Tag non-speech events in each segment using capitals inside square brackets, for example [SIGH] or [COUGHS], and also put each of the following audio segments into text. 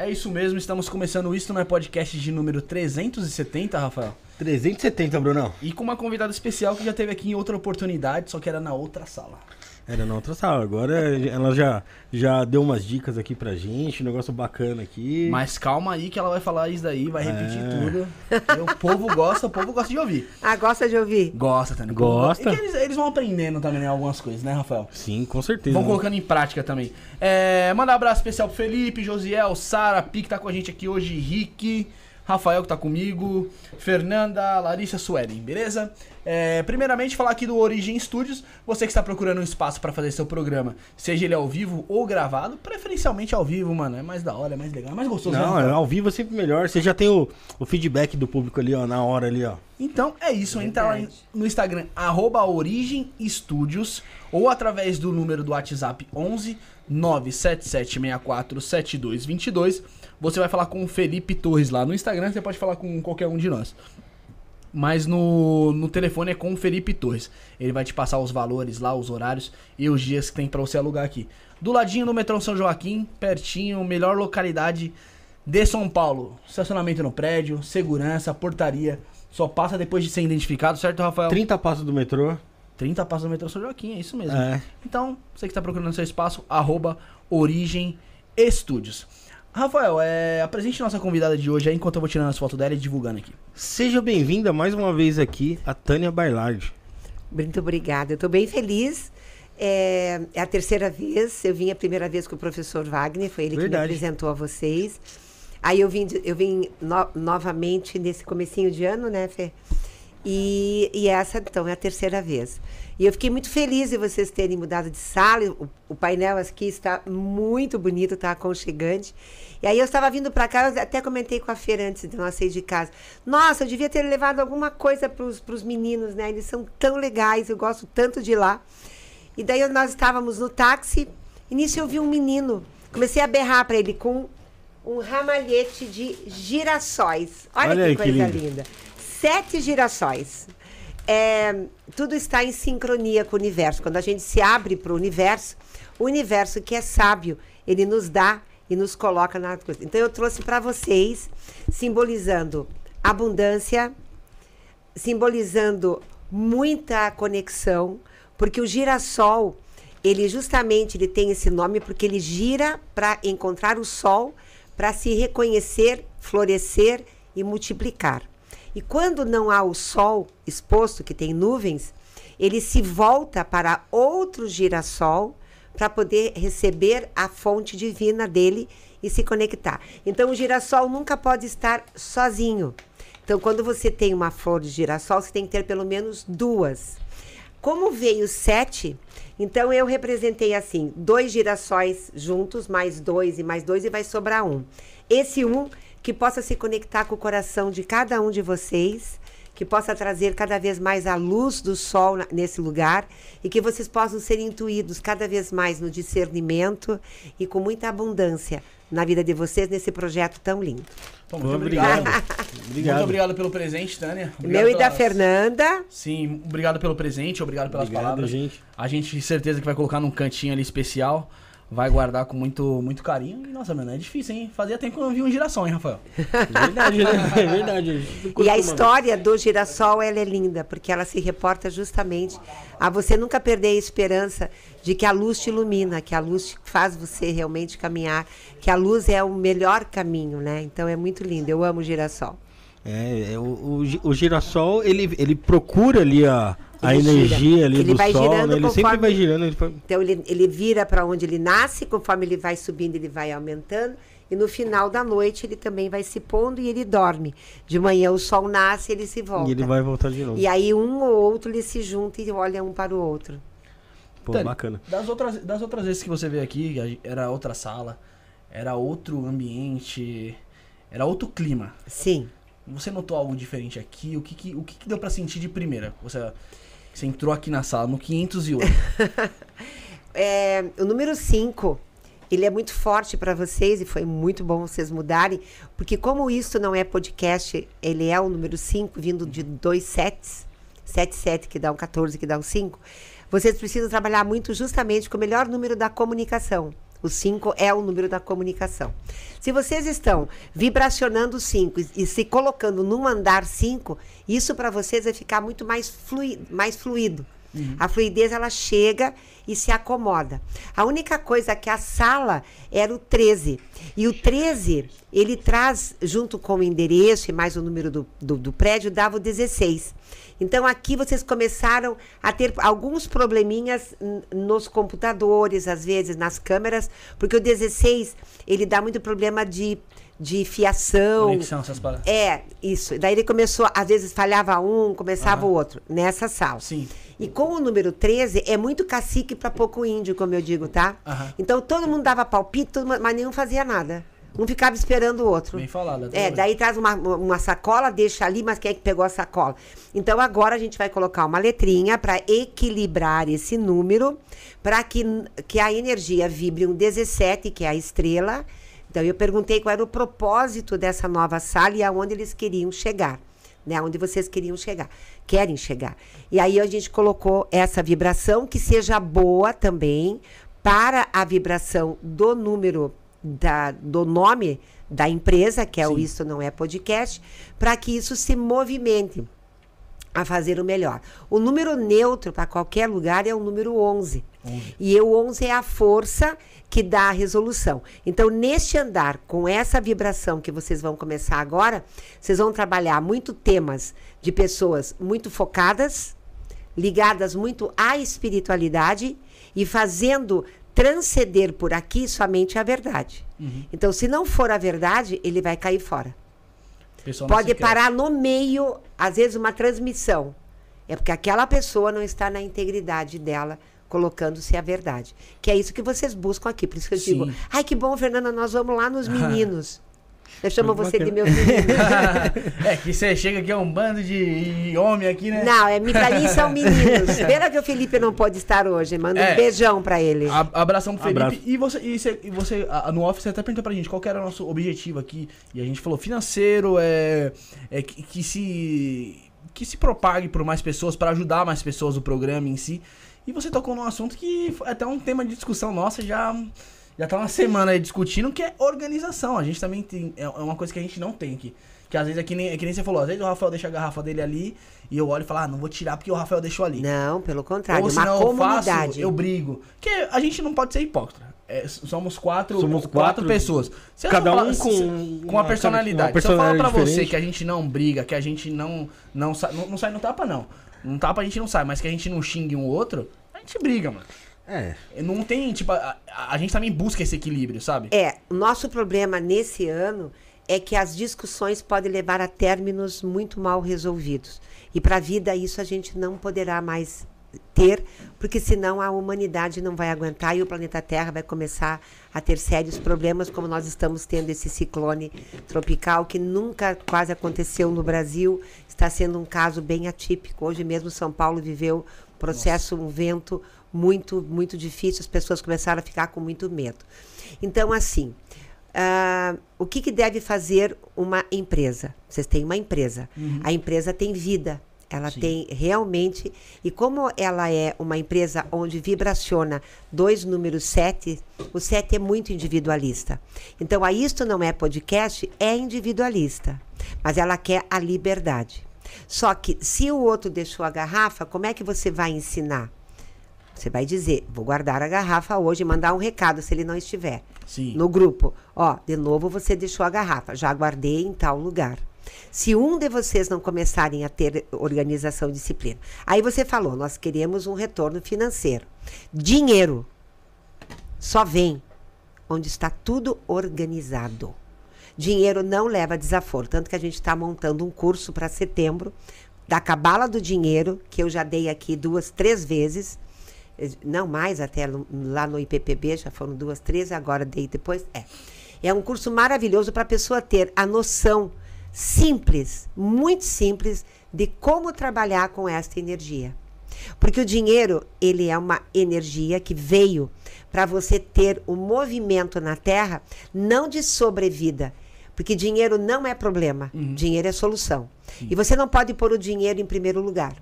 É isso mesmo, estamos começando Isto Não é Podcast de número 370, Rafael. 370, Brunão. E com uma convidada especial que já teve aqui em outra oportunidade, só que era na outra sala. Era na outra sala. Agora ela já, já deu umas dicas aqui pra gente, um negócio bacana aqui. Mas calma aí que ela vai falar isso daí, vai repetir é. tudo. E o povo gosta, o povo gosta de ouvir. Ah, gosta de ouvir? Gosta também. Gosta. E eles, eles, vão aprendendo também né, algumas coisas, né, Rafael? Sim, com certeza. Vão colocando em prática também. É, mandar um abraço especial pro Felipe, Josiel, Sara, Pi, que tá com a gente aqui hoje, Rick. Rafael que tá comigo, Fernanda, Larissa Suelen, beleza? É, primeiramente, falar aqui do Origem Studios. Você que está procurando um espaço para fazer seu programa, seja ele ao vivo ou gravado, preferencialmente ao vivo, mano. É mais da hora, é mais legal, é mais gostoso. Não, né? ao vivo é sempre melhor. Você já tem o, o feedback do público ali, ó, na hora ali, ó. Então é isso, entra lá no Instagram, arroba Origem Studios, ou através do número do WhatsApp 11 977647222 você vai falar com o Felipe Torres lá no Instagram, você pode falar com qualquer um de nós. Mas no, no telefone é com o Felipe Torres. Ele vai te passar os valores lá, os horários e os dias que tem para você alugar aqui. Do ladinho do metrô São Joaquim, pertinho, melhor localidade de São Paulo. Estacionamento no prédio, segurança, portaria. Só passa depois de ser identificado, certo, Rafael? 30 passos do metrô. 30 passos do metrô São Joaquim, é isso mesmo. É. Então, você que está procurando seu espaço, arroba Origem Estúdios. Rafael, é, apresente nossa convidada de hoje aí, enquanto eu vou tirando as fotos dela e divulgando aqui. Seja bem-vinda mais uma vez aqui, a Tânia Bailard. Muito obrigada, eu estou bem feliz. É, é, a terceira vez, eu vim a primeira vez com o professor Wagner, foi ele Verdade. que me apresentou a vocês. Aí eu vim, eu vim no, novamente nesse comecinho de ano, né, Fê? E, e essa, então, é a terceira vez. E eu fiquei muito feliz de vocês terem mudado de sala. O, o painel aqui está muito bonito, está aconchegante. E aí eu estava vindo para cá, eu até comentei com a Feira antes de nós sair de casa. Nossa, eu devia ter levado alguma coisa para os meninos, né? Eles são tão legais, eu gosto tanto de ir lá. E daí nós estávamos no táxi, e nisso eu vi um menino. Comecei a berrar para ele com um ramalhete de girassóis. Olha, Olha que aí, coisa que linda. Sete girassóis é, tudo está em sincronia com o universo. Quando a gente se abre para o universo, o universo que é sábio, ele nos dá e nos coloca na coisa. Então eu trouxe para vocês, simbolizando abundância, simbolizando muita conexão, porque o girassol, ele justamente ele tem esse nome porque ele gira para encontrar o sol, para se reconhecer, florescer e multiplicar. E quando não há o sol exposto, que tem nuvens, ele se volta para outro girassol para poder receber a fonte divina dele e se conectar. Então o girassol nunca pode estar sozinho. Então quando você tem uma flor de girassol, você tem que ter pelo menos duas. Como veio sete, então eu representei assim, dois girassóis juntos, mais dois e mais dois, e vai sobrar um. Esse um que possa se conectar com o coração de cada um de vocês, que possa trazer cada vez mais a luz do sol nesse lugar e que vocês possam ser intuídos cada vez mais no discernimento e com muita abundância na vida de vocês nesse projeto tão lindo. Bom, muito obrigado. obrigado. Muito obrigado pelo presente, Tânia. Obrigado Meu e da Fernanda. Sim, obrigado pelo presente, obrigado pelas obrigado, palavras. Gente. A gente certeza que vai colocar num cantinho ali especial vai guardar com muito, muito carinho. E, nossa, mano, é difícil, hein? Fazia tempo que eu não vi um girassol, hein, Rafael? [LAUGHS] verdade, né? É verdade. E a história do girassol, ela é linda, porque ela se reporta justamente a você nunca perder a esperança de que a luz te ilumina, que a luz faz você realmente caminhar, que a luz é o melhor caminho, né? Então é muito lindo. Eu amo o girassol. É, é o, o, o girassol, ele, ele procura ali a a energia gira. ali ele do vai sol, girando né? ele conforme... sempre vai girando. Ele. Então ele, ele vira para onde ele nasce, conforme ele vai subindo, ele vai aumentando. E no final da noite ele também vai se pondo e ele dorme. De manhã o sol nasce e ele se volta. E ele vai voltar de novo. E aí um ou outro ele se junta e olha um para o outro. Pô, Tânia, bacana. Das outras, das outras vezes que você veio aqui, era outra sala, era outro ambiente, era outro clima. Sim. Você notou algo diferente aqui? O que, que o que, que deu para sentir de primeira? Você você entrou aqui na sala, no 508. [LAUGHS] é, o número 5, ele é muito forte para vocês e foi muito bom vocês mudarem, porque como isso não é podcast, ele é o número 5, vindo de dois sets, 7, 7 que dá um 14, que dá um 5, vocês precisam trabalhar muito justamente com o melhor número da comunicação. O 5 é o número da comunicação. Se vocês estão vibracionando 5 e, e, se colocando num andar 5, isso para vocês vai ficar muito mais, flui, mais fluido. Uhum. A fluidez ela chega e se acomoda. A única coisa que a sala era o 13. E o 13, ele traz, junto com o endereço e mais o número do, do, do prédio, dava o 16. Então aqui vocês começaram a ter alguns probleminhas nos computadores, às vezes nas câmeras, porque o 16 ele dá muito problema de de fiação. Conexão, essas paradas. É, isso. Daí ele começou, às vezes falhava um, começava o outro, nessa sala. Sim. E com o número 13, é muito cacique para pouco índio, como eu digo, tá? Então todo mundo dava palpite, mas nenhum fazia nada. Um ficava esperando o outro. Bem falado. É, daí traz uma, uma sacola, deixa ali, mas quem é que pegou a sacola? Então agora a gente vai colocar uma letrinha para equilibrar esse número, para que, que a energia vibre um 17, que é a estrela. Então eu perguntei qual era o propósito dessa nova sala e aonde eles queriam chegar né? Onde vocês queriam chegar, querem chegar. E aí a gente colocou essa vibração que seja boa também para a vibração do número da, do nome da empresa, que é Sim. o Isso Não É Podcast, para que isso se movimente a fazer o melhor. O número neutro para qualquer lugar é o número 11. 11. E o 11 é a força que dá a resolução. Então, neste andar, com essa vibração que vocês vão começar agora, vocês vão trabalhar muito temas de pessoas muito focadas, ligadas muito à espiritualidade e fazendo transcender por aqui somente a verdade. Uhum. Então, se não for a verdade, ele vai cair fora. Pode parar no meio, às vezes, uma transmissão. É porque aquela pessoa não está na integridade dela colocando-se a verdade. Que é isso que vocês buscam aqui. Por isso que eu Sim. digo, ai, que bom, Fernanda, nós vamos lá nos [LAUGHS] meninos. Eu chamo você de meu filho. [LAUGHS] é que você chega aqui, é um bando de homem aqui, né? Não, é, pra mim são [LAUGHS] meninos. Pena que o Felipe não pode estar hoje. Manda é, um beijão pra ele. A, abração pro Felipe. Abraço. E você, e você, e você a, no office, até perguntou pra gente qual era o nosso objetivo aqui. E a gente falou financeiro, é, é que, que se que se propague por mais pessoas, para ajudar mais pessoas o programa em si. E você tocou num assunto que é até um tema de discussão nossa já já tá uma semana aí discutindo, que é organização. A gente também tem. É, é uma coisa que a gente não tem aqui. Que às vezes é que nem, é que nem você falou, às vezes o Rafael deixa a garrafa dele ali e eu olho e falo, ah, não vou tirar porque o Rafael deixou ali. Não, pelo contrário, Ou, uma comunidade. Eu, faço, eu brigo. Porque a gente não pode ser hipócrita. É, somos quatro, somos quatro, quatro pessoas. Se cada um com, com uma, personalidade. Uma personalidade. Se eu falar pra diferente. você que a gente não briga, que a gente não, não, não, não sai no tapa, não. No tapa a gente não sai, mas que a gente não xingue um outro, a gente briga, mano. É. Não tem, tipo, a, a, gente também busca esse equilíbrio, sabe? É, o nosso problema nesse ano é que as discussões podem levar a términos muito mal resolvidos. E para a vida isso a gente não poderá mais ter, porque senão a humanidade não vai aguentar e o planeta Terra vai começar a ter sérios problemas, como nós estamos tendo esse ciclone tropical que nunca quase aconteceu no Brasil. Está sendo um caso bem atípico. Hoje mesmo São Paulo viveu processo, Nossa. um vento muito, muito difícil, as pessoas começaram a ficar com muito medo. Então, assim, uh, o que, que, deve fazer uma empresa? Vocês têm uma empresa. Uhum. A empresa tem vida. Ela Sim. tem realmente. E como ela é uma empresa onde vibraciona dois números sete, o sete é muito individualista. Então, a Isto Não É Podcast é individualista. Mas ela quer a liberdade. Só que se o outro deixou a garrafa, como é que você vai ensinar? Você vai dizer, vou guardar a garrafa hoje e mandar um recado se ele não estiver. Sim. No grupo. Ó, de novo você deixou a garrafa. Já guardei em tal lugar. Se um de vocês não começarem a ter organização e disciplina. Aí você falou, nós queremos um retorno financeiro. Dinheiro só vem onde está tudo organizado. Dinheiro não leva desaforo. Tanto que a gente está montando um curso para setembro da Cabala do Dinheiro, que eu já dei aqui duas, três vezes não mais até lá no IPPB, já foram duas, três, agora dei depois. É. É um curso maravilhoso para a pessoa ter a noção simples, muito simples, de como trabalhar com esta energia. Porque o dinheiro, ele é uma energia que veio para você ter o um movimento na Terra, não de sobrevida, porque dinheiro não é problema, uhum. dinheiro é solução. Sim. E você não pode pôr o dinheiro em primeiro lugar.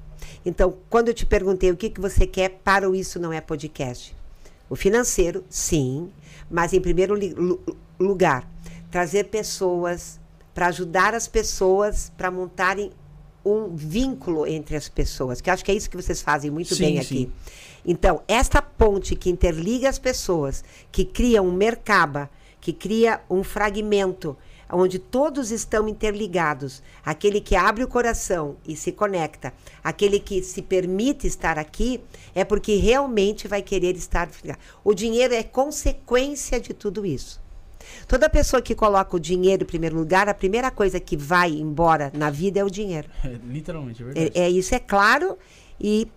Então, quando eu te perguntei o que, que você quer para o Isso Não É Podcast, o financeiro, sim, Mas, em primeiro lugar, trazer pessoas para ajudar as pessoas para montarem um vínculo entre as pessoas, que acho que é isso que vocês fazem muito sim, bem aqui. Sim. Então, esta ponte que interliga as pessoas, que cria um mercaba, que cria um fragmento, onde todos estão interligados. Aquele que abre o coração e se conecta, aquele que se permite estar aqui, é porque realmente vai querer estar. O dinheiro é consequência de tudo isso. Toda pessoa que coloca o dinheiro em primeiro lugar, a primeira coisa que vai embora na vida é o dinheiro. É, [LAUGHS] literalmente, é verdade. É, é, isso é claro e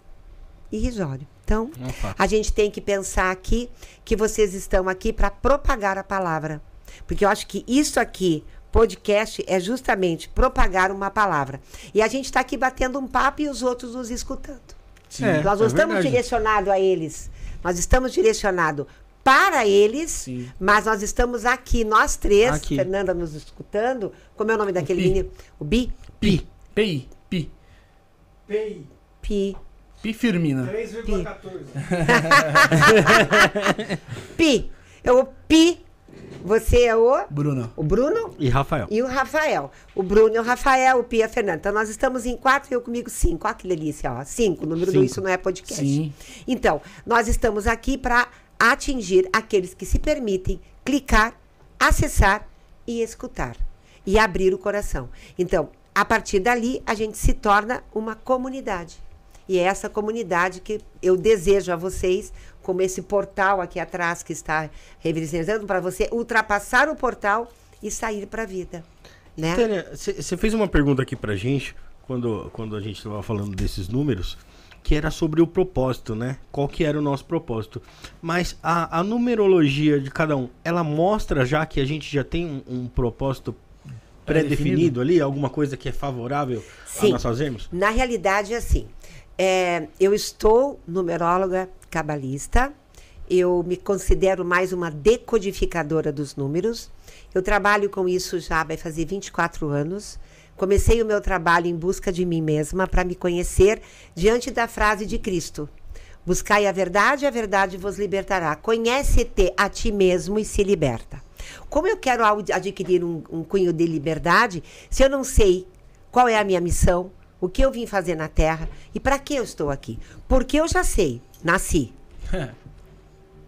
irrisório. Então, a gente tem que pensar aqui que vocês estão aqui para propagar a palavra. Porque eu acho que isso aqui, podcast, é justamente propagar uma palavra. E a gente está aqui batendo um papo e os outros nos escutando. Sim, é, nós não é estamos direcionados a eles. Nós estamos direcionados para eles, Sim. mas nós estamos aqui, nós três, aqui. Fernanda nos escutando. Como é o nome daquele menino? O Bi? Pi. Pi. Pi. Pi. Pi. Pi Firmina. 3,14. [LAUGHS] Pi. Eu, o Pi você é o? Bruno. O Bruno? E Rafael. E o Rafael. O Bruno e o Rafael, o Pia Fernando. Então nós estamos em quatro e eu comigo cinco. Olha que delícia, ó. Cinco. O número cinco. do Isso Não É Podcast. Sim. Então, nós estamos aqui para atingir aqueles que se permitem clicar, acessar e escutar. E abrir o coração. Então, a partir dali, a gente se torna uma comunidade. E é essa comunidade que eu desejo a vocês como esse portal aqui atrás que está representando para você ultrapassar o portal e sair para a vida. Né? você fez uma pergunta aqui para gente quando, quando a gente estava falando desses números, que era sobre o propósito, né? Qual que era o nosso propósito. Mas a, a numerologia de cada um, ela mostra já que a gente já tem um, um propósito pré-definido ali, alguma coisa que é favorável Sim. a nós fazermos? Na realidade, é assim. É, eu estou numeróloga cabalista. Eu me considero mais uma decodificadora dos números. Eu trabalho com isso já vai fazer 24 anos. Comecei o meu trabalho em busca de mim mesma para me conhecer diante da frase de Cristo: Buscai a verdade, a verdade vos libertará. Conhece-te a ti mesmo e se liberta. Como eu quero adquirir um, um cunho de liberdade se eu não sei qual é a minha missão, o que eu vim fazer na Terra e para que eu estou aqui? Porque eu já sei Nasci. [LAUGHS]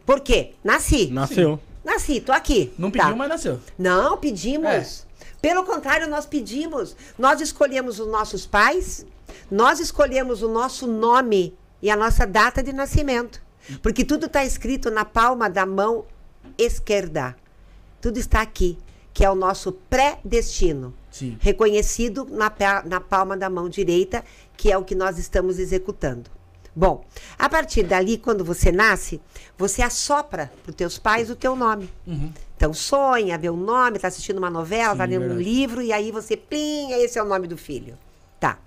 Por quê? Nasci. Nasceu. Nasci, tô aqui. Não pediu, tá. mas nasceu. Não, pedimos. É. Pelo contrário, nós pedimos. Nós escolhemos os nossos pais, nós escolhemos o nosso nome e a nossa data de nascimento. Porque tudo está escrito na palma da mão esquerda. Tudo está aqui, que é o nosso pré-destino. Reconhecido na, na palma da mão direita, que é o que nós estamos executando. Bom, a partir dali, quando você nasce, você assopra para os teus pais o teu nome. Uhum. Então, sonha, vê o nome, está assistindo uma novela, está lendo um livro, e aí você, plim, esse é o nome do filho. Tá.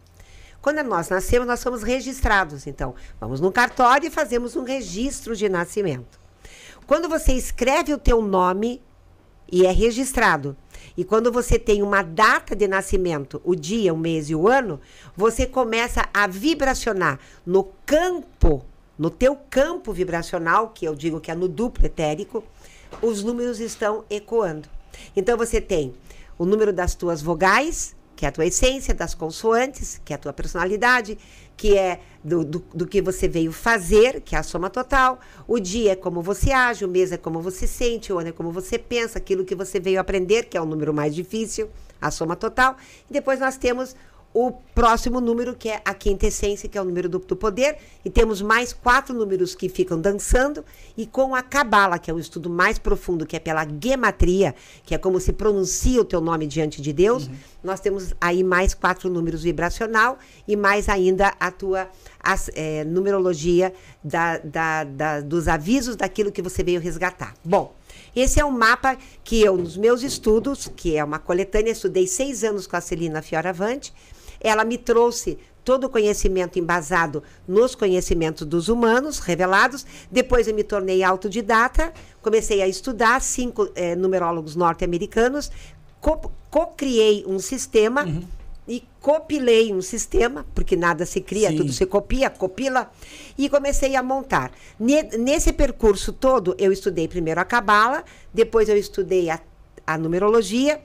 Quando nós nascemos, nós somos registrados. Então, vamos no cartório e fazemos um registro de nascimento. Quando você escreve o teu nome e é registrado, e quando você tem uma data de nascimento, o dia, o mês e o ano, você começa a vibracionar no campo, no teu campo vibracional, que eu digo que é no duplo etérico, os números estão ecoando. Então você tem o número das tuas vogais, que é a tua essência, das consoantes, que é a tua personalidade, que é do, do, do, que você veio fazer, que é a soma total. O dia é como você age, o mês é como você sente, o ano é como você pensa, aquilo que você veio aprender, que é o número mais difícil, a soma total. E depois nós temos o próximo número, que é a quinta essência, que é o número do, do, poder, e temos mais quatro números que ficam dançando, e com a Cabala, que é um estudo mais profundo, que é pela gematria, que é como se pronuncia o teu nome diante de Deus, uhum. nós temos aí mais quatro números vibracional, e mais ainda a tua é, numerologia da, da, da, dos avisos daquilo que você veio resgatar. Bom, esse é um mapa que eu, nos meus estudos, que é uma coletânea, estudei seis anos com a Celina Fioravante, ela me trouxe todo o conhecimento embasado nos conhecimentos dos humanos revelados. Depois eu me tornei autodidata, comecei a estudar cinco é, numerólogos norte-americanos, co-criei um sistema. Uhum. e copilei um sistema, porque nada se cria, Sim. tudo se copia, copila, e comecei a montar. Nesse percurso todo, eu estudei primeiro a cabala, depois eu estudei a, a numerologia,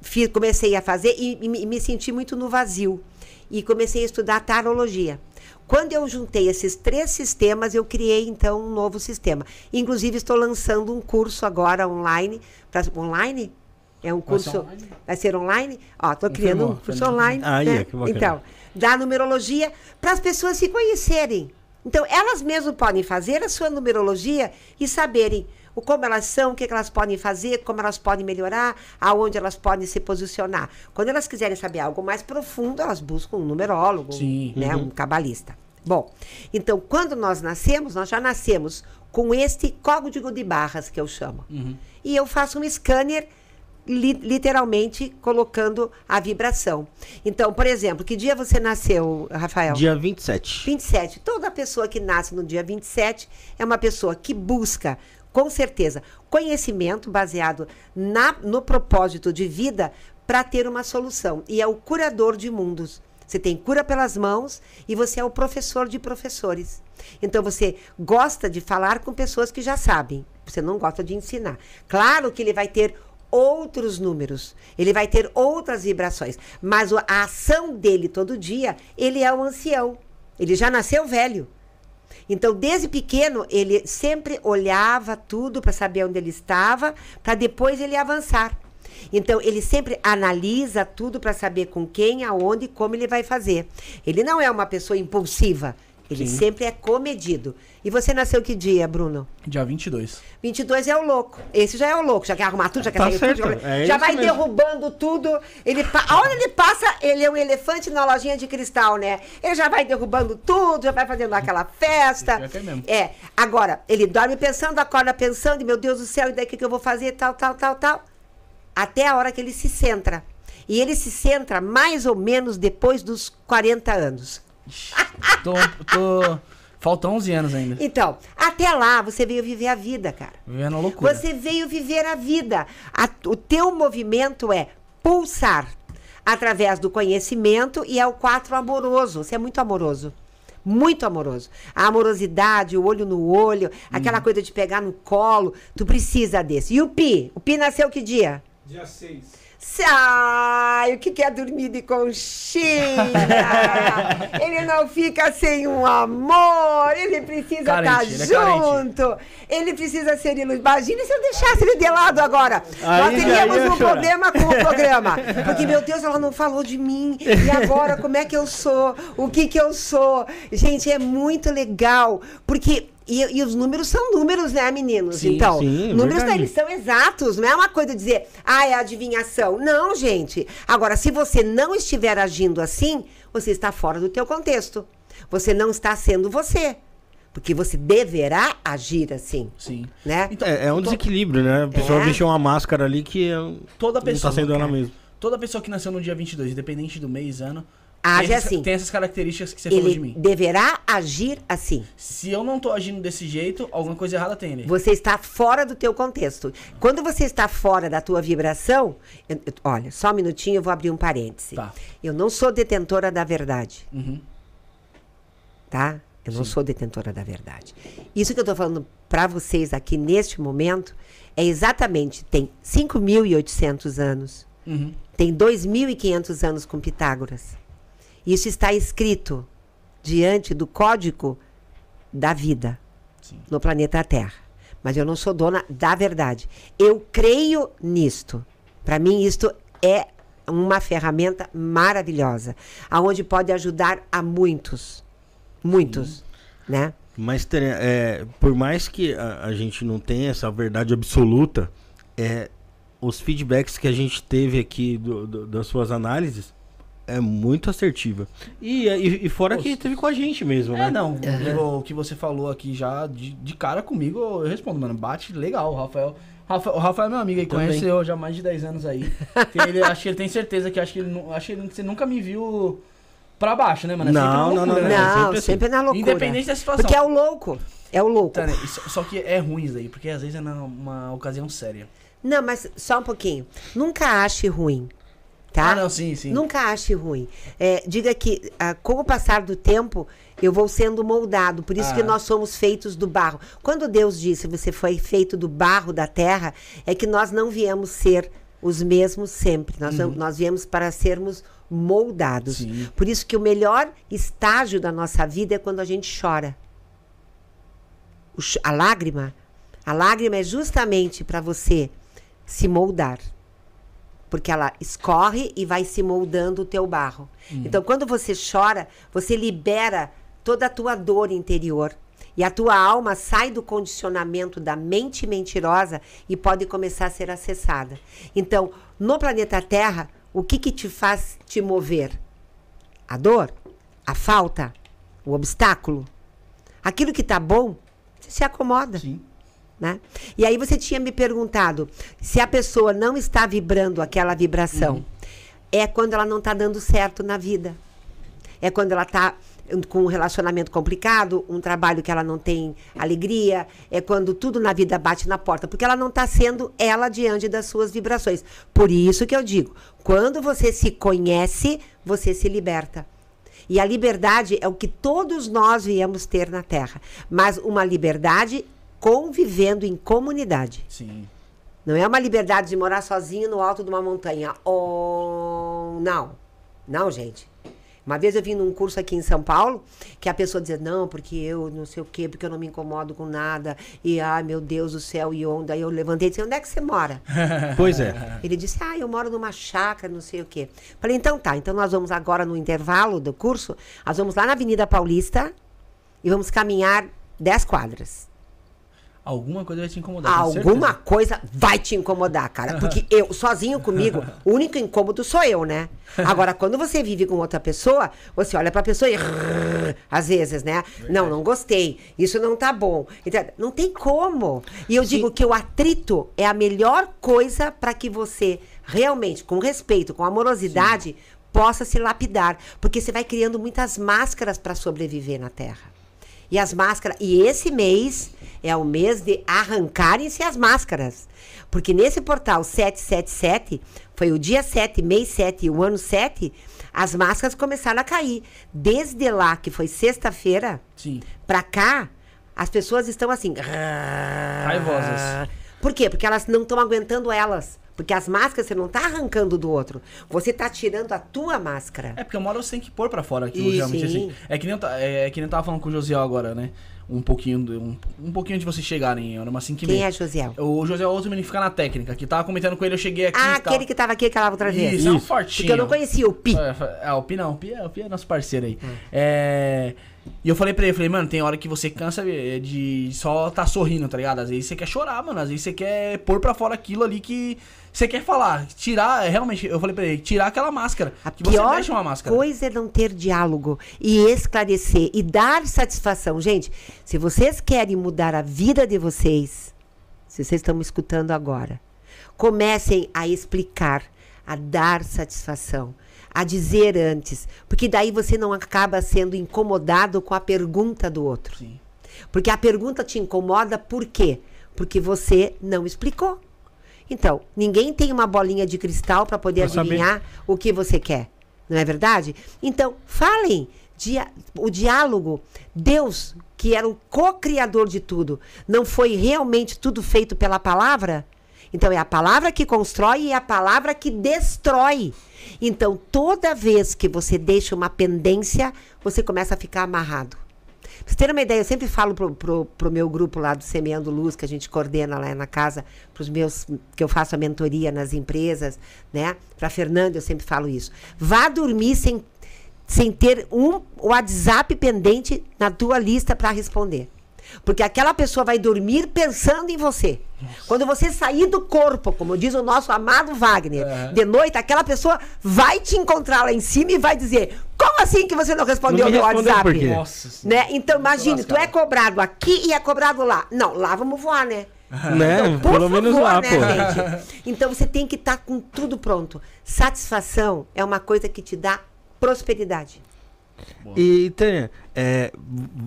fiz, comecei a fazer e, e, me senti muito no vazio. E comecei a estudar tarologia. Quando eu juntei esses três sistemas, eu criei então um novo sistema. Inclusive, estou lançando um curso agora online. Pra, online? É um curso. Vai ser online? Vai ser online? Ó, tô criando um curso online. Ah, né? que então, da numerologia, para as pessoas se conhecerem. Então, elas mesmas podem fazer a sua numerologia e saberem o como elas são, o que, elas podem fazer, como elas podem melhorar, aonde elas podem se posicionar. Quando elas quiserem saber algo mais profundo, elas buscam um numerólogo, Sim. Né, uhum. um cabalista. Bom, então, quando nós nascemos, nós já nascemos com este código de barras que eu chamo. Uhum. E eu faço um scanner li, literalmente colocando a vibração. Então, por exemplo, que dia você nasceu, Rafael? Dia 27. 27. Toda pessoa que nasce no dia 27 é uma pessoa que busca, com certeza, conhecimento baseado na, no propósito de vida para ter uma solução. E é o curador de mundos. Você tem cura pelas mãos e você é o professor de professores. Então você gosta de falar com pessoas que já sabem. Você não gosta de ensinar. Claro que ele vai ter outros números, ele vai ter outras vibrações, mas a ação dele todo dia, ele é um ancião. Ele já nasceu velho. Então, desde pequeno, ele sempre olhava tudo para saber onde ele estava, para depois ele avançar. Então, ele sempre analisa tudo para saber com quem, aonde e como ele vai fazer. Ele não é uma pessoa impulsiva. Ele Sim. sempre é comedido. E você nasceu que dia, Bruno? Dia 22. 22 é o louco. Esse já é o louco. Já quer arrumar tudo, já quer tá sair certo. tudo. É já vai mesmo. derrubando tudo. Ele, aonde ele passa, ele é um elefante na lojinha de cristal, né? Ele já vai derrubando tudo, já vai fazendo aquela festa. É, é. Agora, ele dorme pensando, acorda pensando, e meu Deus do céu, e daí o que eu vou fazer? Tal, tal, tal, tal. Até a hora que ele se centra. E ele se centra mais ou menos depois dos 40 anos tô, tô... Faltam 11 anos ainda. Então, até lá você veio viver a vida, cara. Vivendo a loucura. Você veio viver a vida. A, o teu movimento é pulsar através do conhecimento e é o quatro amoroso. Você é muito amoroso. Muito amoroso. A amorosidade, o olho no olho, aquela hum. coisa de pegar no colo. Tu precisa desse. E o Pi? O Pi nasceu que dia? Dia 6. Ai, o que quer dormir de conchinha? [LAUGHS] ele não fica sem um amor, ele precisa estar tá é junto, ele, ele, precisa ser iludido. Imagina se eu deixasse ele de lado agora. Aí, Nós teríamos um chorar. problema com o [LAUGHS] programa. Porque, meu Deus, ela não falou de mim. E agora, como é que eu sou? O que que eu sou? Gente, é muito legal, porque e, e, os números são números, né, meninos? Sim, então, sim, números eles são exatos, não é uma coisa de dizer, ah, é adivinhação. Não, gente. Agora, se você não estiver agindo assim, você está fora do teu contexto. Você não está sendo você. Porque você deverá agir assim. Sim. Né? Então, é, é, um desequilíbrio, né? A pessoa é. vestiu uma máscara ali que toda pessoa, não está sendo ela mesma. Toda pessoa que nasceu no dia 22, independente do mês, ano, Age tem assim. Tem essas características que você ele falou de mim. deverá agir assim. Se eu não tô agindo desse jeito, alguma coisa errada tem nele. Você está fora do teu contexto. Quando você está fora da tua vibração, eu, eu, olha, só um minutinho, eu vou abrir um parêntese. Tá. Eu não sou detentora da verdade. Uhum. Tá? Eu não Sim. sou detentora da verdade. Isso que eu estou falando para vocês aqui neste momento é exatamente, tem 5.800 anos, uhum. tem 2.500 anos com Pitágoras. Isso está escrito diante do código da vida Sim. no planeta Terra. Mas eu não sou dona da verdade. Eu creio nisto. Para mim, isto é uma ferramenta maravilhosa, aonde pode ajudar a muitos, muitos, Sim. né? Mas é, por mais que a, a, gente não tenha essa verdade absoluta, é, os feedbacks que a gente teve aqui do, do, das suas análises é muito assertiva. E, e, e fora Pô, que teve com a gente mesmo, é, né? não. Uhum. O que você falou aqui já de, de cara comigo, eu respondo, mano. Bate legal, o Rafael. Rafael, o Rafael é meu amigo e conhece eu já há mais de 10 anos aí. [LAUGHS] ele, acho que ele tem certeza que acho que ele, acho que ele, você nunca me viu pra baixo, né, mano? É não, loucura, não, não, né? não, sempre, assim. sempre na loucura. Independente da situação. Porque é o louco. É o louco. Tá, né? Só que é ruim isso aí, porque às vezes é numa ocasião séria. Não, mas só um pouquinho. Nunca ache ruim. Tá? Ah, não, sim, sim. Nunca ache ruim. É, diga que, ah, com o passar do tempo, eu vou sendo moldado. Por isso Ah. que nós somos feitos do barro. Quando Deus disse você foi feito do barro da terra, é que nós não viemos ser os mesmos sempre. Nós, nós viemos para sermos moldados. Uhum. Sim. Por isso que o melhor estágio da nossa vida é quando a gente chora. O a lágrima, a lágrima é justamente para você se moldar. Porque ela escorre e vai se moldando o teu barro. Então, quando você chora, você libera toda a tua dor interior. E a tua alma sai do condicionamento da mente mentirosa e pode começar a ser acessada. Então, no planeta Terra, o que, que te faz te mover? A dor? A falta? O obstáculo? Aquilo que tá bom, você se acomoda. Sim. Né? E aí você tinha me perguntado se a pessoa não está vibrando aquela vibração. É quando ela não está dando certo na vida. É quando ela está com um relacionamento complicado, um trabalho que ela não tem alegria, é quando tudo na vida bate na porta, porque ela não está sendo ela diante das suas vibrações. Por isso que eu digo, quando você se conhece, você se liberta. E a liberdade é o que todos nós viemos ter na Terra, mas uma liberdade convivendo em comunidade. Sim. Não é uma liberdade de morar sozinho no alto de uma montanha. Oh, não. Não, gente. Uma vez eu vim num curso aqui em São Paulo, que a pessoa dizia, não, porque eu não sei o quê, porque eu não me incomodo com nada. E, ai, meu Deus do céu, e onda. Aí eu levantei e disse, onde é que você mora? [LAUGHS] Pois é. Ele disse, ah, eu moro numa chácara, não sei o quê. Falei, então tá, então nós vamos agora no intervalo do curso, nós vamos lá na Avenida Paulista e vamos caminhar 10 quadras. Alguma coisa vai te incomodar. Alguma coisa vai te incomodar, cara. Porque eu, sozinho comigo, o único incômodo sou eu, né? [LAUGHS] Agora, quando você vive com outra pessoa, você olha pra pessoa e. rrr, Às vezes, né? Não, não gostei. Isso não tá bom. Então, não tem como. E eu digo que o atrito é a melhor coisa para que você realmente, com respeito, com amorosidade, possa se lapidar. Porque você vai criando muitas máscaras para sobreviver na Terra. E as máscaras. E esse mês é o mês de arrancarem-se as máscaras. Porque nesse portal 777, foi o dia 7, mês 7 e o ano 7, as máscaras começaram a cair. Desde lá, que foi sexta-feira, pra cá, as pessoas estão assim. Raivosas. Por quê? Porque elas não estão aguentando elas. Porque as máscaras você não está arrancando do outro. Você está tirando a tua máscara. É porque uma hora você tem que pôr pra fora aquilo, Isso, sim. assim. É que nem, eu, é, é que nem eu tava falando com o Josiel agora, né? Um pouquinho, do- um, um pouquinho de vocês chegarem, era uma 5 e Quem meia. é Josiel? O Josiel é outro menino que fica na técnica, que tava comentando com ele, eu cheguei aqui Ah, e aquele que estava aqui aquela outra vez. Isso, é um Isso. fortinho. Porque eu não conhecia o Pi. É, é, o Pi não, o Pi é, o Pi é nosso parceiro aí. Hum. É, E eu falei pra ele, falei, mano, tem hora que você cansa é, de só tá sorrindo, tá ligado? Às vezes você quer chorar, mano. Às vezes você quer pôr pra fora aquilo ali que você quer falar. Tirar, é, realmente, eu falei pra ele, tirar aquela máscara. A que você pior deixa uma máscara. coisa é não ter diálogo e esclarecer e dar satisfação. Gente, se vocês querem mudar a vida de vocês, se vocês estão me escutando agora, comecem a explicar, a dar satisfação, a dizer antes, porque daí você não acaba sendo incomodado com a pergunta do outro. Sim. Porque a pergunta te incomoda por quê? Porque você não explicou. Então, ninguém tem uma bolinha de cristal para poder saber. adivinhar o que você quer. Não é verdade? Então, falem. Dia- o diálogo, Deus, que era o co-criador de tudo, não foi realmente tudo feito pela palavra? Então, é a palavra que constrói e é a palavra que destrói. Então, toda vez que você deixa uma pendência, você começa a ficar amarrado. Pra você ter uma ideia, eu sempre falo pro, pro, pro meu grupo lá do Semeando Luz, que a gente coordena lá na casa, pros meus, que eu faço a mentoria nas empresas, né? Pra Fernanda eu sempre falo isso. Vá dormir sem, sem ter um WhatsApp pendente na tua lista para responder. Porque aquela pessoa vai dormir pensando em você. Quando você sair do corpo, como diz o nosso amado Wagner, É. de noite, aquela pessoa vai te encontrar lá em cima e vai dizer: Como assim que você não respondeu Não me meu respondeu WhatsApp? por quê? Nossa senhora. Né? Então, imagine, tu é cobrado aqui e é cobrado lá. Não, lá vamos voar, né? Né? Por Pelo menos favor, lá, né, pô. gente? Então você tem que estar com tudo pronto. Satisfação é uma coisa que te dá prosperidade. E, Tânia, é,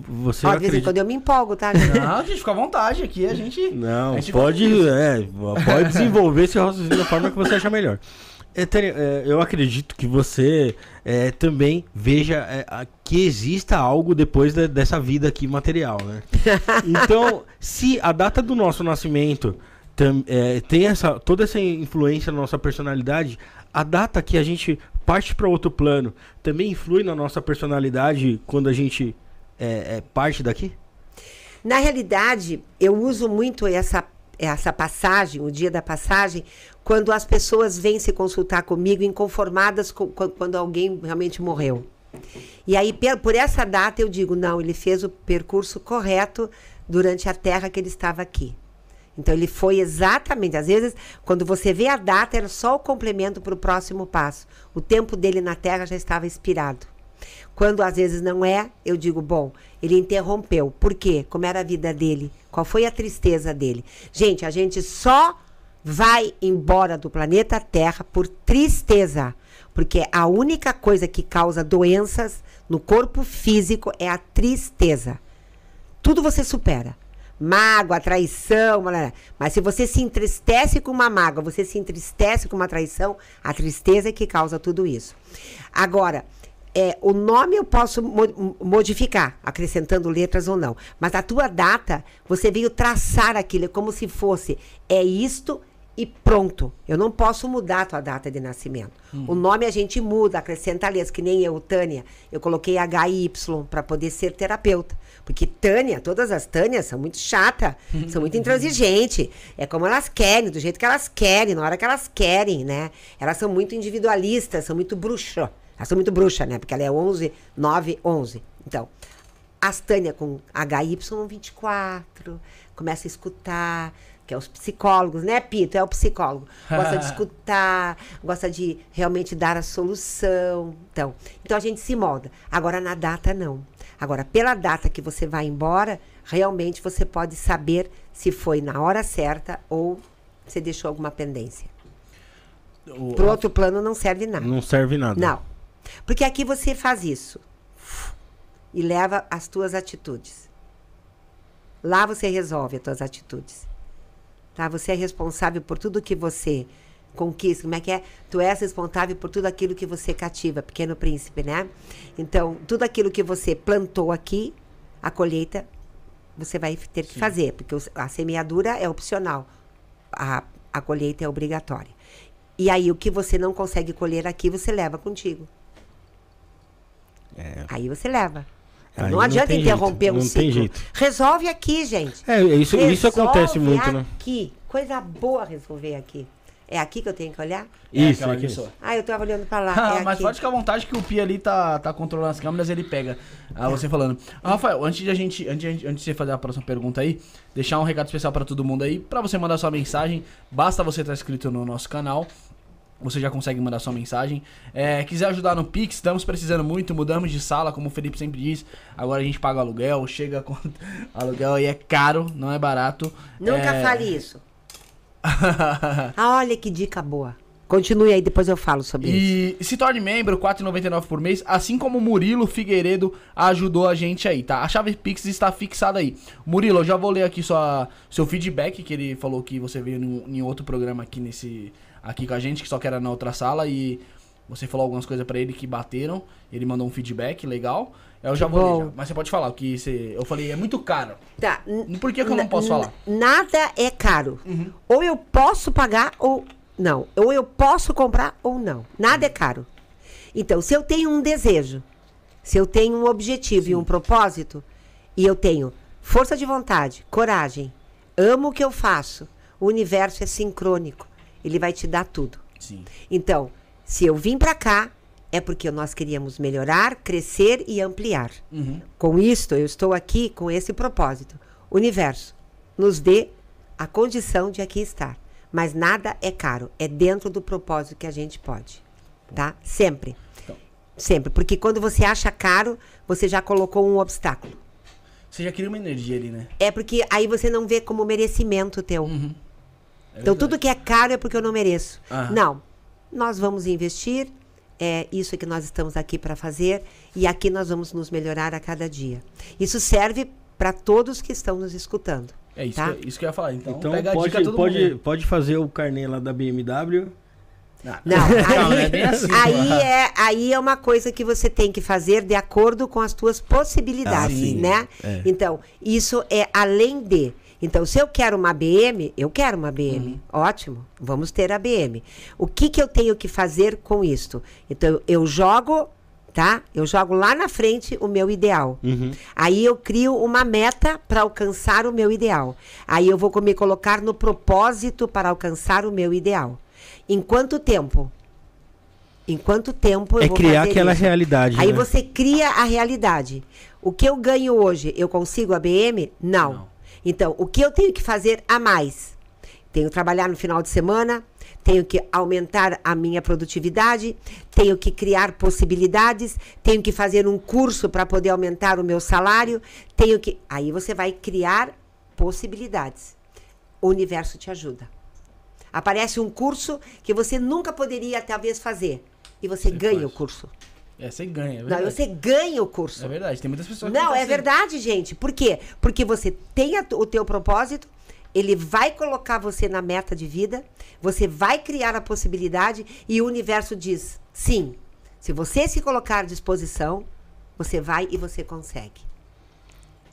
você Ó, de vez em acredita... quando eu me empolgo, tá, gente? Não, gente, fica à vontade aqui, a gente. [LAUGHS] Não, a gente pode, é, pode desenvolver esse raciocínio da forma que você achar melhor. É, é, eu acredito que você é, também veja é, que exista algo depois de, dessa vida aqui material, né? [LAUGHS] Então, se a data do nosso nascimento tem, é, tem essa, toda essa influência na nossa personalidade, a data que a gente parte para outro plano também influi na nossa personalidade quando a gente é, parte daqui? Na realidade, eu uso muito essa essa passagem, o dia da passagem, quando as pessoas vêm se consultar comigo inconformadas com, quando alguém realmente morreu. E aí, por essa data, eu digo: não, ele fez o percurso correto durante a terra que ele estava aqui. Então, ele foi exatamente. Às vezes, quando você vê a data, era só o complemento para o próximo passo. O tempo dele na terra já estava expirado. Quando às vezes não é, eu digo, bom, ele interrompeu. Por quê? Como era a vida dele? Qual foi a tristeza dele? Gente, a gente só vai embora do planeta Terra por tristeza. Porque a única coisa que causa doenças no corpo físico é a tristeza. Tudo você supera. Mágoa, traição, mas se você se entristece com uma mágoa, você se entristece com uma traição, a tristeza é que causa tudo isso. Agora, é, o nome eu posso mo modificar, acrescentando letras ou não. Mas a tua data, você veio traçar aquilo, é como se fosse, é isto e pronto. Eu não posso mudar a tua data de nascimento. Hum. O nome a gente muda, acrescenta letras, que nem eu, Tânia. Eu coloquei HY para poder ser terapeuta. Porque Tânia, todas as Tânias são muito chata, são muito intransigentes. É como elas querem, do jeito que elas querem, na hora que elas querem, né? Elas são muito individualistas, são muito bruxas. Elas são muito bruxa, né? Porque ela é 11, 9, 11. Então, as Tânia com HY24, começa a escutar, que é os psicólogos, né, Pito? É o psicólogo. Gosta de [LAUGHS] escutar, gosta de realmente dar a solução. Então, então a gente se molda. Agora, na data, não. Agora, pela data que você vai embora, realmente você pode saber se foi na hora certa ou você deixou alguma pendência. O, Pro outro plano não serve nada. Não serve nada. Não. Porque aqui você faz isso e leva as tuas atitudes. Lá você resolve as tuas atitudes. Tá? Você é responsável por tudo que você conquista. Como é que é? Tu és responsável por tudo aquilo que você cativa, pequeno príncipe, né? Então, tudo aquilo que você plantou aqui, a colheita você vai ter que Sim. fazer, porque a semeadura é opcional. A, a colheita é obrigatória. E aí, o que você não consegue colher aqui, você leva contigo. É. Aí você leva. Então, não adianta interromper jeito, um ciclo. Resolve aqui, gente. É, isso, isso acontece muito, aqui. né? Aqui. Coisa boa resolver aqui. É aqui que eu tenho que olhar? Isso, é isso. Ah, eu tava olhando pra lá. [LAUGHS] Ah, é mas aqui. pode ficar à vontade que o Pia ali tá, tá controlando as câmeras, ele pega. Ah, você falando. Ah, Rafael, antes de a gente. Antes de, antes de você fazer a próxima pergunta aí, deixar um recado especial para todo mundo aí. para você mandar sua mensagem, basta você estar inscrito no nosso canal você já consegue mandar sua mensagem. É, quiser ajudar no Pix, estamos precisando muito, mudamos de sala, como o Felipe sempre diz. Agora a gente paga aluguel, chega com [LAUGHS] aluguel e é caro, não é barato. Nunca é... fale isso. [LAUGHS] ah, olha que dica boa. Continue aí, depois eu falo sobre e isso. E se torne membro, R$ 4,99 por mês, assim como o Murilo Figueiredo ajudou a gente aí, tá? A chave Pix está fixada aí. Murilo, eu já vou ler aqui sua, seu feedback, que ele falou que você veio em, em outro programa aqui nesse aqui com a gente, que só que era na outra sala, e você falou algumas coisas para ele que bateram, ele mandou um feedback legal. Eu já vou ler, já. mas você pode falar o que você, eu falei, é muito caro. Tá. Por que, que eu não posso falar? Nada é caro. Uhum. Ou eu posso pagar ou não. Ou eu posso comprar ou não. Nada é caro. Então, se eu tenho um desejo, se eu tenho um objetivo Sim. e um propósito, e eu tenho força de vontade, coragem, amo o que eu faço, o universo é sincrônico. Ele vai te dar tudo. Sim. Então, se eu vim para cá, é porque nós queríamos melhorar, crescer e ampliar. Uhum. Com isto, eu estou aqui com esse propósito. Universo nos dê a condição de aqui estar. Mas nada é caro. É dentro do propósito que a gente pode. Tá? Sempre. Então. Sempre. Porque quando você acha caro, você já colocou um obstáculo. Você já cria uma energia ali, né? É porque aí você não vê como merecimento teu. Uhum. É então, tudo que é caro é porque eu não mereço. Não. Nós vamos investir, é isso que nós estamos aqui para fazer, e aqui nós vamos nos melhorar a cada dia. Isso serve para todos que estão nos escutando. É isso, tá? que, isso que eu ia falar. Então, então pode, pode, pode fazer o carnê lá da BMW Não, não, aí, é assim, aí, é, aí é uma coisa que você tem que fazer de acordo com as tuas possibilidades, ah, né? É. Então, isso é além de. Então, se eu quero uma BM, eu quero uma BM. Uhum. Ótimo, vamos ter a BM. O que, que eu tenho que fazer com isto? Então, eu jogo, tá? Eu jogo lá na frente o meu ideal. Uhum. Aí eu crio uma meta para alcançar o meu ideal. Aí eu vou me colocar no propósito para alcançar o meu ideal. Em quanto tempo? Em quanto tempo eu é vou criar aquela isso? realidade. Aí né? você cria a realidade. O que eu ganho hoje, eu consigo a BM? Não. Não. Então, o que eu tenho que fazer a mais? Tenho que trabalhar no final de semana, tenho que aumentar a minha produtividade, tenho que criar possibilidades, tenho que fazer um curso para poder aumentar o meu salário, tenho que. Aí você vai criar possibilidades. O universo te ajuda. Aparece um curso que você nunca poderia talvez fazer e você, você ganha faz. o curso. É, você ganha, é Não, você ganha o curso. É verdade, tem muitas pessoas que Não, é assim. verdade, gente. Por quê? Porque você tem a, o teu propósito, ele vai colocar você na meta de vida, você vai criar a possibilidade e o universo diz: sim, se você se colocar à disposição, você vai e você consegue.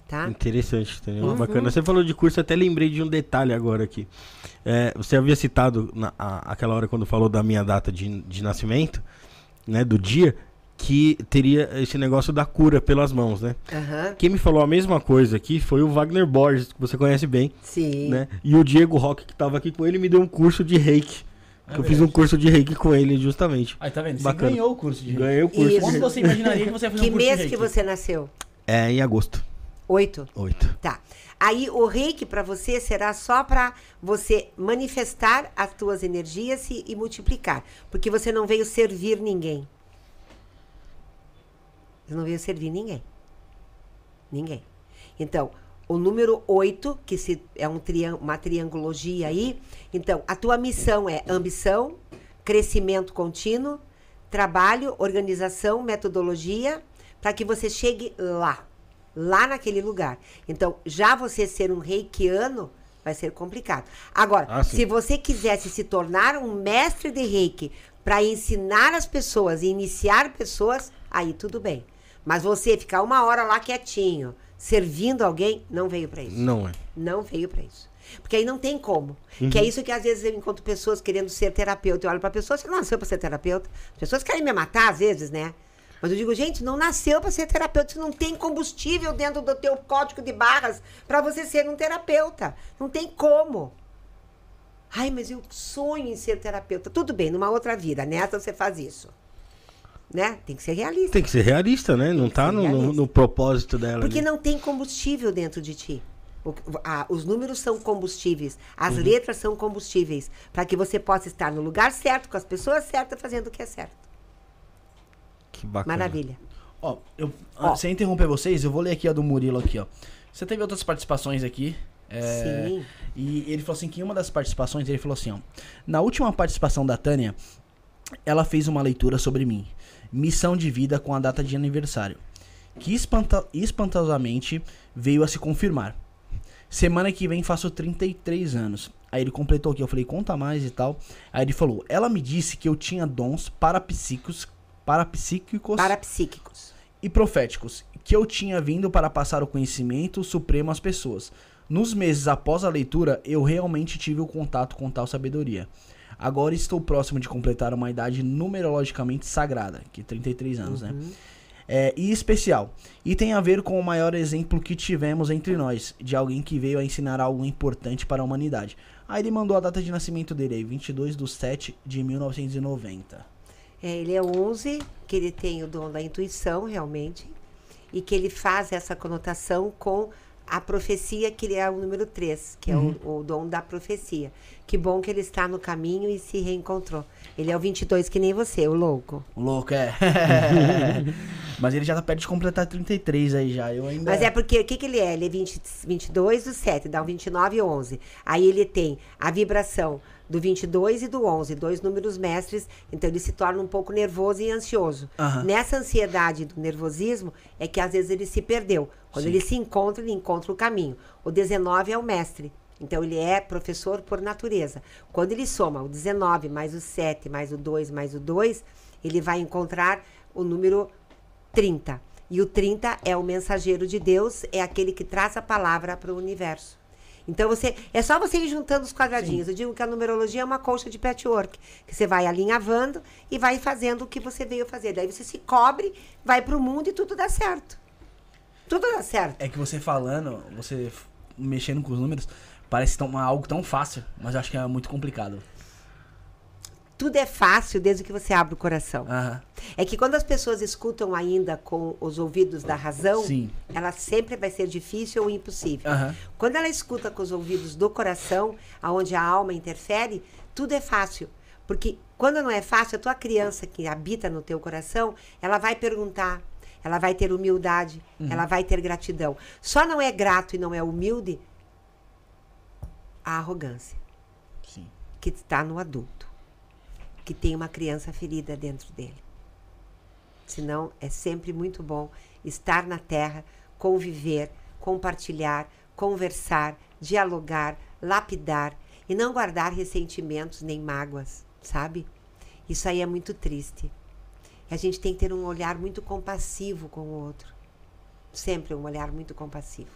Tá? Interessante, Uhum. Bacana. Você falou de curso, até lembrei de um detalhe agora aqui. É, você havia citado na, a, aquela hora quando falou da minha data de, de nascimento, né, do dia que teria esse negócio da cura pelas mãos, né? Uhum. Quem me falou a mesma coisa aqui foi o Wagner Borges, que você conhece bem. Sim. Né? E o Diego Roque, que estava aqui com ele, me deu um curso de reiki. É eu fiz um curso de reiki com ele, justamente. Aí, tá vendo? Bacana. Você ganhou o curso de reiki. Ganhei o curso Isso. Como você imaginaria que você ia fazer [LAUGHS] que um curso de reiki? Que mês que você nasceu? É, em agosto. Oito? Oito. Tá. Aí o reiki para você será só para você manifestar as tuas energias e, e multiplicar. Porque você não veio servir ninguém. Não veio servir ninguém. Ninguém. Então, o número 8, que se, é um triang uma triangologia aí. Então, a tua missão é ambição, crescimento contínuo, trabalho, organização, metodologia, para que você chegue lá. Lá naquele lugar. Então, já você ser um reikiano vai ser complicado. Agora, ah, se você quisesse se tornar um mestre de reiki para ensinar as pessoas e iniciar pessoas, aí tudo bem. Mas você ficar uma hora lá quietinho, servindo alguém, não veio para isso. Não é. Não veio para isso. Porque aí não tem como. Uhum. Que é isso que às vezes eu encontro pessoas querendo ser terapeuta. Eu olho pra pessoa e falo, não nasceu pra ser terapeuta. As pessoas querem me matar às vezes, né? Mas eu digo, gente, não nasceu para ser terapeuta. Você não tem combustível dentro do teu código de barras para você ser um terapeuta. Não tem como. Ai, mas eu sonho em ser terapeuta. Tudo bem, numa outra vida. Nessa você faz isso né? Tem que ser realista. Tem que ser realista, né? Não tá no, no, no, propósito dela. Porque ali. não tem combustível dentro de ti. O, a, os números são combustíveis, as uhum. letras são combustíveis, para que você possa estar no lugar certo, com as pessoas certas, fazendo o que é certo. Que bacana. Maravilha. Ó, eu, ó. sem interromper vocês, eu vou ler aqui a do Murilo aqui, ó. Você teve outras participações aqui. É, Sim. E ele falou assim que em uma das participações ele falou assim, ó. Na última participação da Tânia, ela fez uma leitura sobre mim missão de vida com a data de aniversário, que espanta espantosamente veio a se confirmar. Semana que vem faço 33 anos. Aí ele completou aqui, eu falei, conta mais e tal. Aí ele falou, ela me disse que eu tinha dons parapsíquicos, parapsíquicos, parapsíquicos e proféticos, que eu tinha vindo para passar o conhecimento supremo às pessoas. Nos meses após a leitura, eu realmente tive o contato com tal sabedoria. Agora estou próximo de completar uma idade numerologicamente sagrada, que é 33 anos, né? uhum. né? É, e especial. E tem a ver com o maior exemplo que tivemos entre nós, de alguém que veio a ensinar algo importante para a humanidade. Aí ele mandou a data de nascimento dele aí, 22 de 7 de 1990. É, ele é 11, que ele tem o dom da intuição, realmente, e que ele faz essa conotação com a profecia, que ele é o número 3, que uhum. é o, uhum. o, dom da profecia. Que bom que ele está no caminho e se reencontrou. Ele é o 22, que nem você, o louco. O louco, é. [LAUGHS] Mas ele já tá perto de completar 33 aí já. Eu ainda... Mas é porque, o que, que ele é? Ele é 20, 22 do 7, dá um 29 e 11. Aí ele tem a vibração do 22 e do 11, dois números mestres, então ele se torna um pouco nervoso e ansioso. Uhum. Nessa ansiedade do nervosismo é que às vezes ele se perdeu. Quando Sim. ele se encontra, ele encontra o caminho. O 19 é o mestre, Então ele é professor por natureza. Quando ele soma o 19 mais o 7 mais o 2 mais o 2, ele vai encontrar o número 30. E o 30 é o mensageiro de Deus, é aquele que traz a palavra para o universo. Então você é só você ir juntando os quadradinhos. Sim. Eu digo que a numerologia é uma colcha de patchwork, que você vai alinhavando e vai fazendo o que você veio fazer. Daí você se cobre, vai para o mundo e tudo dá certo. Tudo dá certo. É que você falando, você mexendo com os números, parece tão, algo tão fácil, mas eu acho que é muito complicado tudo é fácil desde que você abre o coração. Uhum. É que quando as pessoas escutam ainda com os ouvidos da razão, Sim. ela sempre vai ser difícil ou impossível. Uhum. Quando ela escuta com os ouvidos do coração, aonde a alma interfere, tudo é fácil. Porque quando não é fácil, a tua criança que habita no teu coração, ela vai perguntar, ela vai ter humildade, uhum. ela vai ter gratidão. Só não é grato e não é humilde a arrogância. Sim. Que está no adulto que tem uma criança ferida dentro dele. Senão, é sempre muito bom estar na terra, conviver, compartilhar, conversar, dialogar, lapidar e não guardar ressentimentos nem mágoas, sabe? Isso aí é muito triste. A gente tem que ter um olhar muito compassivo com o outro. Sempre um olhar muito compassivo.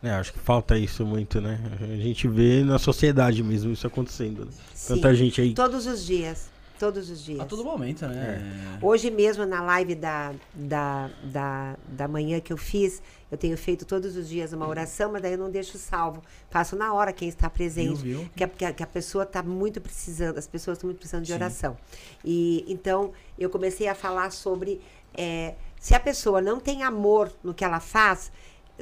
É, acho que falta isso muito, né? A gente vê na sociedade mesmo isso acontecendo. Né? Tanta gente aí. Todos os dias. Todos os dias. A todo momento, né? É. Hoje mesmo, na live da, da, da, da manhã que eu fiz, eu tenho feito todos os dias uma oração, mas daí eu não deixo salvo. Faço na hora quem está presente. Viu, viu? Que, a, que a pessoa está muito precisando, as pessoas estão muito precisando de Sim. oração. E então eu comecei a falar sobre é, se a pessoa não tem amor no que ela faz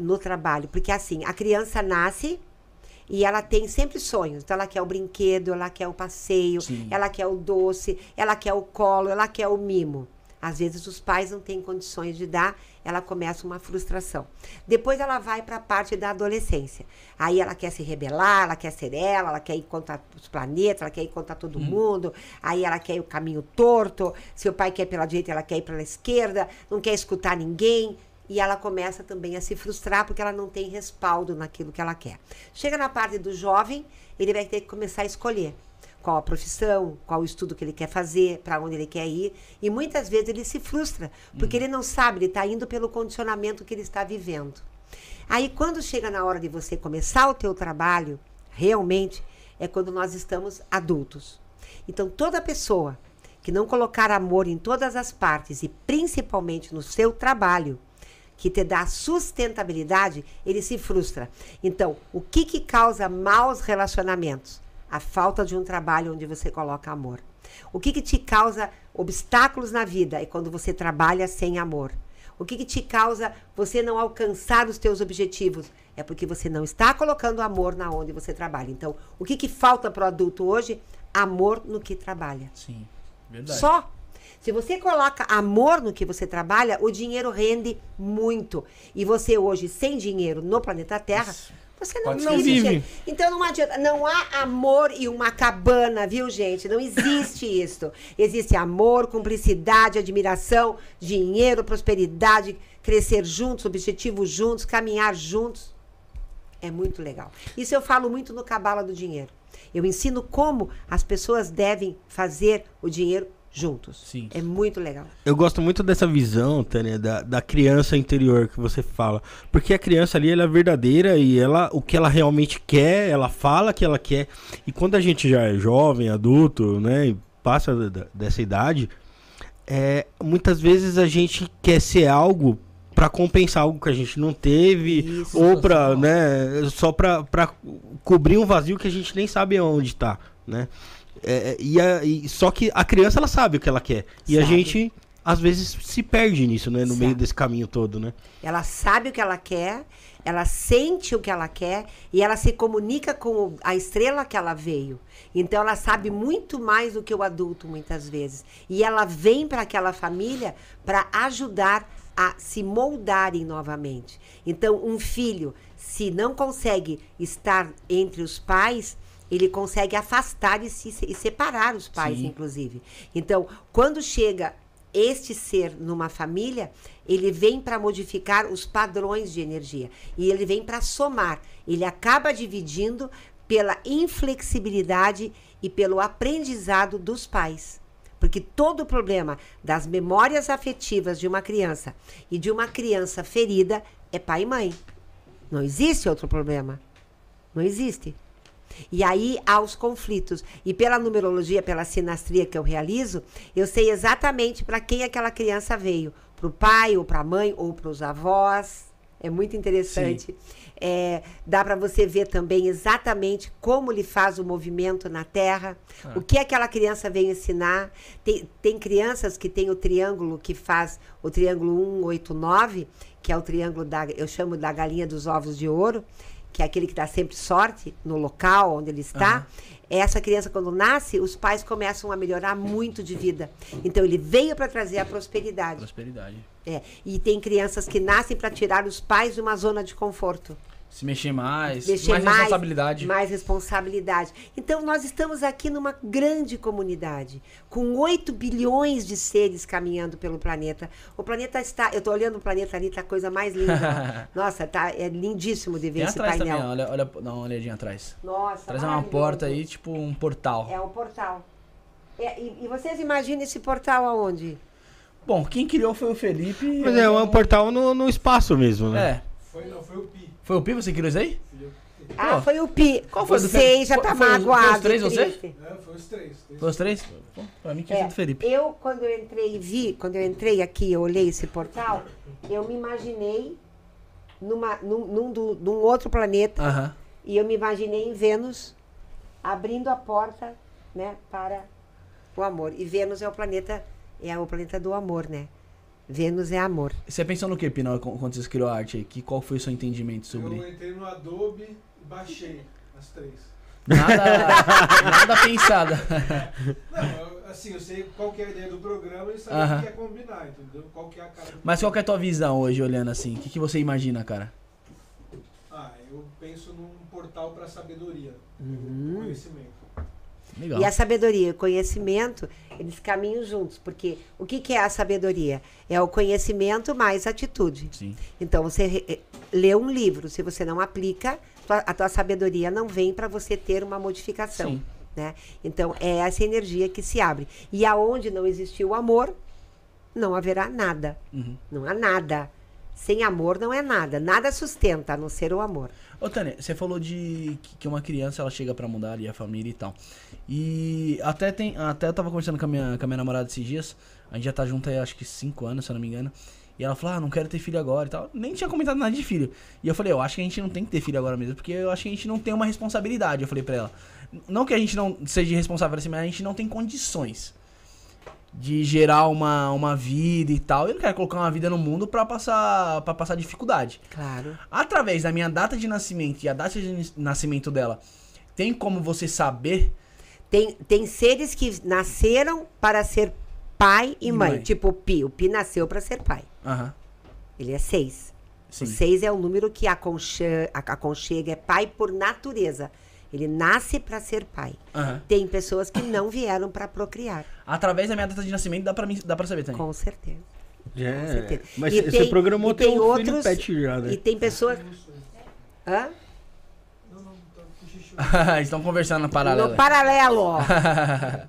no trabalho, porque assim, a criança nasce e ela tem sempre sonhos. Então, ela quer o brinquedo, ela quer o passeio, Sim. ela quer o doce, ela quer o colo, ela quer o mimo. Às vezes os pais não têm condições de dar, ela começa uma frustração. Depois ela vai para a parte da adolescência. Aí ela quer se rebelar, ela quer ser ela, ela quer ir contra os planetas, ela quer ir contra todo hum. mundo. Aí ela quer o caminho torto. Se o pai quer pela direita, ela quer ir pela esquerda, não quer escutar ninguém e ela começa também a se frustrar porque ela não tem respaldo naquilo que ela quer. Chega na parte do jovem, ele vai ter que começar a escolher qual a profissão, qual o estudo que ele quer fazer, para onde ele quer ir, e muitas vezes ele se frustra, porque uhum. ele não sabe, ele está indo pelo condicionamento que ele está vivendo. Aí quando chega na hora de você começar o teu trabalho, realmente é quando nós estamos adultos. Então toda pessoa que não colocar amor em todas as partes e principalmente no seu trabalho, que te dá sustentabilidade, ele se frustra. Então, o que, que causa maus relacionamentos? A falta de um trabalho onde você coloca amor. O que, que te causa obstáculos na vida? É quando você trabalha sem amor. O que, que te causa você não alcançar os teus objetivos? É porque você não está colocando amor na onde você trabalha. Então, o que, que falta para o adulto hoje? Amor no que trabalha. Sim, verdade. Só se você coloca amor no que você trabalha, o dinheiro rende muito. E você hoje, sem dinheiro no planeta Terra, você não, não vive. Então não adianta. Não há amor e uma cabana, viu, gente? Não existe [LAUGHS] isso. Existe amor, cumplicidade, admiração, dinheiro, prosperidade, crescer juntos, objetivos juntos, caminhar juntos. É muito legal. Isso eu falo muito no Cabala do Dinheiro. Eu ensino como as pessoas devem fazer o dinheiro juntos. Sim. É muito legal. Eu gosto muito dessa visão, Tânia, da, da criança interior que você fala. Porque a criança ali, ela é verdadeira e ela, o que ela realmente quer, ela fala que ela quer. E quando a gente já é jovem, adulto, né, e passa da, dessa idade, é, muitas vezes a gente quer ser algo para compensar algo que a gente não teve Isso, ou para, né, só para cobrir um vazio que a gente nem sabe onde está, né? É, é, e, a, e, só que a criança ela sabe o que ela quer. E sabe. a gente às vezes se perde nisso, né? No sabe. meio desse caminho todo, né? Ela sabe o que ela quer, ela sente o que ela quer e ela se comunica com a estrela que ela veio. Então ela sabe muito mais do que o adulto muitas vezes. E ela vem para aquela família para ajudar a se moldarem novamente. Então um filho, se não consegue estar entre os pais, ele consegue afastar e, se, e separar os pais, Sim. inclusive. Então, quando chega este ser numa família, ele vem para modificar os padrões de energia e ele vem para somar. Ele acaba dividindo pela inflexibilidade e pelo aprendizado dos pais. Porque todo o problema das memórias afetivas de uma criança e de uma criança ferida é pai e mãe. Não existe outro problema. Não existe. E aí há os conflitos. E pela numerologia, pela sinastria que eu realizo, eu sei exatamente para quem aquela criança veio: para o pai, ou para a mãe, ou para os avós. É muito interessante. É, dá para você ver também exatamente como ele faz o movimento na Terra, ah. o que aquela criança vem ensinar. Tem, tem crianças que tem o triângulo que faz o triângulo 189, que é o triângulo da, eu chamo da galinha dos ovos de ouro, que é aquele que dá sempre sorte no local onde ele está, uhum. essa criança, quando nasce, os pais começam a melhorar muito de vida. Então, ele veio para trazer a prosperidade. Prosperidade. É. E tem crianças que nascem para tirar os pais de uma zona de conforto. Se mexer mais, mexer mais, mais responsabilidade. Mais responsabilidade. Então, nós estamos aqui numa grande comunidade, com 8 bilhões de seres caminhando pelo planeta. O planeta está. Eu estou olhando o planeta ali, tá a coisa mais linda. [LAUGHS] Nossa, tá, é lindíssimo de ver Tem esse atrás painel. Também, olha, olha, dá uma olhadinha atrás. Nossa, Traz uma porta aí, tipo um portal. É um portal. É, e, e vocês imaginam esse portal aonde? Bom, quem criou foi o Felipe. Mas é um portal no, no espaço mesmo, né? É. Foi, não, foi o Pi. Foi o Pi você criou isso aí? Ah, Pô, foi o Pi. Qual foi Você já tá foi, magoado. Foi os três você? É, foi os três. Foi os três? Pô, pra mim que é, do Felipe. Eu, quando eu entrei e vi, quando eu entrei aqui, eu olhei esse portal, eu me imaginei numa, num, num, do, num outro planeta. Uh -huh. E eu me imaginei em Vênus abrindo a porta, né, para o amor. E Vênus é o planeta, é o planeta do amor, né? Vênus é amor. Você pensou no que, Pino, quando você criou a arte aí? Que, qual foi o seu entendimento sobre... Eu entrei no Adobe e baixei as três. Nada, nada pensada. [LAUGHS] Não, assim, eu sei qual que é a ideia do programa e saber uh -huh. o que é combinar, entendeu? Qual que é a cara Mas qual que é a tua visão hoje, olhando assim? O que, que você imagina, cara? Ah, eu penso num portal para sabedoria, uhum. conhecimento. Legal. E a sabedoria e o conhecimento, eles caminham juntos. Porque o que, que é a sabedoria? É o conhecimento mais atitude. Sim. Então, você eh, lê um livro, se você não aplica, a tua sabedoria não vem para você ter uma modificação. Sim. Né? Então, é essa energia que se abre. E aonde não existiu amor, não haverá nada. Uhum. Não há nada. Sem amor não é nada. Nada sustenta, a não ser o amor. Ô, Tânia, você falou de que uma criança ela chega para mudar ali a família e tal. E até tem. Até eu tava conversando com a minha, com a minha namorada esses dias. A gente já tá junto aí, acho que 5 anos, se eu não me engano. E ela falou, ah, não quero ter filho agora e tal. Nem tinha comentado nada de filho. E eu falei, eu acho que a gente não tem que ter filho agora mesmo, porque eu acho que a gente não tem uma responsabilidade. Eu falei pra ela. Não que a gente não seja responsável assim, mas a gente não tem condições de gerar uma, uma vida e tal. Eu não quero colocar uma vida no mundo para passar para passar dificuldade. Claro. Através da minha data de nascimento e a data de nascimento dela, tem como você saber? Tem, tem seres que nasceram para ser pai e, e mãe. mãe. Tipo o Pi. O Pi nasceu para ser pai. Uhum. Ele é seis. Sim. O seis é o número que aconchega, aconchega, é pai por natureza. Ele nasce para ser pai. Uhum. Tem pessoas que não vieram para procriar. Através da minha data de nascimento dá para dá para saber também. Com certeza. É, Com certeza. Mas e você tem, programou tem outros, pet já, né? E tem pessoas Hã? [LAUGHS] Estão conversando no paralelo. No paralelo. [LAUGHS]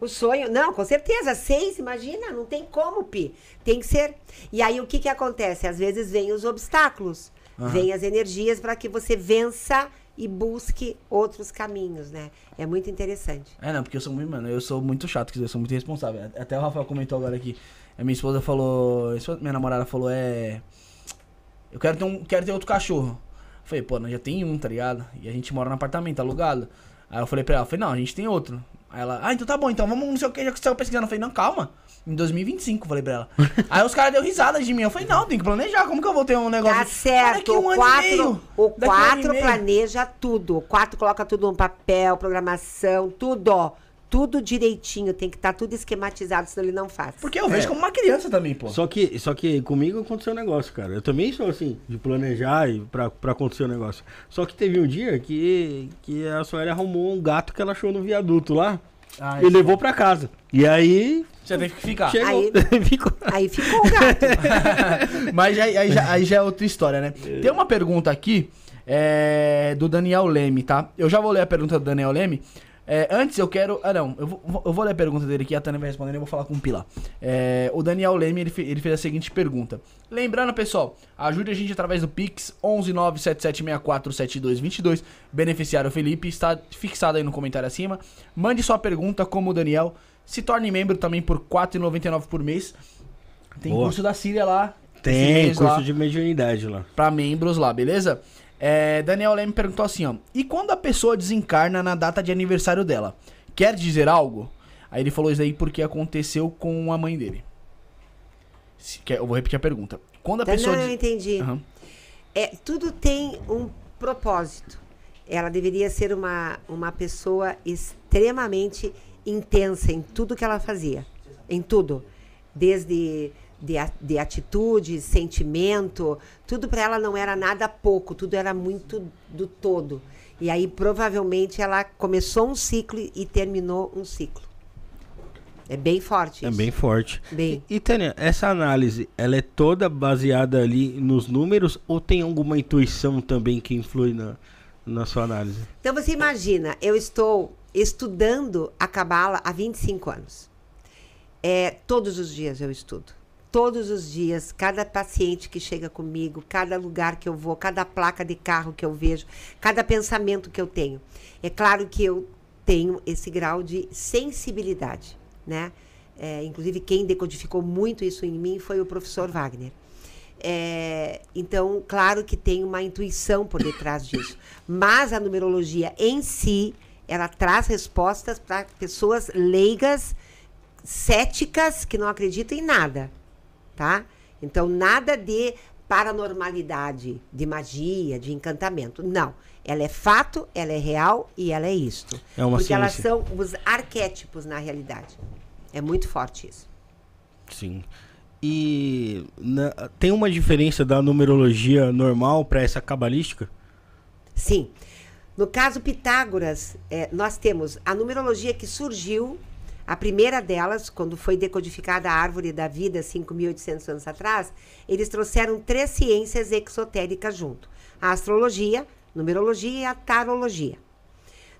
o sonho, não, com certeza, seis, imagina, não tem como, Pi. Tem que ser. E aí o que que acontece? Às vezes vem os obstáculos, uhum. vem as energias para que você vença e busque outros caminhos, né? É muito interessante. É, não, porque eu sou muito, mano, eu sou muito chato, eu sou muito responsável. Até o Rafael comentou agora aqui. A minha esposa falou, minha namorada falou, é. Eu quero ter, um, quero ter outro cachorro. Eu falei, pô, nós já tem um, tá ligado? E a gente mora no apartamento, alugado. Aí eu falei pra ela, falei, não, a gente tem outro. Aí ela, ah, então tá bom, então vamos não sei o que, já que você pesquisando. Eu falei, não, calma. Em 2025, falei pra ela. [LAUGHS] Aí os caras deu risada de mim. Eu falei, não, tem que planejar. Como que eu vou ter um negócio? Tá certo. Um o 4, o 4 um planeja tudo. O 4 coloca tudo no papel, programação, tudo, ó. Tudo direitinho, tem que estar tá tudo esquematizado, senão ele não faz. Porque eu vejo é. como uma criança também, pô. Só que, só que comigo aconteceu um negócio, cara. Eu também sou assim, de planejar e pra, pra acontecer o um negócio. Só que teve um dia que, que a Sueli arrumou um gato que ela achou no viaduto lá. Ah, e levou pra casa. E aí. Você teve que ficar. Chegou. Aí, [LAUGHS] ficou. aí ficou o gato. [LAUGHS] Mas aí, aí, já, aí já é outra história, né? Tem uma pergunta aqui é, do Daniel Leme, tá? Eu já vou ler a pergunta do Daniel Leme. É, antes eu quero. Ah, não. Eu vou, eu vou ler a pergunta dele aqui, a Tânia vai respondendo e eu vou falar com o Pilar. É, o Daniel Leme ele, ele, fez a seguinte pergunta. Lembrando, pessoal, ajude a gente através do Pix 11977647222. Beneficiário Felipe está fixado aí no comentário acima. Mande sua pergunta, como o Daniel. Se torne membro também por R$ 4,99 por mês. Tem Boa. curso da Síria lá. Tem curso lá, de mediunidade lá. Pra membros lá, beleza? É, Daniel Leme perguntou assim, ó. E quando a pessoa desencarna na data de aniversário dela? Quer dizer algo? Aí ele falou isso aí porque aconteceu com a mãe dele. Eu vou repetir a pergunta. Quando a tá, pessoa. Não, eu entendi. Uhum. É, tudo tem um propósito. Ela deveria ser uma, uma pessoa extremamente intensa em tudo que ela fazia. Em tudo. Desde de, de atitude, sentimento, tudo para ela não era nada pouco, tudo era muito do todo. E aí provavelmente ela começou um ciclo e terminou um ciclo. É bem forte é isso. É bem forte. Bem. E, e Tânia, essa análise, ela é toda baseada ali nos números ou tem alguma intuição também que influi na, na sua análise? Então você imagina, eu estou estudando a Cabala há 25 anos. É, todos os dias eu estudo todos os dias, cada paciente que chega comigo, cada lugar que eu vou, cada placa de carro que eu vejo, cada pensamento que eu tenho. É claro que eu tenho esse grau de sensibilidade, né? É, inclusive, quem decodificou muito isso em mim foi o professor Wagner. É, então, claro que tem uma intuição por detrás disso. Mas a numerologia em si, ela traz respostas para pessoas leigas, céticas, que não acreditam em nada tá? Então, nada de paranormalidade, de magia, de encantamento. Não. Ela é fato, ela é real e ela é isto. É uma Porque ciência. elas são os arquétipos na realidade. É muito forte isso. Sim. E na, tem uma diferença da numerologia normal para essa cabalística? Sim. No caso Pitágoras, é, nós temos a numerologia que surgiu a primeira delas, quando foi decodificada a árvore da vida 5.800 anos atrás, eles trouxeram três ciências exotéricas junto: a astrologia, numerologia e a tarologia.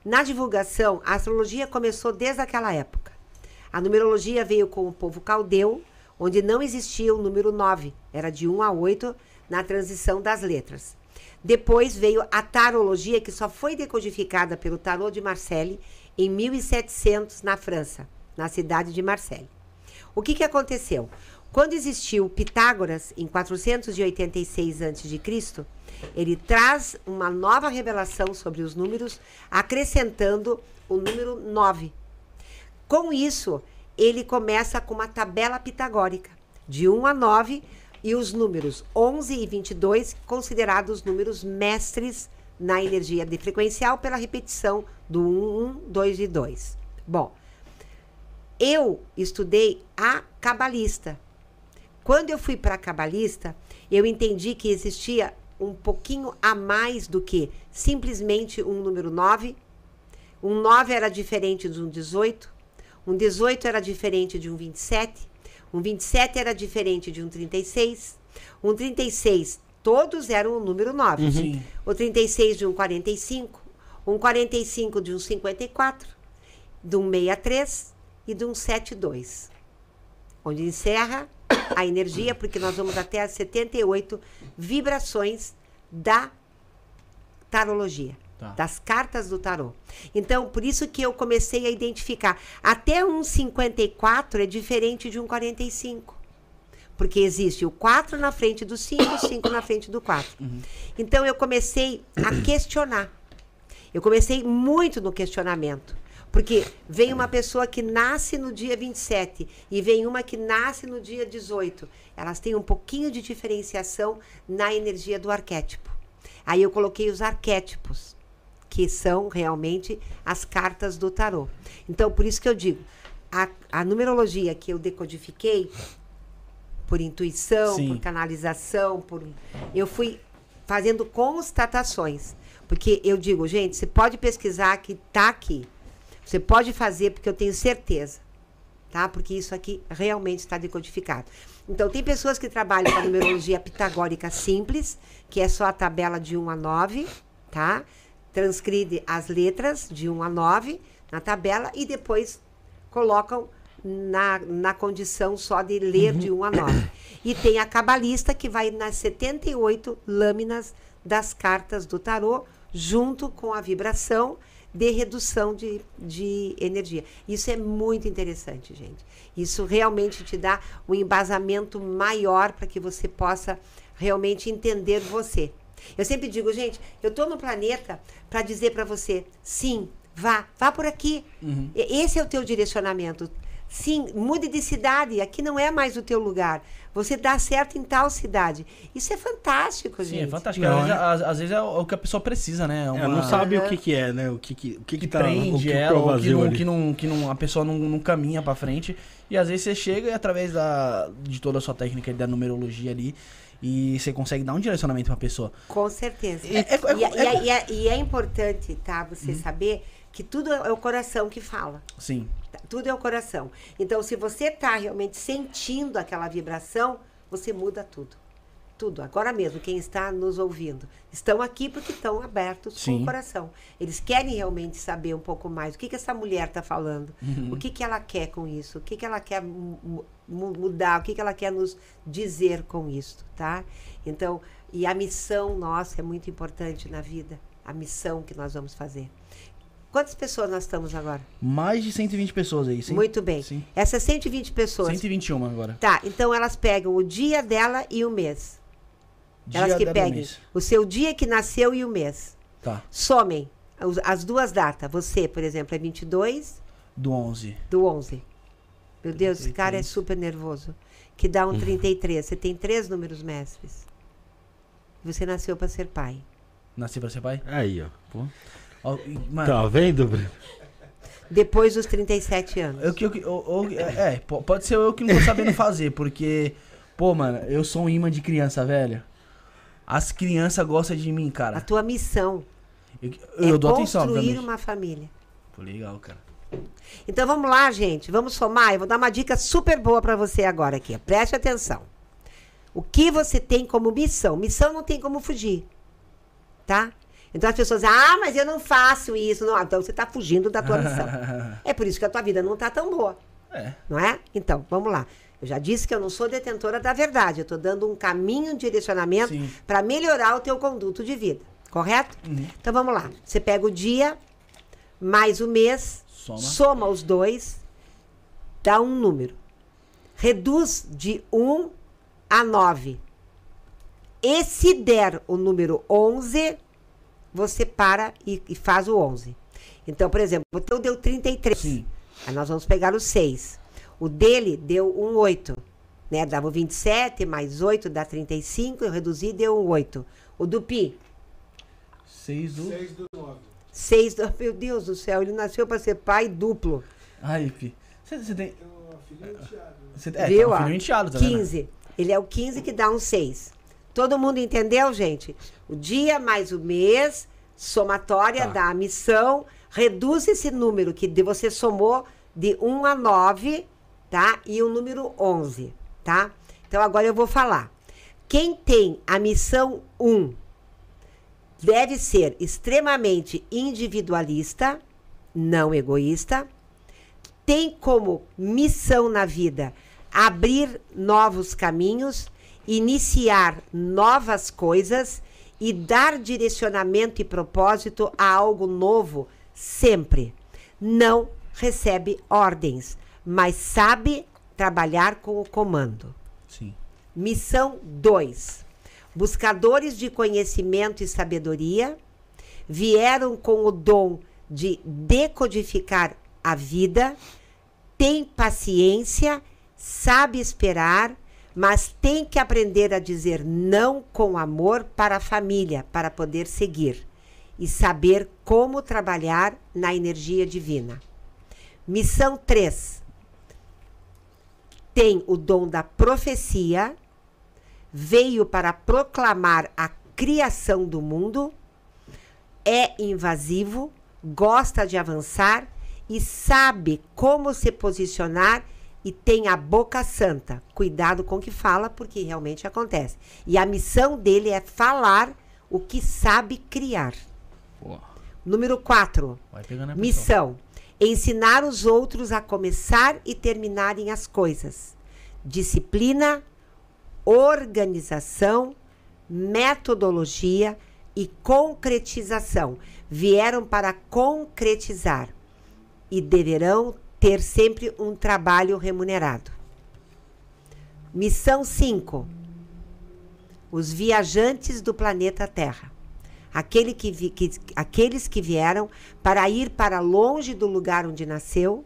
Na divulgação, a astrologia começou desde aquela época. A numerologia veio com o povo caldeu, onde não existia o número 9, era de 1 a 8 na transição das letras. Depois veio a tarologia, que só foi decodificada pelo tarô de Marseille em 1700 na França, na cidade de Marseille. O que, que aconteceu? Quando existiu Pitágoras, em 486 a.C., ele traz uma nova revelação sobre os números, acrescentando o número 9. Com isso, ele começa com uma tabela pitagórica, de 1 a 9, e os números 11 e 22 considerados números mestres na energia de frequencial pela repetição do 1, 1, 2 e 2. Bom, eu estudei a cabalista. Quando eu fui para a cabalista, eu entendi que existia um pouquinho a mais do que simplesmente um número 9. Um 9 era diferente de um 18, um 18 era diferente de um 27, um 27 era diferente de um 36, um 36 todos eram o número 9. Uhum. O 36 de um 45, um 45 de um 54, de um 63 e de um 72. Onde encerra a energia, porque nós vamos até as 78 vibrações da tarologia. Tá. Das cartas do tarô. Então, por isso que eu comecei a identificar. Até um 54 é diferente de um 45. Porque existe o 4 na frente do 5, o 5 na frente do 4. Uhum. Então eu comecei a questionar. Eu comecei muito no questionamento. Porque vem uma pessoa que nasce no dia 27 e vem uma que nasce no dia 18. Elas têm um pouquinho de diferenciação na energia do arquétipo. Aí eu coloquei os arquétipos, que são realmente as cartas do tarô. Então, por isso que eu digo, a, a numerologia que eu decodifiquei por intuição, Sim. por canalização, por eu fui fazendo constatações, porque eu digo, gente, você pode pesquisar que tá aqui. Você pode fazer, porque eu tenho certeza. Tá? Porque isso aqui realmente está decodificado. Então, tem pessoas que trabalham com a numerologia pitagórica simples, que é só a tabela de 1 a 9, tá? Transcribe as letras de 1 a 9 na tabela e depois colocam na, na condição só de ler uhum. de 1 a 9. E tem a cabalista que vai nas 78 lâminas das cartas do tarô, junto com a vibração de redução de, de energia. Isso é muito interessante, gente. Isso realmente te dá um embasamento maior para que você possa realmente entender você. Eu sempre digo, gente, eu estou no planeta para dizer para você, sim, vá, vá por aqui. Uhum. Esse é o teu direcionamento. Sim, mude de cidade, aqui não é mais o teu lugar. Você dá certo em tal cidade. Isso é fantástico, Sim, gente. é fantástico. Não, às, é? Às, às, vezes é o que a pessoa precisa, né? Uma... É, não sabe uhum. o que, que é, né? O que, que, o que, que, que tá, prende o que ela, ou que, não, que, não, que não, a pessoa não, não caminha para frente. E às vezes você chega e através da, de toda a sua técnica da numerologia ali, e você consegue dar um direcionamento pra pessoa. Com certeza. E é, é, é, e é importante, tá? Você hum. saber que tudo é o coração que fala. Sim. Tudo é o coração. Então, se você está realmente sentindo aquela vibração, você muda tudo. Tudo. Agora mesmo, quem está nos ouvindo, estão aqui porque estão abertos Sim. com o coração. Eles querem realmente saber um pouco mais o que, que essa mulher está falando, uhum. o que, que ela quer com isso, o que, que ela quer mudar, o que, que ela quer nos dizer com isso, tá? Então, e a missão nossa é muito importante na vida, a missão que nós vamos fazer. Quantas pessoas nós estamos agora? Mais de 120 pessoas aí, sim. Muito bem. Sim. Essas 120 pessoas. 121 agora. Tá, então elas pegam o dia dela e o mês. Dia elas que peguem o seu dia que nasceu e o mês. Tá. Somem as duas datas. Você, por exemplo, é 22 do 11. Do 11. Meu Deus, 33. esse cara é super nervoso. Que dá um 33. Você tem três números mestres. Você nasceu para ser pai. Nasci para ser pai? Aí, ó. Pô. Mano, tá vendo, Bruno? Depois dos 37 anos. Eu, eu, eu, eu, é, pode ser eu que não tô sabendo fazer, porque, pô, mano, eu sou um imã de criança, velho. As crianças gostam de mim, cara. A tua missão eu, eu é dou atenção, construir uma família. Pô, legal, cara. Então vamos lá, gente. Vamos somar. Eu vou dar uma dica super boa para você agora aqui. Preste atenção. O que você tem como missão? Missão não tem como fugir. Tá? Então as pessoas dizem, ah, mas eu não faço isso. Não, então você está fugindo da tua missão. [LAUGHS] é por isso que a tua vida não está tão boa. É. Não é? Então, vamos lá. Eu já disse que eu não sou detentora da verdade. Eu estou dando um caminho, um direcionamento para melhorar o teu conduto de vida. Correto? Uhum. Então vamos lá. Você pega o dia mais o mês, soma. soma os dois, dá um número. Reduz de 1 a 9. E se der o número 11, você para e, e faz o 11. Então, por exemplo, o teu deu 33. Sim. Aí nós vamos pegar o 6. O dele deu um 8. Né? Dava 27, mais 8 dá 35. Eu reduzi deu um 8. O do Pi? 6 do... 6 do 9. 6 do... Meu Deus do céu, ele nasceu para ser pai duplo. Ai, Pi. Você, você tem... Tem um filho enteado. Você, é, Viu? Tá um filho enteado, tá 15. Vendo? Ele é o 15 que dá um 6. Todo mundo entendeu, gente? O dia mais o mês, somatória tá. da missão, reduz esse número que você somou de 1 a 9, tá? E o número 11, tá? Então agora eu vou falar. Quem tem a missão 1 deve ser extremamente individualista, não egoísta, tem como missão na vida abrir novos caminhos iniciar novas coisas e dar direcionamento e propósito a algo novo sempre. Não recebe ordens, mas sabe trabalhar com o comando. Sim. Missão 2. Buscadores de conhecimento e sabedoria vieram com o dom de decodificar a vida, tem paciência, sabe esperar mas tem que aprender a dizer não com amor para a família, para poder seguir e saber como trabalhar na energia divina. Missão 3. Tem o dom da profecia, veio para proclamar a criação do mundo, é invasivo, gosta de avançar e sabe como se posicionar e tem a boca santa. Cuidado com o que fala, porque realmente acontece. E a missão dele é falar o que sabe criar. Boa. Número 4. Missão. Ensinar os outros a começar e terminarem as coisas. Disciplina, organização, metodologia e concretização. Vieram para concretizar e deverão ter sempre um trabalho remunerado. Missão 5. Os viajantes do planeta Terra. Aquele que vi, que, aqueles que vieram para ir para longe do lugar onde nasceu,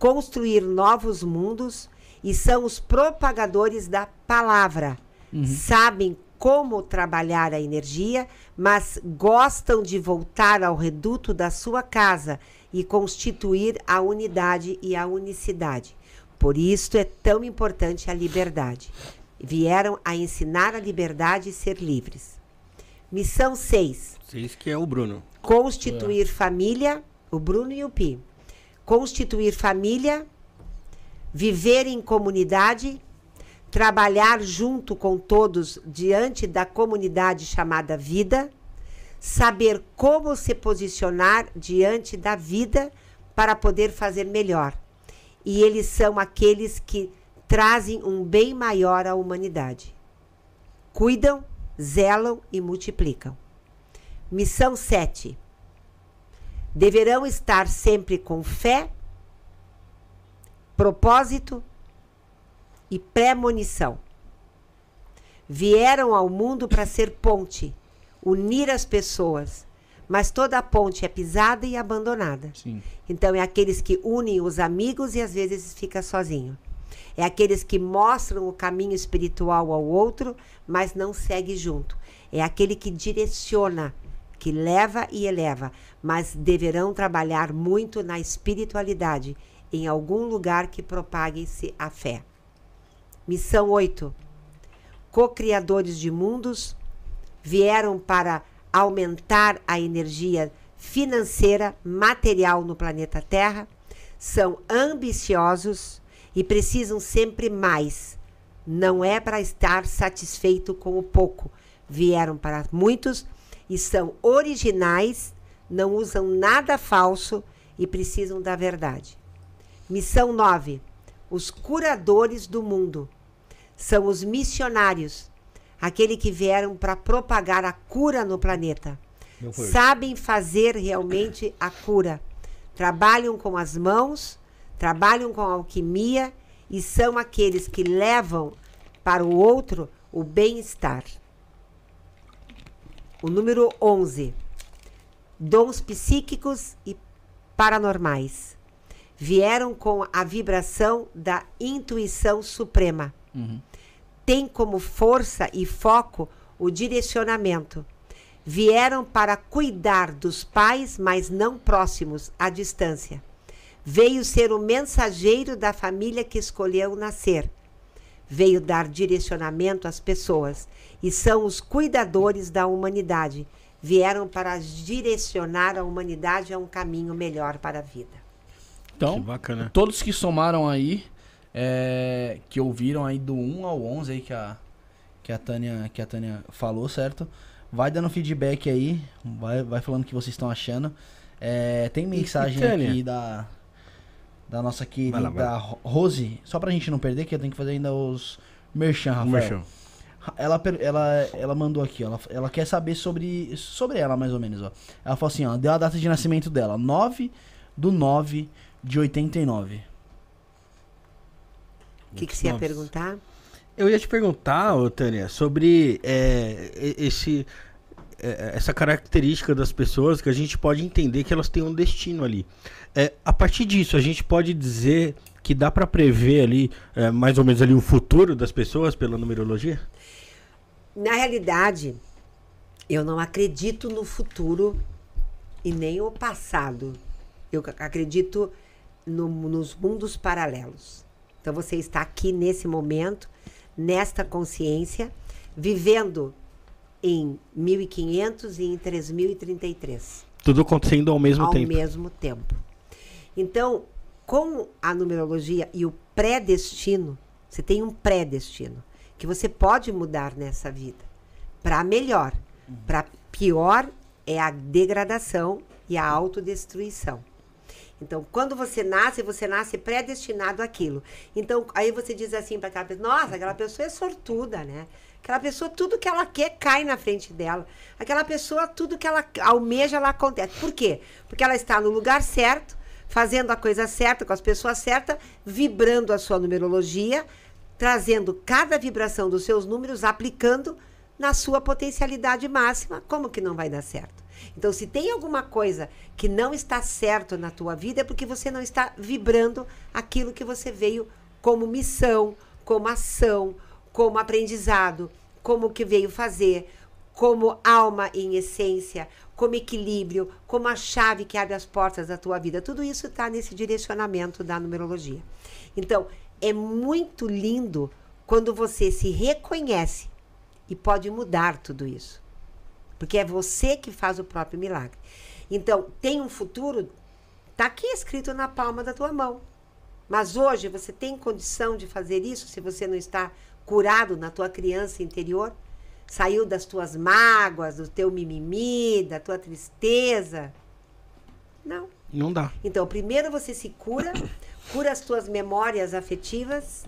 construir novos mundos e são os propagadores da palavra. Uhum. Sabem como trabalhar a energia, mas gostam de voltar ao reduto da sua casa e constituir a unidade e a unicidade. Por isso é tão importante a liberdade. Vieram a ensinar a liberdade e ser livres. Missão 6. 6 que é o Bruno. Constituir é. família, o Bruno e o Pi. Constituir família, viver em comunidade, trabalhar junto com todos diante da comunidade chamada vida, saber como se posicionar diante da vida para poder fazer melhor. E eles são aqueles que trazem um bem maior à humanidade. Cuidam, zelam e multiplicam. Missão 7. Deverão estar sempre com fé, propósito e premonição. Vieram ao mundo para ser ponte unir as pessoas. Mas toda a ponte é pisada e abandonada. Sim. Então é aqueles que unem os amigos e às vezes fica sozinho. É aqueles que mostram o caminho espiritual ao outro, mas não segue junto. É aquele que direciona, que leva e eleva, mas deverão trabalhar muito na espiritualidade, em algum lugar que propague-se a fé. Missão 8. Co-criadores de mundos, vieram para aumentar a energia financeira, material no planeta Terra, são ambiciosos e precisam sempre mais. Não é para estar satisfeito com o pouco. Vieram para muitos e são originais, não usam nada falso e precisam da verdade. Missão 9. Os curadores do mundo. São os missionários aquele que vieram para propagar a cura no planeta. Sabem fazer realmente a cura. Trabalham com as mãos, trabalham com alquimia e são aqueles que levam para o outro o bem-estar. O número 11. Dons psíquicos e paranormais. Vieram com a vibração da intuição suprema. Uhum tem como força e foco o direcionamento. Vieram para cuidar dos pais, mas não próximos, à distância. Veio ser o mensageiro da família que escolheu nascer. Veio dar direcionamento às pessoas e são os cuidadores da humanidade. Vieram para direcionar a humanidade a um caminho melhor para a vida. Então, que todos que somaram aí é, que ouviram aí do 1 ao 11 aí que a, que a, Tânia, que a Tânia falou, certo? Vai dando feedback aí, vai, vai falando o que vocês estão achando. É, tem mensagem aqui da, da nossa querida lá, da Rose, só pra gente não perder, que eu tenho que fazer ainda os merchan, Rafael. Merchan. Ela, ela, ela mandou aqui, ó, ela, ela quer saber sobre, sobre ela, mais ou menos. Ó. Ela falou assim: ó, deu a data de nascimento dela, 9 do 9 de 89. O que, que você ia perguntar? Eu ia te perguntar, ô, Tânia, sobre é, esse, é, essa característica das pessoas que a gente pode entender que elas têm um destino ali. É, a partir disso, a gente pode dizer que dá para prever ali é, mais ou menos ali o futuro das pessoas pela numerologia? Na realidade, eu não acredito no futuro e nem o passado. Eu acredito no, nos mundos paralelos. Então você está aqui nesse momento, nesta consciência, vivendo em 1500 e em 3033. Tudo acontecendo ao mesmo ao tempo. Ao mesmo tempo. Então, com a numerologia e o predestino, você tem um predestino que você pode mudar nessa vida para melhor. Para pior é a degradação e a autodestruição. Então, quando você nasce, você nasce predestinado àquilo. Então, aí você diz assim para aquela pessoa: nossa, aquela pessoa é sortuda, né? Aquela pessoa, tudo que ela quer cai na frente dela. Aquela pessoa, tudo que ela almeja, ela acontece. Por quê? Porque ela está no lugar certo, fazendo a coisa certa, com as pessoas certas, vibrando a sua numerologia, trazendo cada vibração dos seus números, aplicando na sua potencialidade máxima. Como que não vai dar certo? Então, se tem alguma coisa que não está certo na tua vida, é porque você não está vibrando aquilo que você veio como missão, como ação, como aprendizado, como que veio fazer, como alma em essência, como equilíbrio, como a chave que abre as portas da tua vida. Tudo isso está nesse direcionamento da numerologia. Então, é muito lindo quando você se reconhece e pode mudar tudo isso. Porque é você que faz o próprio milagre. Então, tem um futuro, está aqui escrito na palma da tua mão. Mas hoje você tem condição de fazer isso se você não está curado na tua criança interior? Saiu das tuas mágoas, do teu mimimi, da tua tristeza? Não. Não dá. Então, primeiro você se cura, [COUGHS] cura as tuas memórias afetivas,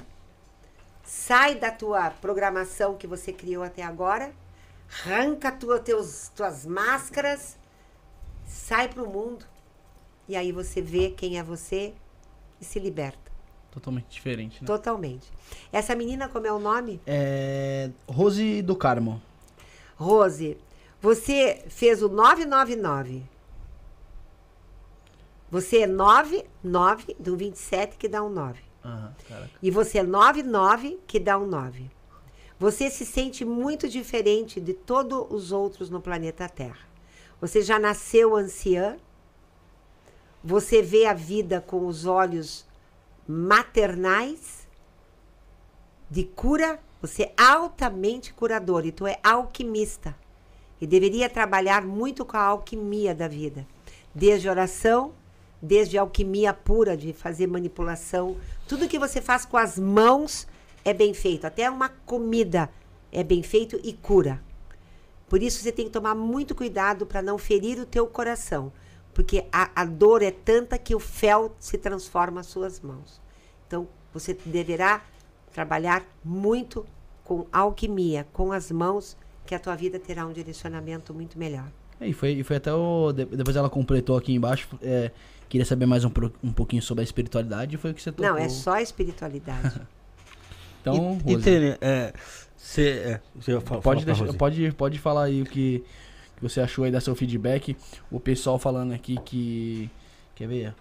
sai da tua programação que você criou até agora arranca tua, teus, tuas máscaras, sai pro mundo. E aí você vê quem é você e se liberta. Totalmente diferente, né? Totalmente. Essa menina, como é o nome? É. Rose do Carmo. Rose, você fez o 999. Você é 9, 9 do 27 que dá um 9. Uhum, e você é 99 que dá um 9. Você se sente muito diferente de todos os outros no planeta Terra. Você já nasceu anciã, você vê a vida com os olhos maternais, de cura, você é altamente curador. E tu é alquimista. E deveria trabalhar muito com a alquimia da vida, desde oração, desde alquimia pura de fazer manipulação, tudo que você faz com as mãos é bem feito. Até uma comida é bem feito e cura. Por isso você tem que tomar muito cuidado para não ferir o teu coração, porque a, a dor é tanta que o fel se transforma às suas mãos. Então você deverá trabalhar muito com alquimia, com as mãos, que a tua vida terá um direcionamento muito melhor. É, e foi, e foi até o. Depois ela completou aqui embaixo. É, queria saber mais um, um pouquinho sobre a espiritualidade. Foi o que você tocou. Não, é só a espiritualidade. [LAUGHS] Então, e, Rose, e é, cê, é, cê pode, deixar, pode, pode falar aí o que, que você achou aí, dar seu feedback. O pessoal falando aqui que. Quer ver?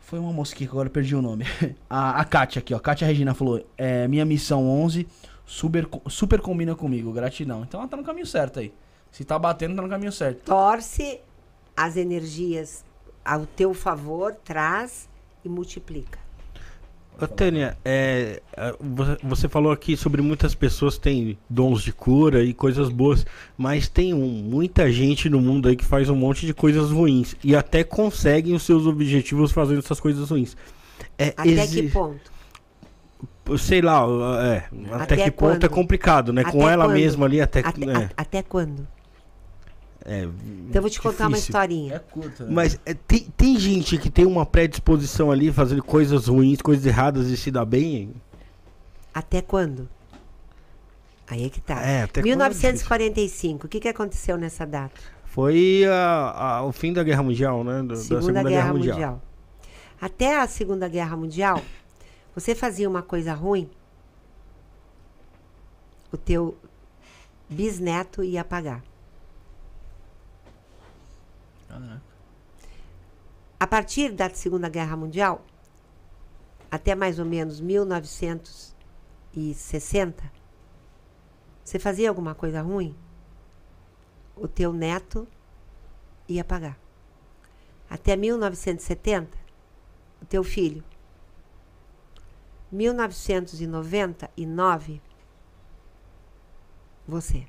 Foi uma moça que agora perdi o nome. [LAUGHS] a, a Kátia aqui, ó. Kátia Regina falou: é, Minha missão 11 super, super combina comigo, gratidão. Então ela tá no caminho certo aí. Se tá batendo, tá no caminho certo. Torce as energias ao teu favor, traz e multiplica. Tânia, é, você falou aqui sobre muitas pessoas têm dons de cura e coisas boas, mas tem um, muita gente no mundo aí que faz um monte de coisas ruins e até conseguem os seus objetivos fazendo essas coisas ruins. É, até que ponto? Sei lá, é, até, até que quando? ponto é complicado, né? Até Com ela quando? mesma ali até... Até, é. até quando? É, então eu vou te difícil. contar uma historinha. É curta, né? Mas é, tem, tem gente que tem uma predisposição ali, fazendo coisas ruins, coisas erradas e se dá bem. Até quando? Aí é que tá. É, até 1945, é o que, que aconteceu nessa data? Foi a, a, o fim da Guerra Mundial, né? Do, segunda, da Segunda Guerra, Guerra mundial. mundial. Até a Segunda Guerra Mundial, você fazia uma coisa ruim, o teu bisneto ia pagar. A partir da Segunda Guerra Mundial, até mais ou menos 1960, você fazia alguma coisa ruim, o teu neto ia pagar. Até 1970, o teu filho. 1999, você.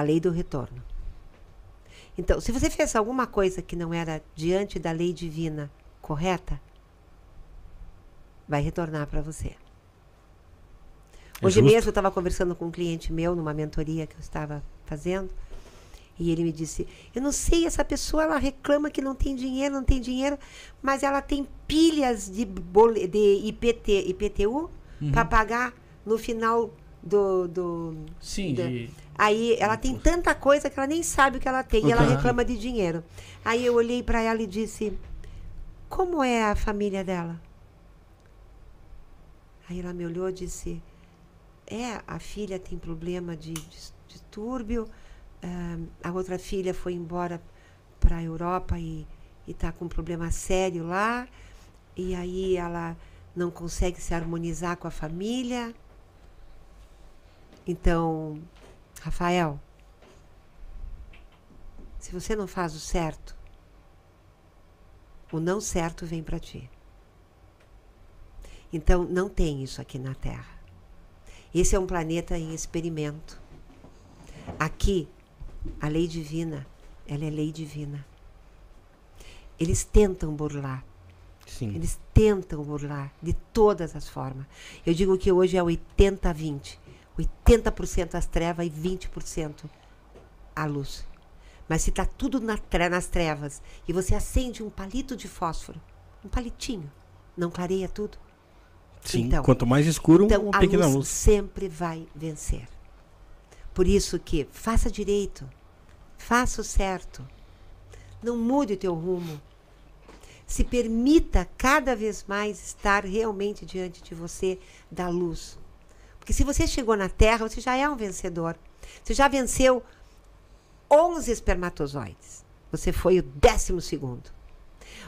A lei do retorno. Então, se você fez alguma coisa que não era diante da lei divina correta, vai retornar para você. É Hoje mesmo eu estava conversando com um cliente meu numa mentoria que eu estava fazendo. E ele me disse: Eu não sei, essa pessoa ela reclama que não tem dinheiro, não tem dinheiro, mas ela tem pilhas de, bole, de IPT, IPTU uhum. para pagar no final do. do Sim, da, de... Aí ela tem tanta coisa que ela nem sabe o que ela tem. Uhum. E ela reclama de dinheiro. Aí eu olhei para ela e disse: Como é a família dela? Aí ela me olhou e disse: É, a filha tem problema de distúrbio Uh, a outra filha foi embora para a Europa e está com um problema sério lá. E aí ela não consegue se harmonizar com a família. Então, Rafael, se você não faz o certo, o não certo vem para ti. Então, não tem isso aqui na Terra. Esse é um planeta em experimento. Aqui a lei divina, ela é lei divina. Eles tentam burlar. Sim. Eles tentam burlar de todas as formas. Eu digo que hoje é 80-20. 80% as trevas e 20% a luz. Mas se está tudo na tre nas trevas e você acende um palito de fósforo, um palitinho, não clareia tudo? Sim, então, quanto mais escuro, então uma pequena luz, luz sempre vai vencer. Por isso que faça direito, faça o certo, não mude o teu rumo. Se permita cada vez mais estar realmente diante de você da luz. Porque se você chegou na Terra, você já é um vencedor. Você já venceu 11 espermatozoides. Você foi o décimo segundo.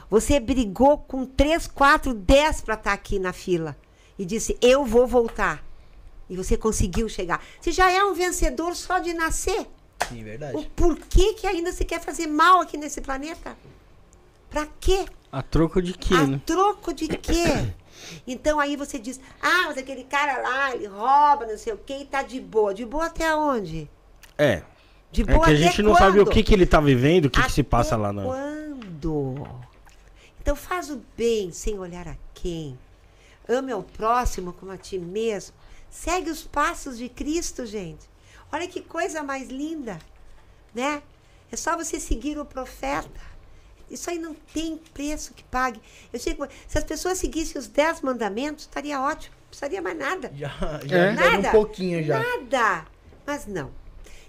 Você brigou com 3, 4, 10 para estar aqui na fila. E disse: Eu vou voltar. E você conseguiu chegar. Você já é um vencedor só de nascer. Sim, verdade. O porquê que ainda você quer fazer mal aqui nesse planeta? Pra quê? A troco de quê, A né? troco de quê? Então aí você diz, ah, mas aquele cara lá, ele rouba, não sei o quê, e tá de boa. De boa até onde? É. De boa é que a gente não sabe o que, que ele tá vivendo, o que, que se passa lá na. Quando? Então faz o bem sem olhar a quem. Ame ao próximo como a ti mesmo. Segue os passos de Cristo, gente. Olha que coisa mais linda, né? É só você seguir o profeta. Isso aí não tem preço que pague. Eu digo, se as pessoas seguissem os dez mandamentos, estaria ótimo. Não precisaria mais nada. Já, já é. nada, um pouquinho já. Nada. Mas não.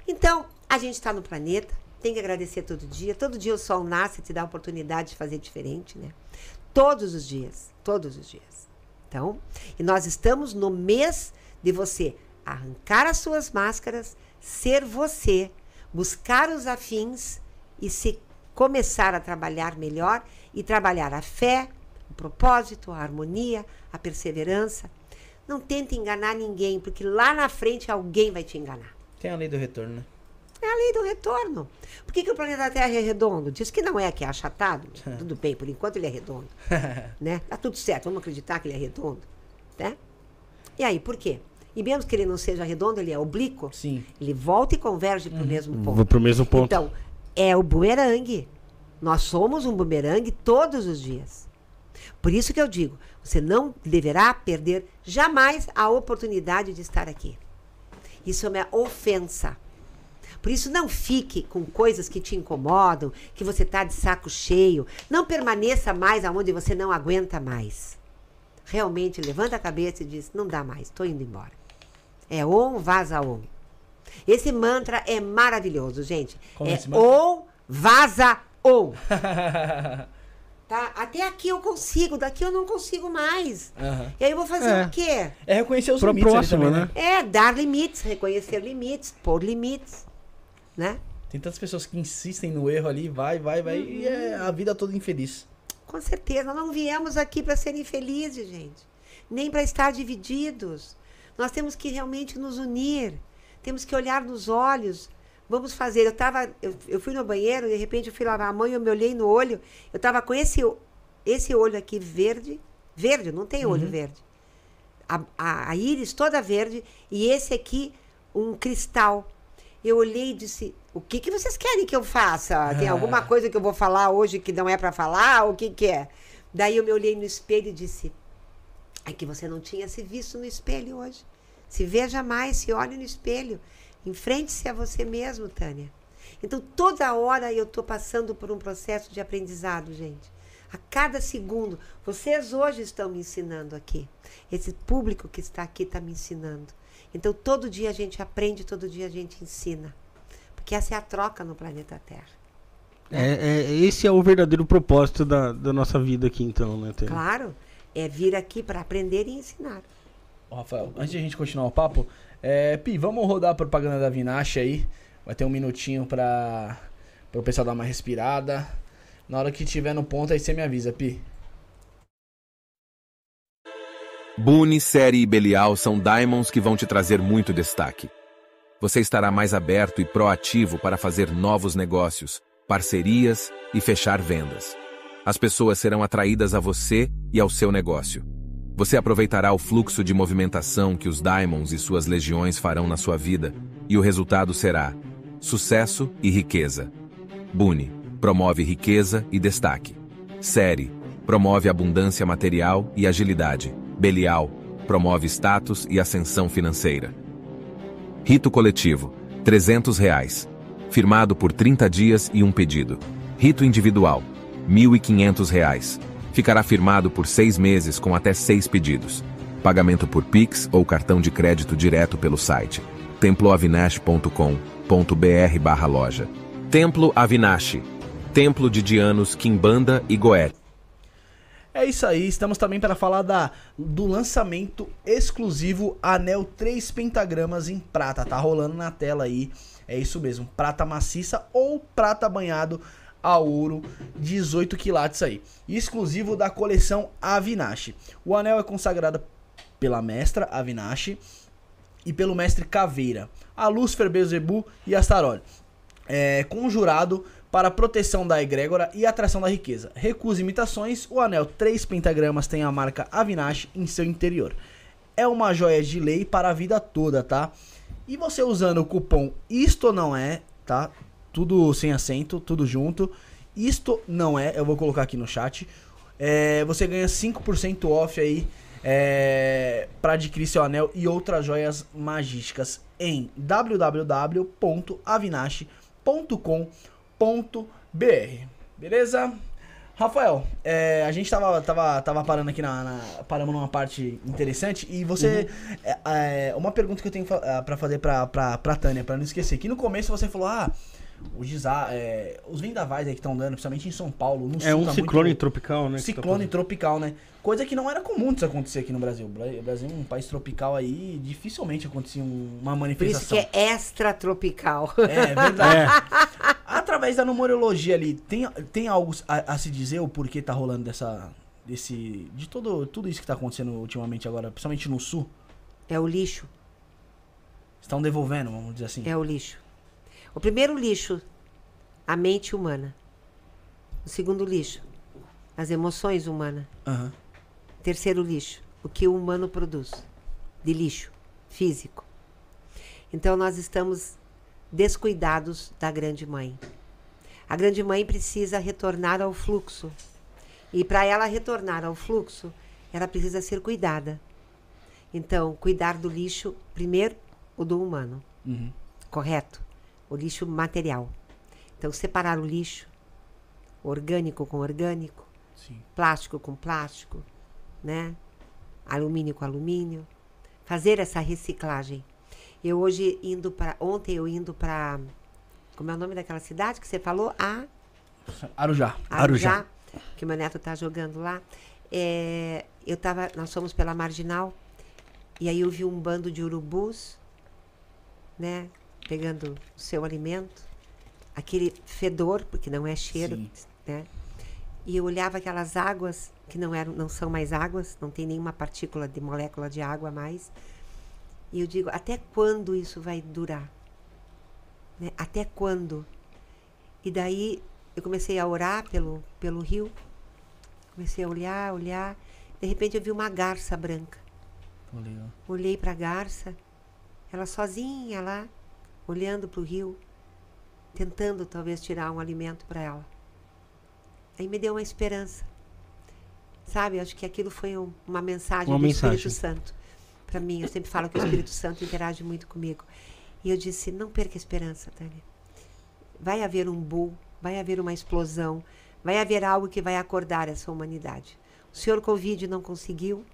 Então, a gente está no planeta, tem que agradecer todo dia. Todo dia o sol nasce e te dá a oportunidade de fazer diferente, né? Todos os dias. Todos os dias. Então, e nós estamos no mês de você arrancar as suas máscaras, ser você, buscar os afins e se começar a trabalhar melhor e trabalhar a fé, o propósito, a harmonia, a perseverança. Não tente enganar ninguém, porque lá na frente alguém vai te enganar. Tem a lei do retorno, né? É a lei do retorno. Por que, que o planeta Terra é redondo? Diz que não é, que é achatado. [LAUGHS] tudo bem, por enquanto ele é redondo. [LAUGHS] né? Tá tudo certo, vamos acreditar que ele é redondo. Né? E aí, por quê? E mesmo que ele não seja redondo, ele é oblíquo. Sim. Ele volta e converge para o uhum. mesmo ponto. Para o mesmo ponto. Então, é o bumerangue. Nós somos um bumerangue todos os dias. Por isso que eu digo, você não deverá perder jamais a oportunidade de estar aqui. Isso é uma ofensa. Por isso, não fique com coisas que te incomodam, que você está de saco cheio. Não permaneça mais aonde você não aguenta mais. Realmente, levanta a cabeça e diz: não dá mais, estou indo embora. É Om Vaza Om. Esse mantra é maravilhoso, gente. Como é Om Vaza Om. [LAUGHS] tá? Até aqui eu consigo, daqui eu não consigo mais. Uhum. E aí eu vou fazer é. o quê? É reconhecer os Pro limites próximo, também, né? né? É, dar limites, reconhecer limites, pôr limites, né? Tem tantas pessoas que insistem no erro ali, vai, vai, vai, uhum. e é a vida toda infeliz. Com certeza, nós não viemos aqui para ser infelizes, gente. Nem para estar divididos. Nós temos que realmente nos unir, temos que olhar nos olhos. Vamos fazer. Eu tava, eu, eu fui no banheiro, de repente eu fui lavar a mão e eu me olhei no olho. Eu estava com esse, esse olho aqui verde, verde, não tem olho uhum. verde. A, a, a íris toda verde e esse aqui um cristal. Eu olhei e disse: O que, que vocês querem que eu faça? Tem alguma coisa que eu vou falar hoje que não é para falar? O que, que é? Daí eu me olhei no espelho e disse: É que você não tinha se visto no espelho hoje. Se veja mais, se olhe no espelho. Enfrente-se a você mesmo, Tânia. Então, toda hora eu estou passando por um processo de aprendizado, gente. A cada segundo. Vocês hoje estão me ensinando aqui. Esse público que está aqui está me ensinando. Então, todo dia a gente aprende, todo dia a gente ensina. Porque essa é a troca no planeta Terra. É, é esse é o verdadeiro propósito da, da nossa vida aqui, então, né, Tânia? Claro. É vir aqui para aprender e ensinar. Rafael, antes de a gente continuar o papo, é, Pi, vamos rodar a propaganda da Vinache aí. Vai ter um minutinho para o pessoal dar uma respirada. Na hora que tiver no ponto, aí você me avisa, Pi. Boone, Série e Belial são diamonds que vão te trazer muito destaque. Você estará mais aberto e proativo para fazer novos negócios, parcerias e fechar vendas. As pessoas serão atraídas a você e ao seu negócio. Você aproveitará o fluxo de movimentação que os diamonds e suas legiões farão na sua vida, e o resultado será sucesso e riqueza. Boone promove riqueza e destaque. Série, promove abundância material e agilidade. Belial, promove status e ascensão financeira. Rito coletivo, 300 reais. Firmado por 30 dias e um pedido. Rito individual, 1.500 reais. Ficará firmado por seis meses com até seis pedidos. Pagamento por Pix ou cartão de crédito direto pelo site temploavinash.com.br barra loja. Templo Avinash, Templo de Dianos, Kimbanda e Goethe. É isso aí, estamos também para falar da, do lançamento exclusivo Anel 3 Pentagramas em prata. Tá rolando na tela aí, é isso mesmo, prata maciça ou prata banhado a ouro, 18 quilates aí. Exclusivo da coleção Avinashi. O anel é consagrado pela mestra Avinashi e pelo mestre Caveira, a Lúcifer Bezebu e Astarol. É, conjurado para proteção da egrégora e atração da riqueza. Recusa imitações, o anel 3 pentagramas tem a marca Avinash em seu interior. É uma joia de lei para a vida toda, tá? E você usando o cupom Isto Não É, tá? Tudo sem acento, tudo junto. Isto Não É, eu vou colocar aqui no chat. É, você ganha 5% off aí é, para adquirir seu anel e outras joias magísticas em www.avinash.com.br br Beleza? Rafael, é, a gente tava, tava, tava parando aqui na, na, Paramos numa parte interessante e você. Uhum. É, é, uma pergunta que eu tenho para fazer pra, pra, pra Tânia, pra não esquecer. Que no começo você falou, ah, os, é, os vendavais aí que estão dando, principalmente em São Paulo, no É sul, um tá ciclone muito... tropical, né? Ciclone tá tropical, né? Coisa que não era comum disso acontecer aqui no Brasil. O Brasil é um país tropical aí, dificilmente acontecia uma manifestação. Por isso que é extra tropical. É, é verdade. [LAUGHS] É. Através da numerologia ali, tem, tem algo a, a, se dizer o porquê tá rolando dessa. Desse. De todo, tudo isso que tá acontecendo ultimamente agora, principalmente no sul? É o lixo. Estão devolvendo, vamos dizer assim. É o lixo. O primeiro lixo, a mente humana. O segundo lixo, as emoções humanas. Uhum. Terceiro lixo, o que o humano produz de lixo físico. Então nós estamos descuidados da grande mãe. A grande mãe precisa retornar ao fluxo. E para ela retornar ao fluxo, ela precisa ser cuidada. Então, cuidar do lixo, primeiro, o do humano. Uhum. Correto? O lixo material. Então, separar o lixo, orgânico com orgânico, Sim. plástico com plástico, né? Alumínio com alumínio. Fazer essa reciclagem. Eu hoje indo para ontem eu indo para como é o nome daquela cidade que você falou? A Arujá. Arujá. Arujá. Que meu neto tá jogando lá. É, eu tava, nós fomos pela marginal e aí eu vi um bando de urubus, né, pegando o seu alimento, aquele fedor, porque não é cheiro, Sim. né? E eu olhava aquelas águas que não eram, não são mais águas, não tem nenhuma partícula de molécula de água mais. E eu digo, até quando isso vai durar? Né? Até quando? E daí eu comecei a orar pelo, pelo rio, comecei a olhar, olhar. De repente eu vi uma garça branca. Olhei para a garça, ela sozinha lá, olhando para o rio, tentando talvez tirar um alimento para ela. Aí me deu uma esperança. Sabe, acho que aquilo foi um, uma mensagem uma do mensagem. Espírito Santo para mim. Eu sempre falo que o Espírito [COUGHS] Santo interage muito comigo. E eu disse: não perca a esperança, Tânia. Vai haver um bull, vai haver uma explosão, vai haver algo que vai acordar essa humanidade. O senhor Covid não conseguiu.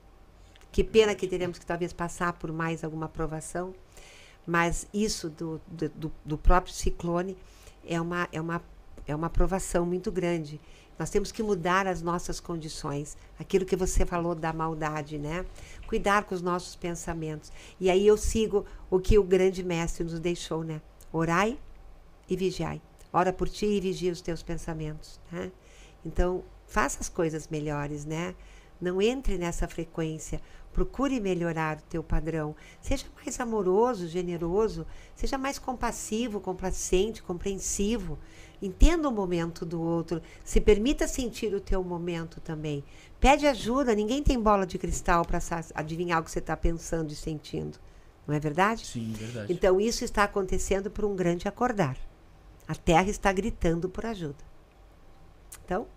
Que pena que teremos que talvez passar por mais alguma aprovação. Mas isso do, do, do próprio ciclone é uma, é, uma, é uma aprovação muito grande. Nós temos que mudar as nossas condições. Aquilo que você falou da maldade, né? Cuidar com os nossos pensamentos. E aí eu sigo o que o grande mestre nos deixou, né? Orai e vigiai. Ora por ti e vigia os teus pensamentos, né? Então, faça as coisas melhores, né? Não entre nessa frequência. Procure melhorar o teu padrão. Seja mais amoroso, generoso. Seja mais compassivo, complacente, compreensivo. Entenda o momento do outro. Se permita sentir o teu momento também. Pede ajuda. Ninguém tem bola de cristal para adivinhar o que você está pensando e sentindo. Não é verdade? Sim, verdade. Então, isso está acontecendo por um grande acordar. A Terra está gritando por ajuda. Então,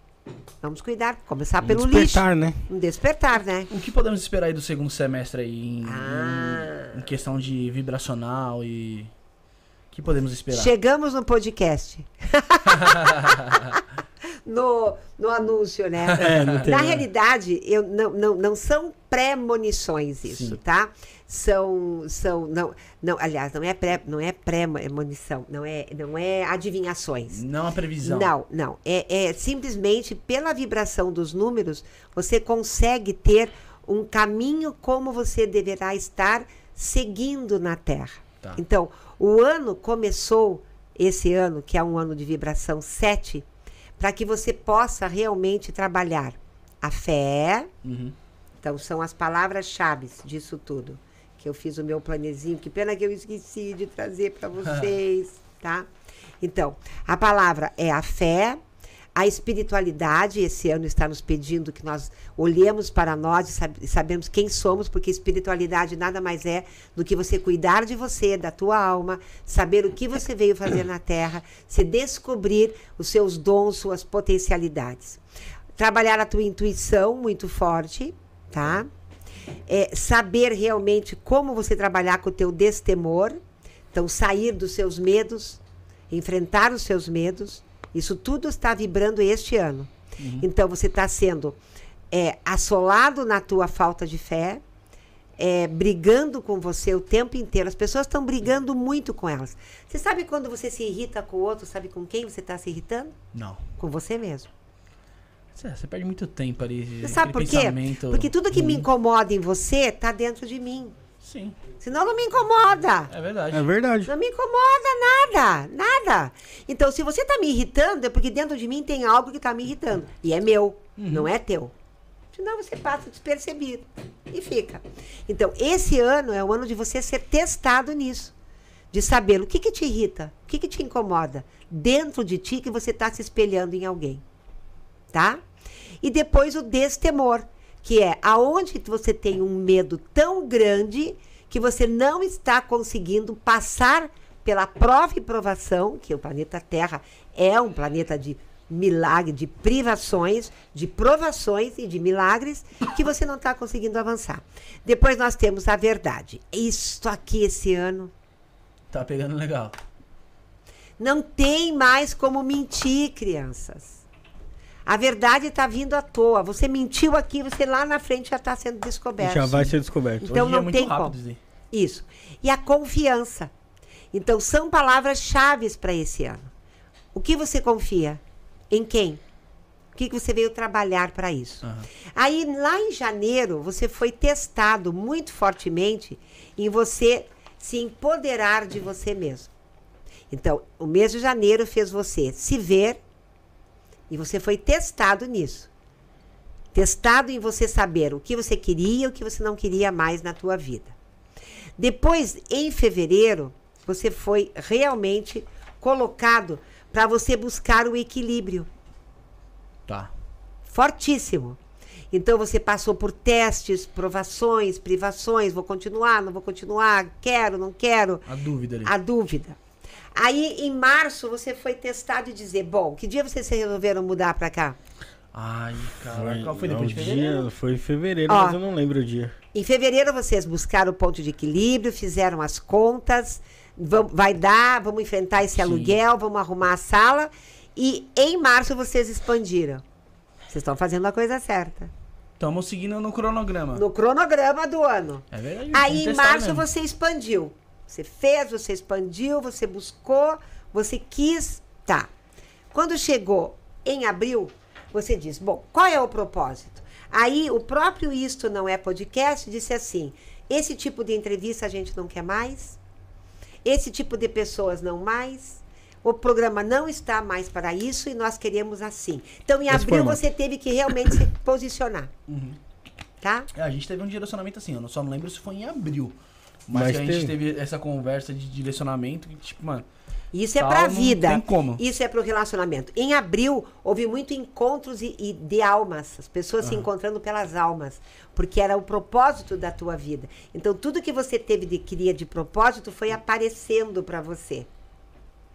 Vamos cuidar, começar um pelo despertar, lixo. né? Um despertar, né? O que podemos esperar aí do segundo semestre aí em, ah. em, em questão de vibracional e o que podemos esperar? Chegamos no podcast. [LAUGHS] no, no anúncio, né? [LAUGHS] É, Na realidade, eu, não, não, não são premonições isso, Sim. tá? São, são não, não, aliás, não é pré, não é premonição, não é, não é adivinhações. Não é previsão. Não, não, é, é simplesmente pela vibração dos números, você consegue ter um caminho como você deverá estar seguindo na Terra. Tá. Então, o ano começou esse ano, que é um ano de vibração 7, para que você possa realmente trabalhar a fé. Uhum. Então, são as palavras-chave disso tudo. Que eu fiz o meu planezinho. Que pena que eu esqueci de trazer para [LAUGHS] vocês, tá? Então, a palavra é a fé, a espiritualidade, esse ano está nos pedindo que nós olhemos para nós e, sab sabemos quem somos, porque espiritualidade nada mais é do que você cuidar de você, da tua alma, saber o que você veio fazer na Terra, se descobrir os seus dons, suas potencialidades. Trabalhar a tua intuição muito forte, tá? É, saber realmente como você trabalhar com o teu destemor, então sair dos seus medos, enfrentar os seus medos, isso tudo está vibrando este ano. Uhum. Então você está sendo é, assolado na tua falta de fé, é, brigando com você o tempo inteiro. As pessoas estão brigando muito com elas. Você sabe quando você se irrita com o outro, sabe com quem você está se irritando? Não. Com você mesmo. Você perde muito tempo ali. Sabe por quê? Porque tudo que me incomoda em você está dentro de mim. Sim. Senão não me incomoda. É verdade. É verdade. Não me incomoda nada, nada. Então, se você está me irritando, é porque dentro de mim tem algo que está me irritando. E é meu, uhum. não é teu. Senão você passa despercebido e fica. Então, esse ano é o ano de você ser testado nisso. De saber o que, que te irrita, o que, que te incomoda dentro de ti que você está se espelhando em alguém. Tá? E depois o destemor que é aonde você tem um medo tão grande que você não está conseguindo passar pela prova e provação, que o planeta Terra é um planeta de milagre, de privações, de provações e de milagres que você não está conseguindo avançar. Depois nós temos a verdade. Isso aqui esse ano. Tá pegando legal. Não tem mais como mentir, crianças. A verdade está vindo à toa. Você mentiu aqui, você lá na frente já está sendo descoberto. Já vai ser descoberto. Então Hoje é não é tem rápido, como. Isso. E a confiança. Então são palavras-chave para esse ano. O que você confia? Em quem? O que, que você veio trabalhar para isso? Uhum. Aí, lá em janeiro, você foi testado muito fortemente em você se empoderar de você mesmo. Então, o mês de janeiro fez você se ver e você foi testado nisso. Testado em você saber o que você queria e o que você não queria mais na tua vida. Depois, em fevereiro, você foi realmente colocado para você buscar o equilíbrio. Tá. Fortíssimo. Então você passou por testes, provações, privações, vou continuar, não vou continuar, quero, não quero. A dúvida ali. A dúvida. Aí em março você foi testado e dizer, bom, que dia vocês resolveram mudar para cá? Ai, cara, qual foi depois de fevereiro? Dia, foi em fevereiro, Ó, mas eu não lembro o dia. Em fevereiro vocês buscaram o ponto de equilíbrio, fizeram as contas, vão, vai dar, vamos enfrentar esse Sim. aluguel, vamos arrumar a sala. E em março vocês expandiram. Vocês estão fazendo a coisa certa. Estamos seguindo no cronograma. No cronograma do ano. É verdade. Aí em março mesmo. você expandiu. Você fez, você expandiu, você buscou, você quis. Tá. Quando chegou em abril, você diz: bom, qual é o propósito? Aí o próprio Isto Não É Podcast disse assim: esse tipo de entrevista a gente não quer mais, esse tipo de pessoas não mais. O programa não está mais para isso e nós queremos assim. Então, em abril, você teve que realmente se posicionar. Uhum. Tá? É, a gente teve um direcionamento assim, eu só não lembro se foi em abril. Mas, mas a gente teve essa conversa de direcionamento que, tipo, mano, isso é para a vida. Não tem como. Isso é para o relacionamento. Em abril, houve muito encontros e, e de almas. As pessoas uhum. se encontrando pelas almas. Porque era o propósito da tua vida. Então, tudo que você teve de cria de propósito foi aparecendo para você.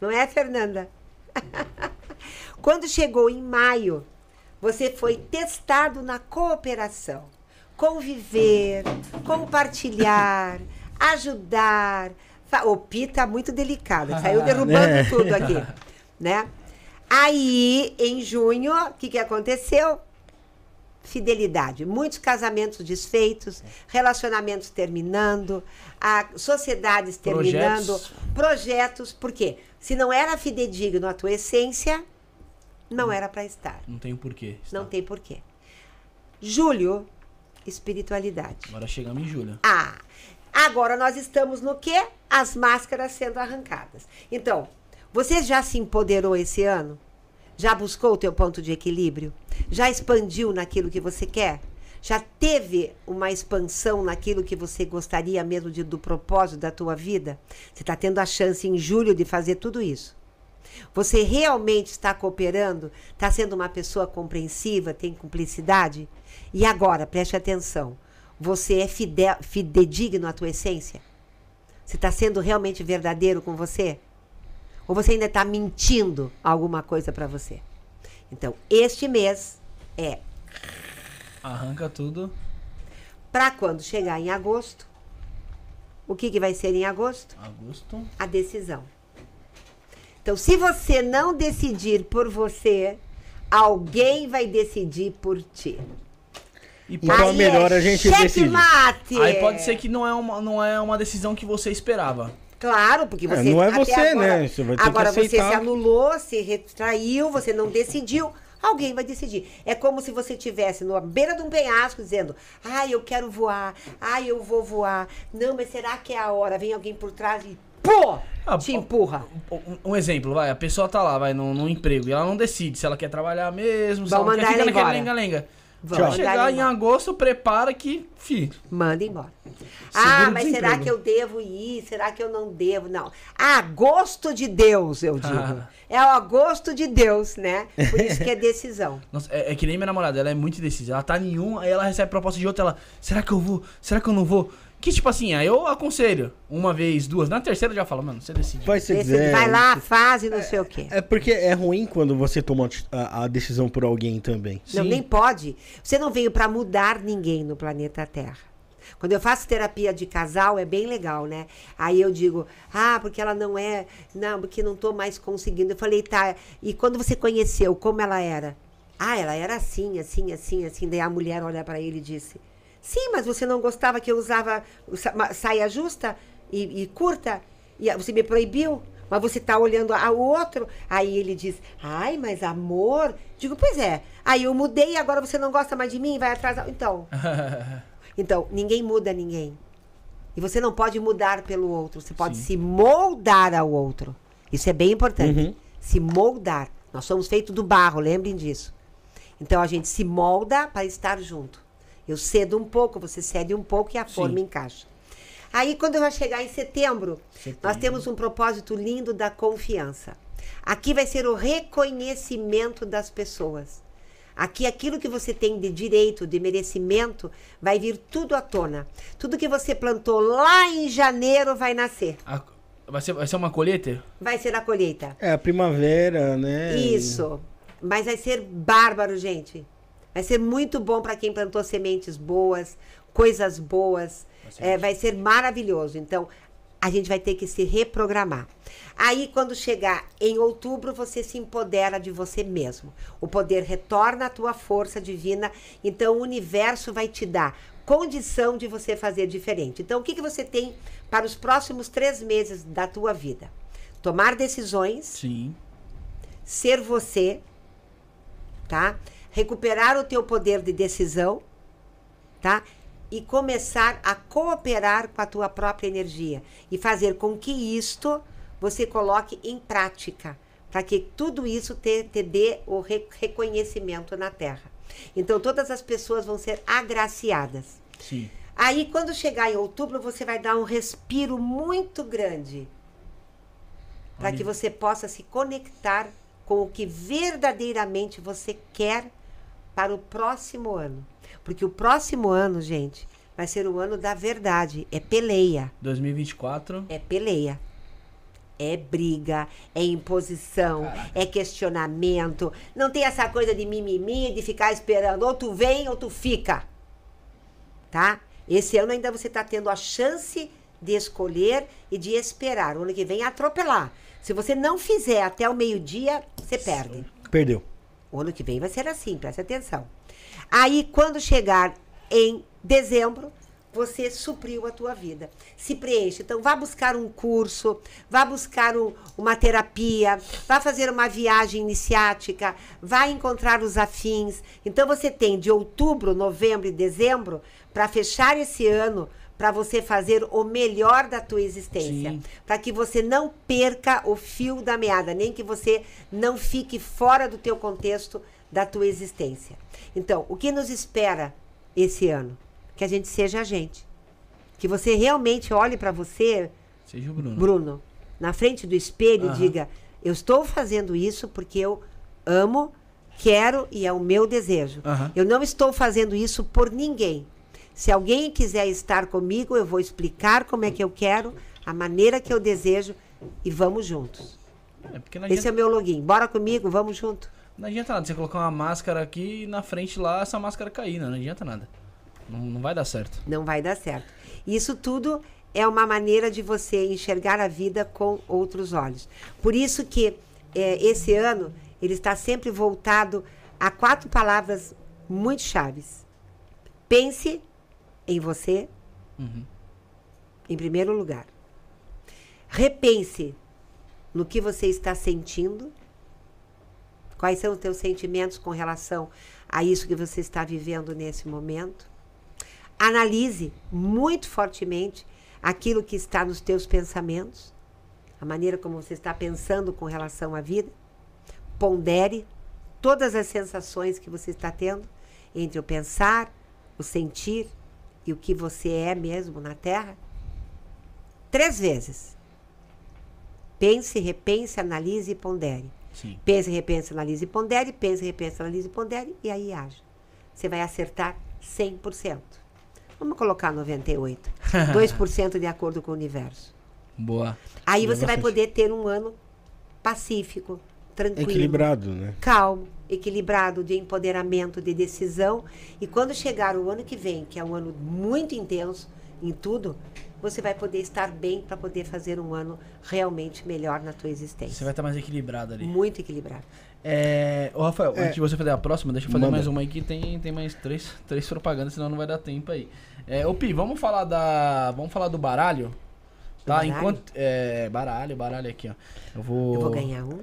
Não é, Fernanda? [LAUGHS] Quando chegou em maio, você foi testado na cooperação. Conviver, compartilhar, ajudar, o Pi tá muito delicado, saiu [LAUGHS] derrubando é. tudo aqui, [LAUGHS] né? Aí, em junho, o que, que aconteceu? Fidelidade. Muitos casamentos desfeitos, relacionamentos terminando, a sociedades terminando, projetos. projetos. Por quê? Se não era fidedigno a tua essência, não era para estar. Não tem porquê. Não tem porquê. Julho, espiritualidade. Agora chegamos em julho. Ah, Agora nós estamos no que? As máscaras sendo arrancadas. Então, você já se empoderou esse ano? Já buscou o teu ponto de equilíbrio? Já expandiu naquilo que você quer? Já teve uma expansão naquilo que você gostaria mesmo de, do propósito da tua vida? Você está tendo a chance em julho de fazer tudo isso. Você realmente está cooperando? Está sendo uma pessoa compreensiva? Tem cumplicidade? E agora, preste atenção. Você é fidedigno à tua essência? Você está sendo realmente verdadeiro com você? Ou você ainda está mentindo alguma coisa para você? Então, este mês é. Arranca tudo. Para quando chegar em agosto, o que, que vai ser em agosto? Agosto. A decisão. Então, se você não decidir por você, alguém vai decidir por ti. E então é melhor a gente decidir. Mate. Aí pode ser que não é, uma, não é uma decisão que você esperava. Claro, porque é, você. É, não é você, agora, né? Você vai ter agora que você se anulou, se retraiu, você não decidiu. Alguém vai decidir. É como se você estivesse na beira de um penhasco dizendo: Ai, eu quero voar. Ai, eu vou voar. Não, mas será que é a hora? Vem alguém por trás e pô! Ah, te empurra. Um, um, exemplo, vai, a pessoa tá lá, vai, num, num emprego, e ela não decide se ela quer trabalhar mesmo, se ela quer ficar naquele lenga-lenga. Vai chegar em agosto, prepara que, fi. Manda embora. ah, mas será que eu devo ir? Será que eu não devo? Não. Agosto de Deus, eu digo. Ah. [LAUGHS] É o agosto de Deus, né? Por isso que é decisão. [LAUGHS] Nossa, é, é, que nem minha namorada, ela é muito indecisa. Ela tá em um, aí ela recebe proposta de outra, ela, será que eu vou? Será que eu não vou? Que tipo assim, aí eu aconselho uma vez, duas. Na terceira eu já falo, mano, você decide. Vai, se quiser. Vai lá, faz e não é, sei o quê. É porque é ruim quando você toma a, a decisão por alguém também. Não, Sim. nem pode. Você não veio para mudar ninguém no planeta Terra. Quando eu faço terapia de casal, é bem legal, né? Aí eu digo, ah, porque ela não é. Não, porque não tô mais conseguindo. Eu falei, tá. E quando você conheceu, como ela era? Ah, ela era assim, assim, assim, assim. Daí a mulher olha para ele e disse: Sim, mas você não gostava que eu usava saia justa e, e curta? E você me proibiu? Mas você está olhando ao outro. Aí ele diz: Ai, mas amor. Digo, pois é. Aí eu mudei e agora você não gosta mais de mim? Vai atrás. Então. [LAUGHS] então, ninguém muda ninguém. E você não pode mudar pelo outro. Você pode Sim. se moldar ao outro. Isso é bem importante. Uhum. Se moldar. Nós somos feitos do barro, lembrem disso. Então a gente se molda para estar junto. Eu cedo um pouco, você cede um pouco e a Sim. forma encaixa. Aí, quando vai chegar em setembro, setembro, nós temos um propósito lindo da confiança. Aqui vai ser o reconhecimento das pessoas. Aqui, aquilo que você tem de direito, de merecimento, vai vir tudo à tona. Tudo que você plantou lá em janeiro vai nascer. A, vai, ser, vai ser uma colheita? Vai ser a colheita. É, a primavera, né? Isso. Mas vai ser bárbaro, gente. Vai ser muito bom para quem plantou sementes boas, coisas boas. Vai ser, é, vai ser maravilhoso. Então, a gente vai ter que se reprogramar. Aí, quando chegar em outubro, você se empodera de você mesmo. O poder retorna à tua força divina, então o universo vai te dar condição de você fazer diferente. Então, o que, que você tem para os próximos três meses da tua vida? Tomar decisões. Sim. Ser você, tá? Recuperar o teu poder de decisão, tá? e começar a cooperar com a tua própria energia e fazer com que isto você coloque em prática, para que tudo isso te, te dê o re, reconhecimento na Terra. Então todas as pessoas vão ser agraciadas. Sim. Aí quando chegar em outubro você vai dar um respiro muito grande para que você possa se conectar com o que verdadeiramente você quer para o próximo ano. Porque o próximo ano, gente, vai ser o ano da verdade. É peleia. 2024. É peleia. É briga, é imposição, Caraca. é questionamento. Não tem essa coisa de mimimi, de ficar esperando. Ou tu vem ou tu fica. Tá? Esse ano ainda você está tendo a chance de escolher e de esperar. O ano que vem é atropelar. Se você não fizer até o meio-dia, você perde. Perdeu. O ano que vem vai ser assim, preste atenção. Aí, quando chegar em dezembro, você supriu a tua vida. Se preenche. Então, vá buscar um curso, vá buscar um, uma terapia, vá fazer uma viagem iniciática, vá encontrar os afins. Então, você tem de outubro, novembro e dezembro para fechar esse ano para você fazer o melhor da tua existência, para que você não perca o fio da meada, nem que você não fique fora do teu contexto da tua existência. Então, o que nos espera esse ano? Que a gente seja a gente. Que você realmente olhe para você, seja o Bruno. Bruno, na frente do espelho uhum. e diga: Eu estou fazendo isso porque eu amo, quero e é o meu desejo. Uhum. Eu não estou fazendo isso por ninguém. Se alguém quiser estar comigo, eu vou explicar como é que eu quero, a maneira que eu desejo e vamos juntos. É Esse é o meu login. Bora comigo, vamos junto. Não adianta nada você colocar uma máscara aqui e na frente lá essa máscara cair, não, não adianta nada. Não, não vai dar certo. Não vai dar certo. Isso tudo é uma maneira de você enxergar a vida com outros olhos. Por isso que é, esse ano ele está sempre voltado a quatro palavras muito chaves. Pense em você, uhum. em primeiro lugar. Repense no que você está sentindo Quais são os teus sentimentos com relação a isso que você está vivendo nesse momento? Analise muito fortemente aquilo que está nos teus pensamentos, a maneira como você está pensando com relação à vida. Pondere todas as sensações que você está tendo entre o pensar, o sentir e o que você é mesmo na Terra. Três vezes. Pense, repense, analise e pondere. Sim. Pense, repense, analise e pondere, pense, repense, analise e pondere, e aí age. Você vai acertar 100%. Vamos colocar 98%. 2% [LAUGHS] de acordo com o universo. Boa. Aí você vai poder ter um ano pacífico, tranquilo. Equilibrado, né? Calmo, equilibrado, de empoderamento, de decisão. E quando chegar o ano que vem, que é um ano muito intenso em tudo, você vai poder estar bem para poder fazer um ano realmente melhor na tua existência. Você vai estar mais equilibrado ali. Muito equilibrado. É, ô Rafael, é. antes de você fazer a próxima, deixa eu fazer Manda. mais uma aí que tem, tem mais três, três propagandas, senão não vai dar tempo aí. É, ô Pi, vamos falar da. Vamos falar do baralho? Tá? Baralho? Enquanto. É, baralho, baralho aqui, ó. Eu vou. Eu vou ganhar um.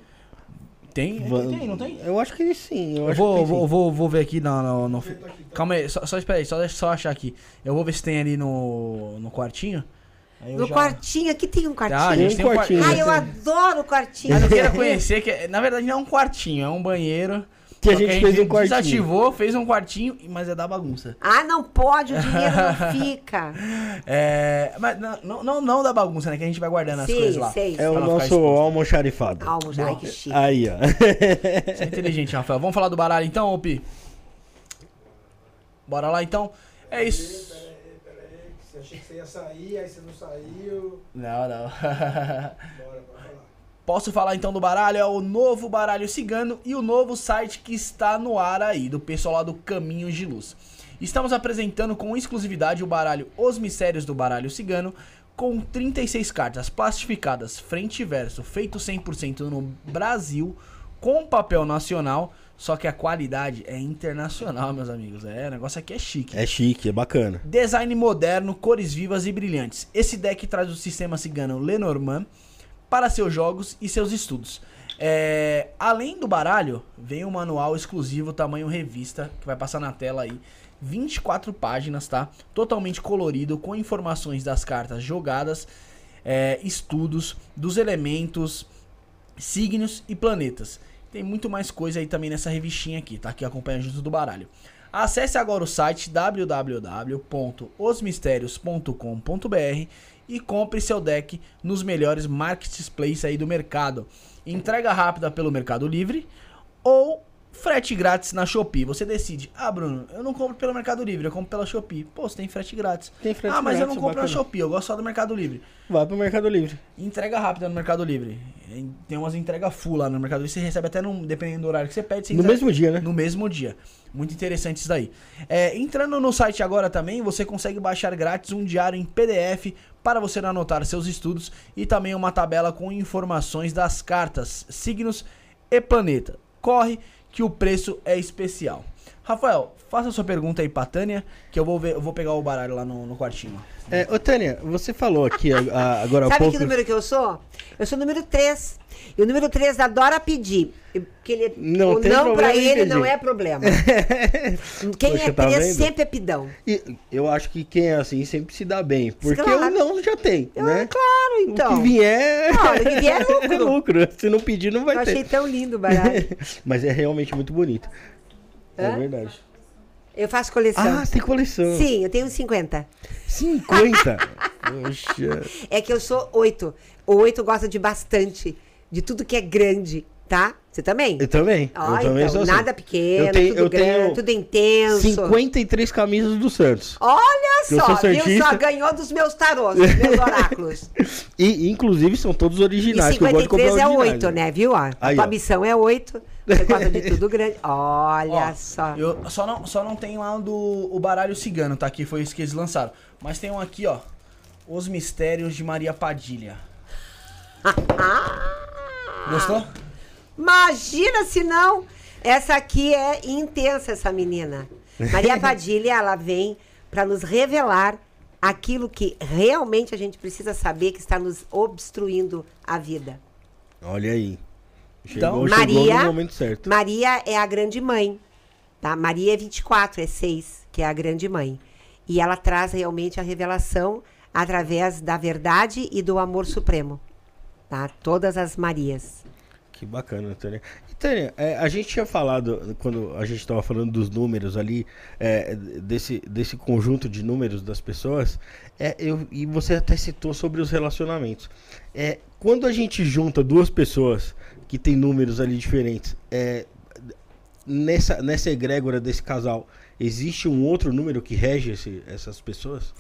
Tem? Tem, não tem? Eu acho que sim. Eu, eu vou, vou, vou, vou, ver aqui no. no, no... Calma aí, só, só espera aí, só só achar aqui. Eu vou ver se tem ali no, no quartinho. No já... quartinho, aqui tem um quartinho. Ah, a gente tem um quartinho. Ah, eu adoro o quartinho. Eu não queira conhecer, que na verdade não é um quartinho, é um banheiro. Que a gente, a gente fez um quartinho. Desativou, fez um quartinho, mas é da bagunça. Ah, não pode, o dinheiro não fica. [LAUGHS] É, mas não, não, não da bagunça, né? Que a gente vai guardando as coisas lá. Sei, é o nosso almoxarifado. Almoxarifado, que chique. Aí, ó. [LAUGHS] Você é inteligente, Rafael. Vamos falar do baralho então, Opi? Bora lá então? É isso. Pera aí, pera aí, Você achei que você ia sair, aí você não saiu. Não, não. [LAUGHS] Bora, bora. Posso falar então do baralho? É o novo baralho cigano e o novo site que está no ar aí, do pessoal lá do Caminhos de Luz. Estamos apresentando com exclusividade o baralho Os Mistérios do Baralho Cigano, com 36 cartas plastificadas frente e verso, feito 100% no Brasil, com papel nacional, só que a qualidade é internacional, meus amigos. É, o negócio aqui é chique. É chique, é bacana. Design moderno, cores vivas e brilhantes. Esse deck traz o sistema cigano Lenormand para seus jogos e seus estudos. É, além do baralho, vem um manual exclusivo tamanho revista que vai passar na tela aí. 24 páginas, tá? Totalmente colorido, com informações das cartas jogadas, é, estudos dos elementos, signos e planetas. Tem muito mais coisa aí também nessa revistinha aqui, tá? Que acompanha junto do baralho. Acesse agora o site www.osmistérios.com.br e compre seu deck nos melhores marketplaces aí do mercado. Entrega rápida pelo Mercado Livre ou frete grátis na Shopee. Você decide, ah, Bruno, eu não compro pelo Mercado Livre, eu compro pela Shopee. Pô, você tem frete grátis. Tem frete ah, mas eu grátis, não compro na. Shopee, eu gosto só do Mercado Livre. Vai pro Mercado Livre. Entrega rápida no Mercado Livre. Tem umas entregas full lá no Mercado Livre. Você recebe até num, dependendo do horário que você pede. Você No mesmo dia, né? No mesmo dia. Muito interessante isso daí. É, entrando no site agora também, você consegue baixar grátis um diário em PDF para você anotar seus estudos e também uma tabela com informações das cartas, signos e planeta. Corre que o preço é especial. Rafael, faça sua pergunta aí pra Tânia, que eu vou, ver, eu vou pegar o baralho lá no, no quartinho. É, ô Tânia, você falou aqui a- a- agora há Sabe pouco. que número que eu sou? Eu sou o número 3. E o número 3 adora pedir. Porque ele, Não o tem não problema pra ele pedir. não é problema. [LAUGHS] Quem Poxa, é tá 3 vendo? sempre é pidão. E eu acho que quem é assim sempre se dá bem. Porque Claro. o não já tem, Eu- né? Claro, então. O que vier. Não, o que vier é [LAUGHS] lucro. é lucro. Se não pedir, não vai Eu ter. achei tão lindo o baralho. [LAUGHS] Mas é realmente muito bonito. É Hã? verdade. Eu faço coleção. Ah, tem coleção. Sim, eu tenho uns 50. 50? [LAUGHS] Poxa. É que eu sou 8. O 8 gosta de bastante. De tudo que é grande, tá? Você também? Eu também. Ó, eu também então, sou assim. nada pequeno, Eu tenho- tudo eu grande, tenho tudo intenso. 53 camisas do Santos. Olha só, viu só? Ganhou dos meus tarôs, dos [LAUGHS] meus oráculos. E, inclusive, são todos E originais. que eu gosto de 53 comprar é originais, 8, né? Viu? Ó, a Aí, tua ó. missão é 8. Você gosta de tudo grande. Olha Ó, só. Eu só não, só não tem lá do o baralho cigano, tá? Que foi isso que eles lançaram. Mas tem um aqui, ó. Os Mistérios de Maria Padilha. [LAUGHS] Gostou? Imagina se não. Essa aqui é intensa, essa menina. Maria [LAUGHS] Padilha, ela vem para nos revelar aquilo que realmente a gente precisa saber que está nos obstruindo a vida. Olha aí. Chegou, Então, Maria- no momento certo. Maria é a grande mãe, tá? Maria é 24, é 6, que é a grande mãe. E ela traz realmente a revelação através da verdade e do amor supremo, tá? Todas as Marias. Que bacana, Tânia. E, Tânia, é, a gente tinha falado, quando a gente estava falando dos números ali, é, desse, desse conjunto de números das pessoas, é, eu, e você até citou sobre os relacionamentos. É, quando a gente junta duas pessoas que têm números ali diferentes, é, nessa, nessa egrégora desse casal, existe um outro número que rege esse- essas pessoas?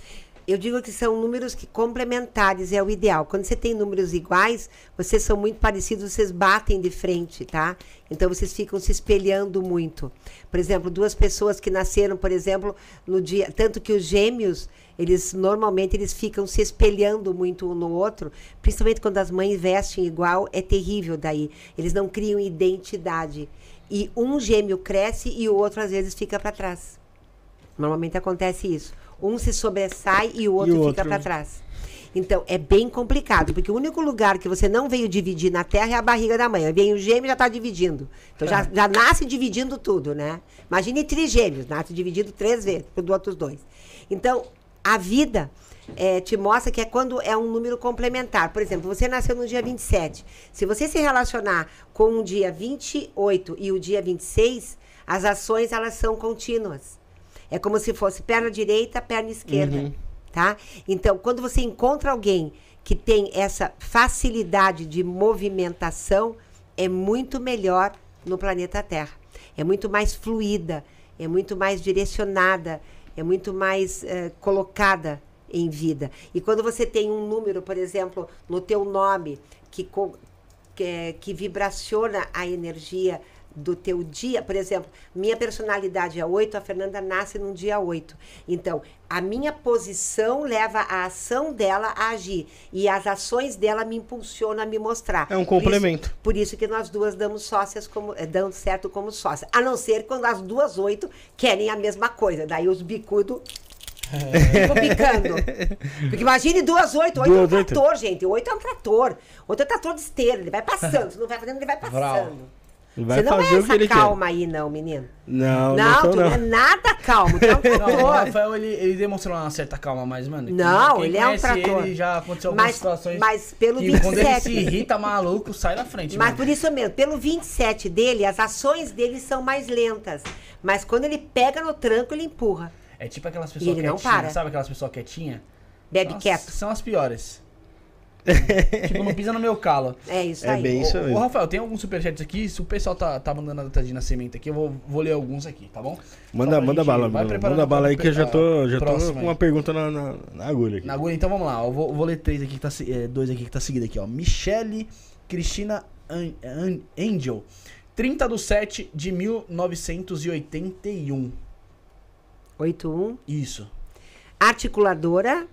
Eu digo que são números que complementares é o ideal. Quando você tem números iguais, vocês são muito parecidos, vocês batem de frente, tá? Então vocês ficam se espelhando muito. Por exemplo, duas pessoas que nasceram, por exemplo, no dia, tanto que os gêmeos, eles normalmente eles ficam se espelhando muito um no outro, principalmente quando as mães vestem igual, é terrível daí. Eles não criam identidade. E um gêmeo cresce e o outro às vezes fica para trás. Normalmente acontece isso. Um se sobressai e o outro, o fica outro- para trás. Então, é bem complicado, porque o único lugar que você não veio dividir na Terra é a barriga da mãe. Vem o gêmeo e já está dividindo. Então, já, já nasce dividindo tudo, né? Imagine trigêmeos, nasce dividido três vezes, por outros dois. Então, a vida eh, te mostra que é quando é um número complementar. Por exemplo, você nasceu no dia 27. Se você se relacionar com o dia 28 e o dia 26, as ações, elas são contínuas. É como se fosse perna direita, perna esquerda, tá? Então, quando você encontra alguém que tem essa facilidade de movimentação, é muito melhor no planeta Terra. É muito mais fluida. é muito mais direcionada, é muito mais uh, colocada em vida. E quando você tem um número, por exemplo, no teu nome, que, que, que vibraciona a energia do teu dia, por exemplo, minha personalidade é 8, a Fernanda nasce num dia 8. Então, a minha posição leva a ação dela a agir e as ações dela me impulsionam a me mostrar. É um complemento. Por isso, por isso que nós duas damos sócias como eh, dando certo como sócias. A não ser quando as duas oito querem a mesma coisa. Daí os bicudos Ficou picando. [LAUGHS] Porque imagine duas oito. Oito duas, é um trator, oito. gente. Oito é um trator. Oito é um trator de esteira. Ele vai passando. Se não vai fazendo, ele vai passando. Vral. Vai Você não é essa calma quer. aí, não, menino. Não, não, não, tu não. é nada calmo. Tu é um [LAUGHS] trator. Não, o Rafael, ele, ele demonstrou uma certa calma, mas, mano. Não, ele é um trator. Ele já aconteceu algumas mas, situações. Mas pelo que 27. Quando ele se irrita, maluco, sai da frente. Mas mano. por isso mesmo, pelo 27 dele, as ações dele são mais lentas. Mas quando ele pega no tranco, ele empurra. É tipo aquelas pessoas quietinhas. Sabe aquelas pessoas quietinhas? Bebe são quieto. As, são as piores. Tipo, não pisa no meu calo. É isso é aí. Bem isso ô, ô, Rafael, tem alguns superchats aqui. Se o pessoal tá, tá mandando a data de nascimento aqui, eu vou, vou ler alguns aqui, tá bom? Manda, manda bala, manda, manda bala aí que eu já tô, já tô com uma pergunta na, na, na, agulha aqui. Na agulha, então vamos lá. Eu vou, vou ler três aqui, que tá, é, dois aqui que tá seguido aqui, ó. Michele Cristina An, An, Angel. 30 de 7 de 1981. 81? Isso. Articuladora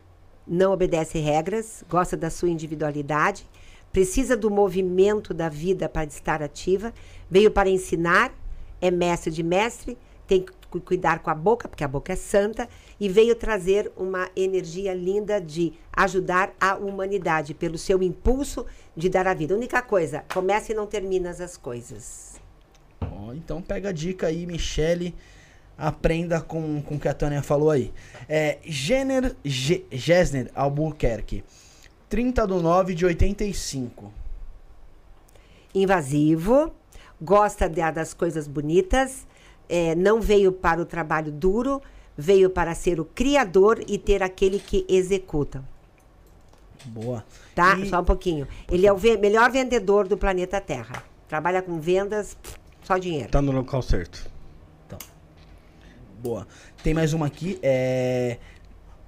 não obedece regras, gosta da sua individualidade, precisa do movimento da vida para estar ativa, veio para ensinar, é mestre de mestre, tem que cuidar com a boca, porque a boca é santa, e veio trazer uma energia linda de ajudar a humanidade pelo seu impulso de dar a vida. única coisa, começa e não termina as coisas. Então pega a dica aí, Michele aprenda com, com o que a Tânia falou aí. É, Jenner G, Gessner Albuquerque, 30 do 9 de 85. Invasivo, gosta de, das coisas bonitas, é, não veio para o trabalho duro, veio para ser o criador e ter aquele que executa. Boa. Tá? E... Só um pouquinho. Ele é o ve melhor vendedor do planeta Terra. Trabalha com vendas, só dinheiro. Tá no local certo. Boa. Tem mais uma aqui, é.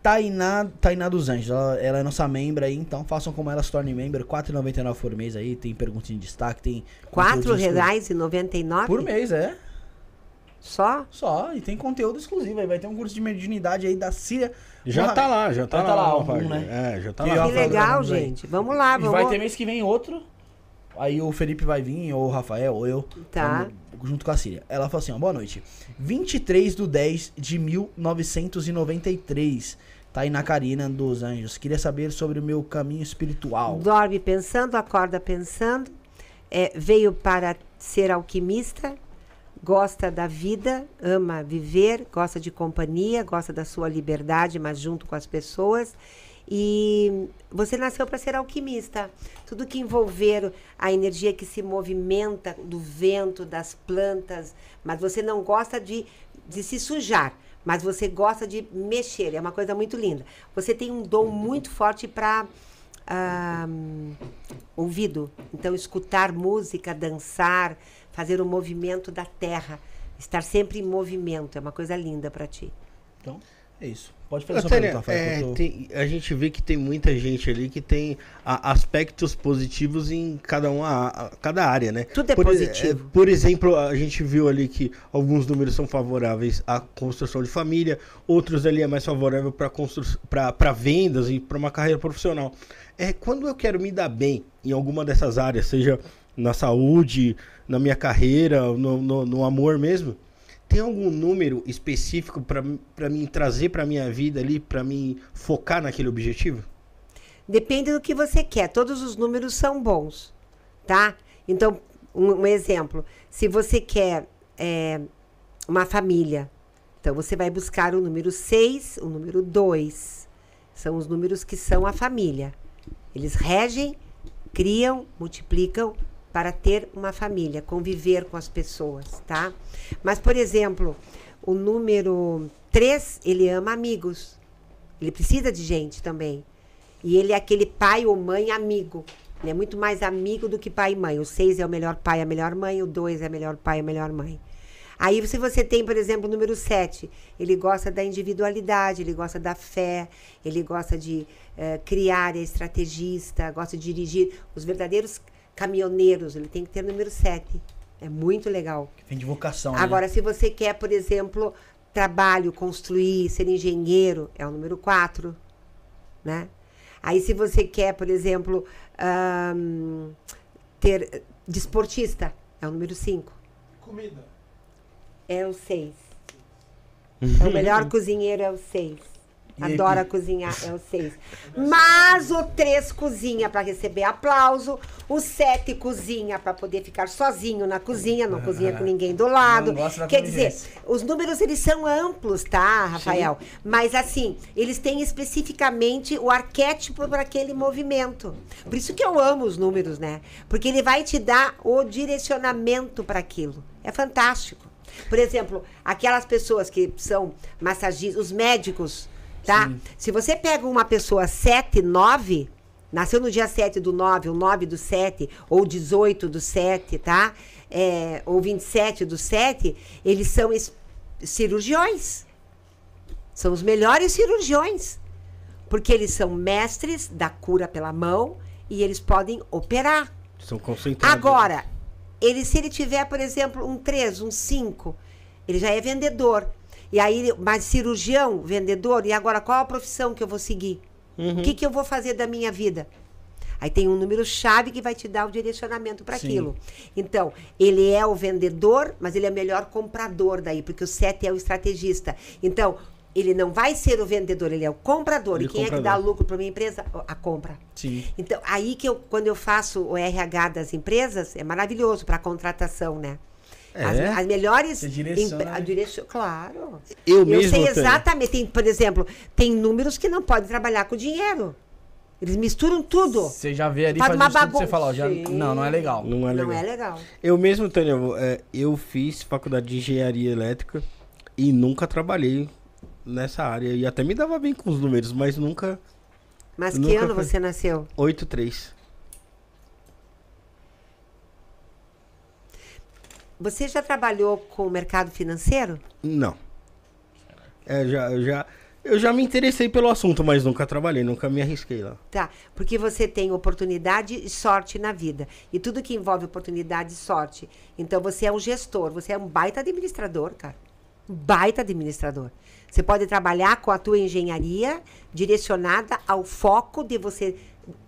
Tainá, Tainá dos Anjos, ela, ela é nossa membro aí, então façam como ela se torne membro, R$4,99 por mês aí, tem perguntinha de destaque, tem... R$4,99? Por mês, é. Só? Só, e tem conteúdo exclusivo aí, vai ter um curso de mediunidade aí da Síria. Já tá lá, já tá, já lá, tá lá, algum, né? É, já tá que lá. Que legal, gente, vamos lá, vamos... E vai ter mês que vem outro, aí o Felipe vai vir, ou o Rafael, ou eu. Tá. Junto com a Síria. Ela falou assim: ó, boa noite. 23 do 10 de 1993. Tá aí na Karina dos Anjos. Queria saber sobre o meu caminho espiritual. Dorme pensando, acorda pensando. É, veio para ser alquimista. Gosta da vida, ama viver, gosta de companhia, gosta da sua liberdade, mas junto com as pessoas e você nasceu para ser alquimista. Tudo que envolver a energia que se movimenta do vento, das plantas, mas você não gosta de, de se sujar, mas você gosta de mexer. É uma coisa muito linda. Você tem um dom muito forte para ouvido. Então, escutar música, dançar, fazer o movimento da terra, estar sempre em movimento. É uma coisa linda para ti. Então, é isso. Pode fazer sua pergunta, Rafael. É, tô... tem, a gente vê que tem muita gente ali que tem a, aspectos positivos em cada uma, a, cada área, né? Tudo é por, positivo. É, por exemplo, a gente viu ali que alguns números são favoráveis à construção de família, outros ali é mais favorável para vendas e para uma carreira profissional. É, quando eu quero me dar bem em alguma dessas áreas, seja na saúde, na minha carreira, no, no, no amor mesmo, tem algum número específico para mim trazer para minha vida ali, para mim focar naquele objetivo? Depende do que você quer. Todos os números são bons, tá? Então, um, um exemplo. Se você quer é, uma família, então você vai buscar o número 6, o número 2. São os números que são a família. Eles regem, criam, multiplicam para ter uma família, conviver com as pessoas, tá? Mas, por exemplo, o número 3, ele ama amigos. Ele precisa de gente também. E ele é aquele pai ou mãe amigo. Ele é muito mais amigo do que pai e mãe. O 6 é o melhor pai, a melhor mãe. O 2 é o melhor pai, a melhor mãe. Aí, se você tem, por exemplo, o número 7, ele gosta da individualidade, ele gosta da fé, ele gosta de uh, criar, é estrategista, gosta de dirigir. Os verdadeiros caminhoneiros, ele tem que ter número 7. É muito legal. Vem de vocação. Né? Agora, né? se você quer, por exemplo, trabalho, construir, ser engenheiro, é o número 4. Né? Aí, se você quer, por exemplo, um, ter desportista, é o número 5. Comida. É o 6. [LAUGHS] É o melhor cozinheiro é o 6. Adora cozinhar, é o 6. Mas o 3 cozinha para receber aplauso, o 7 cozinha para poder ficar sozinho na cozinha, não cozinha com ninguém do lado. Quer dizer, os números eles são amplos, tá, Rafael? Sim. Mas assim, eles têm especificamente o arquétipo para aquele movimento. Por isso que eu amo os números, né? Porque ele vai te dar o direcionamento para aquilo. É fantástico. Por exemplo, aquelas pessoas que são massagistas, os médicos tá? Sim. Se você pega uma pessoa 7, 9, nasceu no dia 7 do 9, ou 9 do 7, ou 18 do 7, tá? É, ou 27 do 7, eles são cirurgiões. São os melhores cirurgiões. Porque eles são mestres da cura pela mão e eles podem operar. São concentrados. Agora, ele, se ele tiver, por exemplo, um 3, um 5, ele já é vendedor. E aí, mas cirurgião, vendedor, e agora qual a profissão que eu vou seguir? Uhum. O que, que eu vou fazer da minha vida? Aí tem um número-chave que vai te dar o direcionamento para aquilo. Então, ele é o vendedor, mas ele é o melhor comprador daí, porque o 7 é o estrategista. Então, ele não vai ser o vendedor, ele é o comprador. Ele e quem comprador. é que dá lucro para minha empresa? A compra. Sim. Então, aí que eu, quando eu faço o RH das empresas, é maravilhoso para contratação, né? É? As, as, melhores. Você direciona. A direção, claro. Eu, eu mesmo sei exatamente. Tem, por exemplo, tem números que não podem trabalhar com dinheiro. Eles misturam tudo. Você já vê ali, faz, faz uma bagunça. Você fala, já, não, não é legal. Não é legal. Não é legal. Eu mesmo, Tânia, é, eu fiz faculdade de engenharia elétrica e nunca trabalhei nessa área. E até me dava bem com os números, mas nunca. Mas que ano você nasceu? 8-3. Você já trabalhou com o mercado financeiro? Não. É, já, já, eu já me interessei pelo assunto, mas nunca trabalhei, nunca me arrisquei lá. Tá, porque você tem oportunidade e sorte na vida. E tudo que envolve oportunidade e sorte. Então você é um gestor, você é um baita administrador, cara. Baita administrador. Você pode trabalhar com a tua engenharia direcionada ao foco de você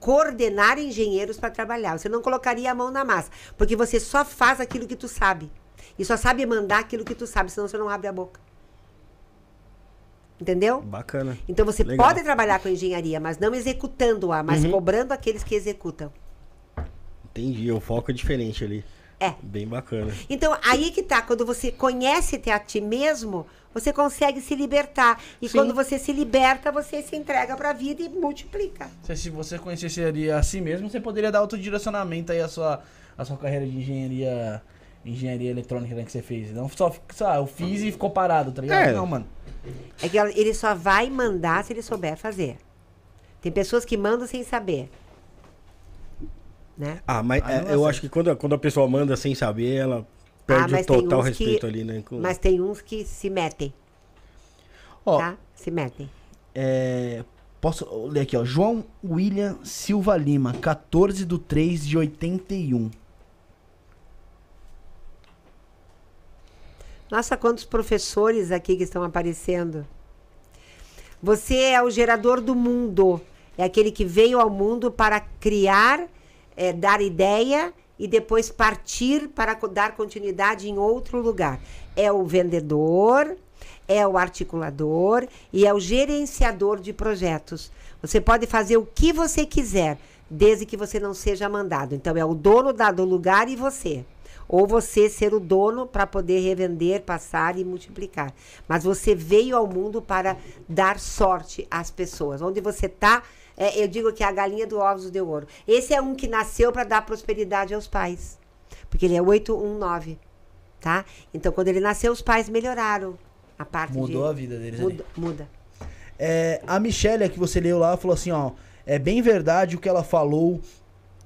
coordenar engenheiros para trabalhar. Você não colocaria a mão na massa, porque você só faz aquilo que tu sabe. E só sabe mandar aquilo que tu sabe, senão você não abre a boca. Entendeu? Bacana. Então você Legal. pode trabalhar com engenharia, mas não executando-a, mas uhum. cobrando aqueles que executam. Entendi, o foco é diferente ali. É. Bem bacana. Então, aí que tá, quando você conhece-te a ti mesmo, você consegue se libertar. E Sim. quando você se liberta, você se entrega para a vida e multiplica. Se você conhecesse a si mesmo, você poderia dar outro direcionamento aí à sua, à sua carreira de engenharia engenharia eletrônica né, que você fez. Não só, só eu fiz e ficou parado, tá ligado? É. Não, mano. É que ele só vai mandar se ele souber fazer. Tem pessoas que mandam sem saber. Né? Ah, mas é, eu acho que quando, quando a pessoa manda sem saber, ela perde ah, o total respeito que, ali, né? Com... Mas tem uns que se metem. Ó, tá? Se metem. É, posso ler aqui, ó. João William Silva Lima, 14 de 3 de 81. Nossa, quantos professores aqui que estão aparecendo. Você é o gerador do mundo. É aquele que veio ao mundo para criar, é, dar ideia e depois partir para dar continuidade em outro lugar. É o vendedor, é o articulador e é o gerenciador de projetos. Você pode fazer o que você quiser, desde que você não seja mandado. Então, é o dono do lugar e você. Ou você ser o dono para poder revender, passar e multiplicar. Mas você veio ao mundo para dar sorte às pessoas. Onde você está, é, eu digo que é a galinha do ovos de ouro. Esse é um que nasceu para dar prosperidade aos pais. Porque ele é 819, tá? Então, quando ele nasceu, os pais melhoraram a parte Mudou de, a vida deles Muda. Ali. muda. É, a Michelle, que você leu lá, falou assim, ó... É bem verdade o que ela falou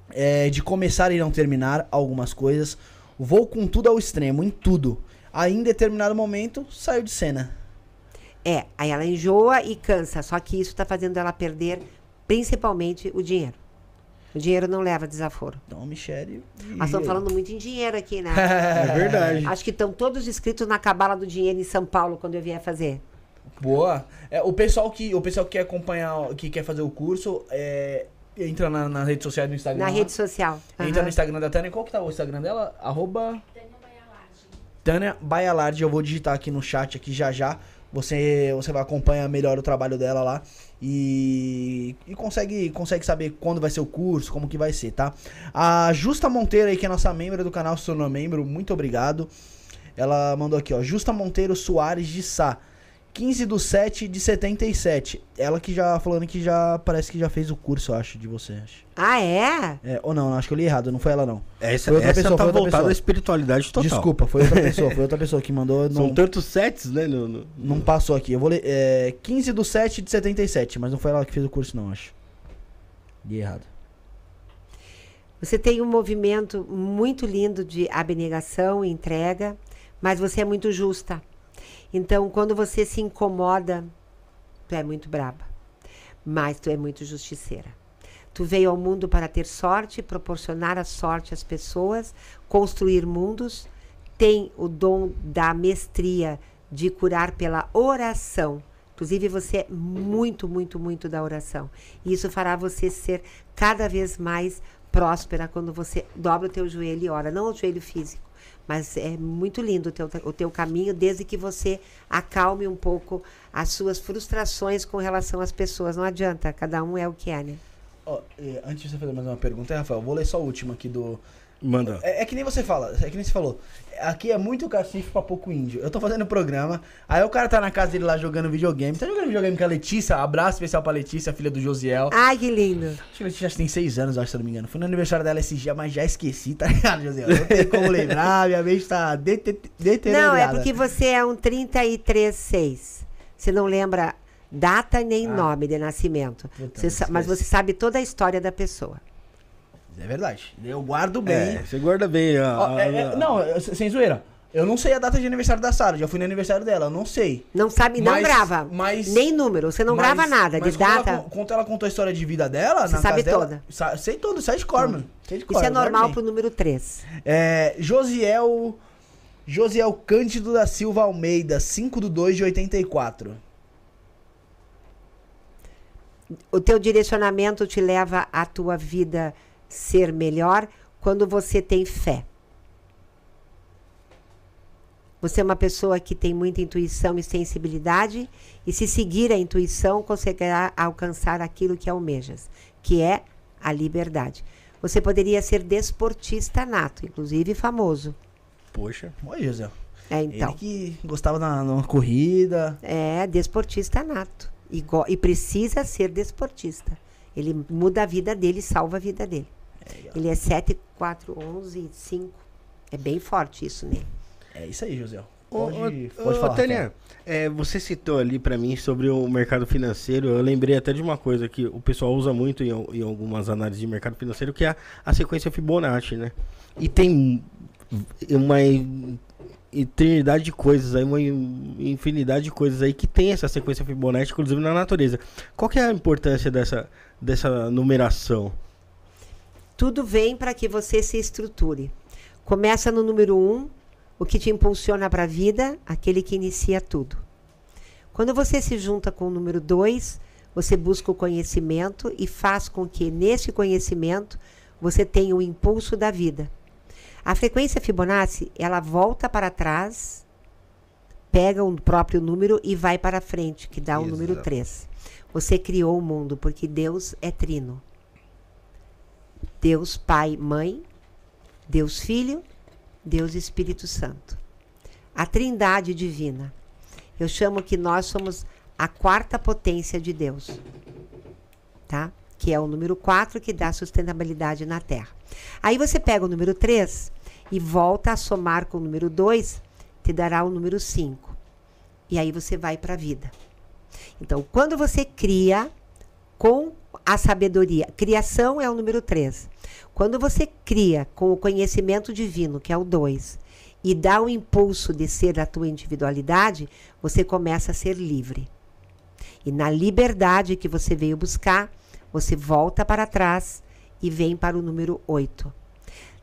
é, de começar e não terminar algumas coisas. Vou com tudo ao extremo, em tudo. Aí em determinado momento saiu de cena. É, aí ela enjoa e cansa, só que isso está fazendo ela perder principalmente o dinheiro. O dinheiro não leva desaforo. Então, Michele. Nós estamos falando muito em dinheiro aqui, né? [LAUGHS] é verdade. Acho que estão todos inscritos na Cabala do Dinheiro em São Paulo quando eu vier fazer. Boa. É, o pessoal que o pessoal que quer acompanhar, que quer fazer o curso, é, entra na, na rede social do Instagram. Na lá. rede social. Entra Aham. no Instagram da Tânia. Qual que tá o Instagram dela? Arroba... Tânia Baialardi. Eu vou digitar aqui no chat aqui já já. Você, você vai acompanhar melhor o trabalho dela lá. E, e consegue, consegue saber quando vai ser o curso, como que vai ser, tá? A Justa Monteiro aí, que é nossa membro do canal, se tornou membro. Muito obrigado. Ela mandou aqui, ó. Justa Monteiro Soares de Sá. 15 do 7 de 77. Ela que já falando que já parece que já fez o curso, eu acho, de você. Acho. Ah, é? É, ou não, acho que eu li errado, não foi ela não. Essa, Foi outra essa pessoa, tá foi outra voltada pessoa. à espiritualidade total. Desculpa, foi outra [LAUGHS] pessoa, foi outra pessoa que mandou. São Não, tantos sets, né? No, no- não passou aqui. Eu vou ler. É, 15 do 7 de 77, mas não foi ela que fez o curso, não, acho. Li errado. Você tem um movimento muito lindo de abnegação e entrega, mas você é muito justa. Então, quando você se incomoda, tu é muito braba, mas tu é muito justiceira. Tu veio ao mundo para ter sorte, proporcionar a sorte às pessoas, construir mundos, tem o dom da mestria de curar pela oração. Inclusive, você é muito, muito, muito da oração. E isso fará você ser cada vez mais próspera quando você dobra o teu joelho e ora. Não o joelho físico, mas é muito lindo o teu, o teu caminho, desde que você acalme um pouco as suas frustrações com relação às pessoas. Não adianta, cada um é o que é, né? É, antes de você fazer mais uma pergunta, Rafael, vou ler só a última aqui do. Manda. É, é que nem você fala, é que nem você falou. Aqui é muito cacife pra pouco índio. Eu tô fazendo programa, aí o cara tá na casa dele lá jogando videogame. Tá jogando videogame com a Letícia. Abraço especial pra Letícia, filha do Josiel. Ai, que lindo. Acho que a Letícia já tem seis anos, acho, se eu não me engano. Foi no aniversário dela esse dia, mas já esqueci, tá ligado, Josiel? Não tem como lembrar, minha mente tá dete- deteriorada. Não, é porque você é um 33,6. Você não lembra data nem Ah. nome de nascimento. Puta, Você mas você sabe toda a história da pessoa. É verdade. Eu guardo bem. É, você guarda bem a. Ó, é- é- a- não, sem zoeira. Eu não sei a data de aniversário da Sara. Já fui no aniversário dela, eu não sei. Não sabe, não Mas- grava. mas- nem número. Você não Mas- grava nada mas de quando data. Ela, quando ela contou a história de vida dela, Você na sabe casa dela, toda. sa- sei tudo, sai de cor, mano. Sei de cor, Isso é normal pro número 3. É, Josiel. Josiel Cândido da Silva Almeida, 5 do 2 de 84. O teu direcionamento te leva a tua vida ser melhor quando você tem fé. Você é uma pessoa que tem muita intuição e sensibilidade, e se seguir a intuição, conseguirá alcançar aquilo que almejas, que é a liberdade. Você poderia ser desportista nato, inclusive famoso. Poxa. Oi, Josiel. É, então. Ele que gostava da numa corrida. É, desportista nato. E, e precisa ser desportista. Ele muda a vida dele, salva a vida dele. Ele é 7, 4, 11, 5. É bem forte isso nele. É isso aí. Ô, Pode, ô, pode ô, falar. Tânia, é, você citou ali pra mim sobre o mercado financeiro. Eu lembrei até de uma coisa que o pessoal usa muito em, em algumas análises de mercado financeiro, que é a, a sequência Fibonacci, né? E tem uma eternidade de coisas aí, uma in- infinidade de coisas aí que tem essa sequência Fibonacci, inclusive na natureza. Qual que é a importância dessa, dessa numeração? Tudo vem para que você se estruture. Começa no número 1, um, o que te impulsiona para a vida, aquele que inicia tudo. Quando você se junta com o número 2, você busca o conhecimento e faz com que nesse conhecimento você tenha o impulso da vida. A frequência Fibonacci, ela volta para trás, pega o próprio número e vai para frente, que dá o número Exato. 3. Você criou o mundo porque Deus é trino. Deus Pai, Mãe, Deus Filho, Deus Espírito Santo. A Trindade divina. Eu chamo que nós somos a quarta potência de Deus. Tá? Que é o número 4 que dá sustentabilidade na Terra. Aí você pega o número 3 e volta a somar com o número 2, te dará o número 5. E aí você vai para a vida. Então, quando você cria com a sabedoria, criação é o número 3. Quando você cria com o conhecimento divino, que é o 2, e dá o impulso de ser a tua individualidade, você começa a ser livre. E na liberdade que você veio buscar, você volta para trás e vem para o número 8.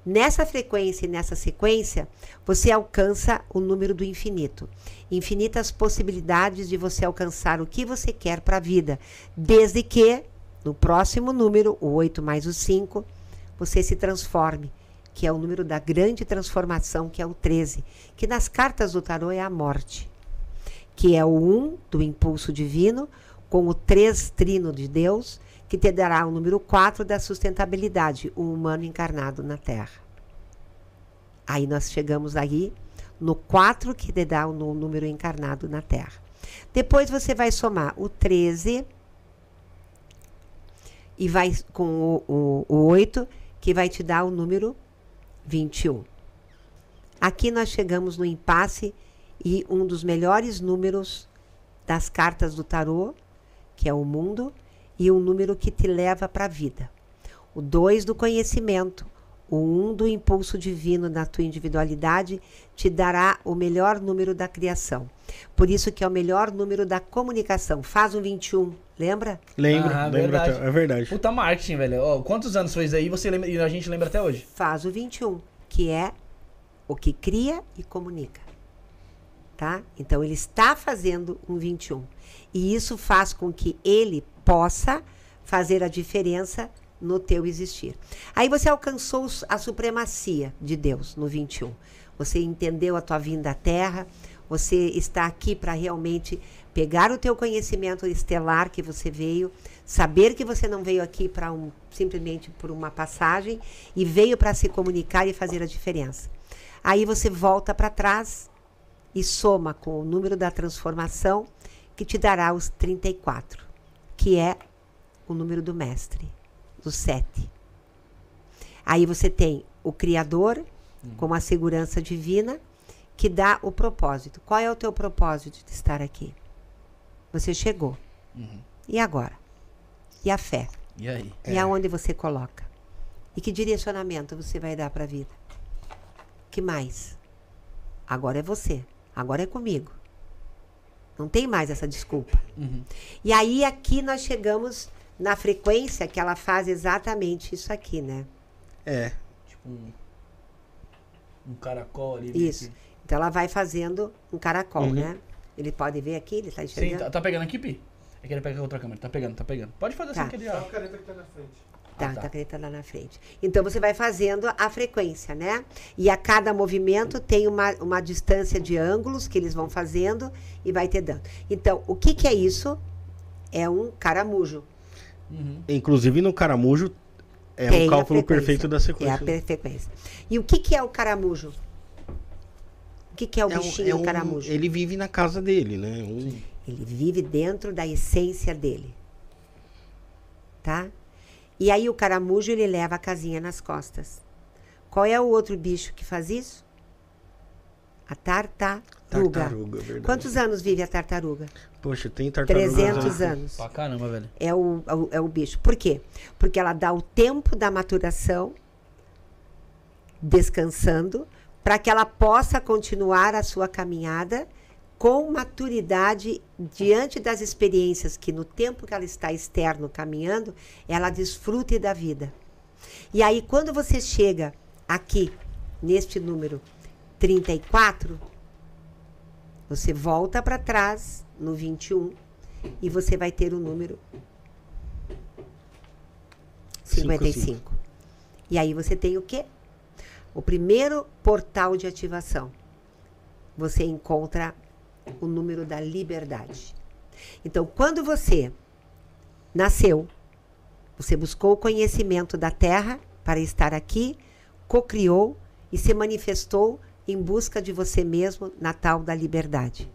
Nessa frequência e nessa sequência, você alcança o número do infinito. Infinitas possibilidades de você alcançar o que você quer para a vida, desde que no próximo número, o 8 mais o 5, você se transforme, que é o número da grande transformação, que é o 13, que nas cartas do tarô é a morte, que é o 1 do impulso divino, com o 3 trino de Deus, que te dará o número 4 da sustentabilidade, o humano encarnado na Terra. Aí nós chegamos aí no 4 que te dá o número encarnado na Terra. Depois você vai somar o 13 e vai com o, o, o 8, que vai te dar o número 21. Aqui nós chegamos no impasse e um dos melhores números das cartas do tarô, que é o mundo, e um número que te leva para a vida. O 2 do conhecimento, o 1 um do impulso divino na tua individualidade te dará o melhor número da criação. Por isso que é o melhor número da comunicação. Faz um 21, lembra? Lembro, ah, lembro verdade. Até, é verdade. Puta marketing, velho. Oh, quantos anos foi isso aí você lembra, e a gente lembra até hoje? Faz o 21, que é o que cria e comunica. Tá? Então ele está fazendo um 21. E isso faz com que ele possa fazer a diferença no teu existir. Aí você alcançou a supremacia de Deus no 21. Você entendeu a tua vinda à Terra, você está aqui para realmente pegar o teu conhecimento estelar que você veio, saber que você não veio aqui para um simplesmente por uma passagem e veio para se comunicar e fazer a diferença. Aí você volta para trás e soma com o número da transformação que te dará os 34, que é o número do mestre, do 7. Aí você tem o Criador, hum. como a segurança divina, que dá o propósito. Qual é o teu propósito de estar aqui? Você chegou. Uhum. E agora? E a fé? E aí? E é. aonde você coloca? E que direcionamento você vai dar para a vida? Que mais? Agora é você. Agora é comigo. Não tem mais essa desculpa. Uhum. E aí aqui nós chegamos na frequência que ela faz exatamente isso aqui, né? É. Tipo um, um caracol ali. Isso. Aqui. Então ela vai fazendo um caracol, uhum. né? Ele pode ver aqui, ele tá enxergando. Sim, tá, tá pegando aqui, Pi? É que ele pega com outra câmera. Tá pegando, tá pegando. Pode fazer tá. assim que ele... Tá a caneta que tá na frente. Tá, ah, tá. tá a caneta lá na frente. Então você vai fazendo a frequência, né? E a cada movimento tem uma, uma distância de ângulos que eles vão fazendo e vai te dando. Então, o que, que é isso? É um caramujo. Uhum. Inclusive no caramujo é tem o cálculo perfeito da sequência. É a frequência. E o que, que é o caramujo? O que, que é o é bichinho um, é um, caramujo? Ele vive na casa dele, né? Um... Ele vive dentro da essência dele. Tá? E aí o caramujo ele leva a casinha nas costas. Qual é o outro bicho que faz isso? A tartaruga. Tartaruga, verdade. Quantos anos vive a tartaruga? Poxa, tem tartaruga. 300 anos. Pra caramba, velho. É o, é o, é o bicho. Por quê? Porque ela dá o tempo da maturação, descansando, para que ela possa continuar a sua caminhada com maturidade diante das experiências que no tempo que ela está externo caminhando, ela desfrute da vida. E aí quando você chega aqui neste número 34, você volta para trás no 21 e você vai ter o número 55. 55. E aí você tem o quê? O primeiro portal de ativação. Você encontra o número da liberdade. Então, quando você nasceu, você buscou o conhecimento da Terra para estar aqui, cocriou e se manifestou em busca de você mesmo na tal da liberdade.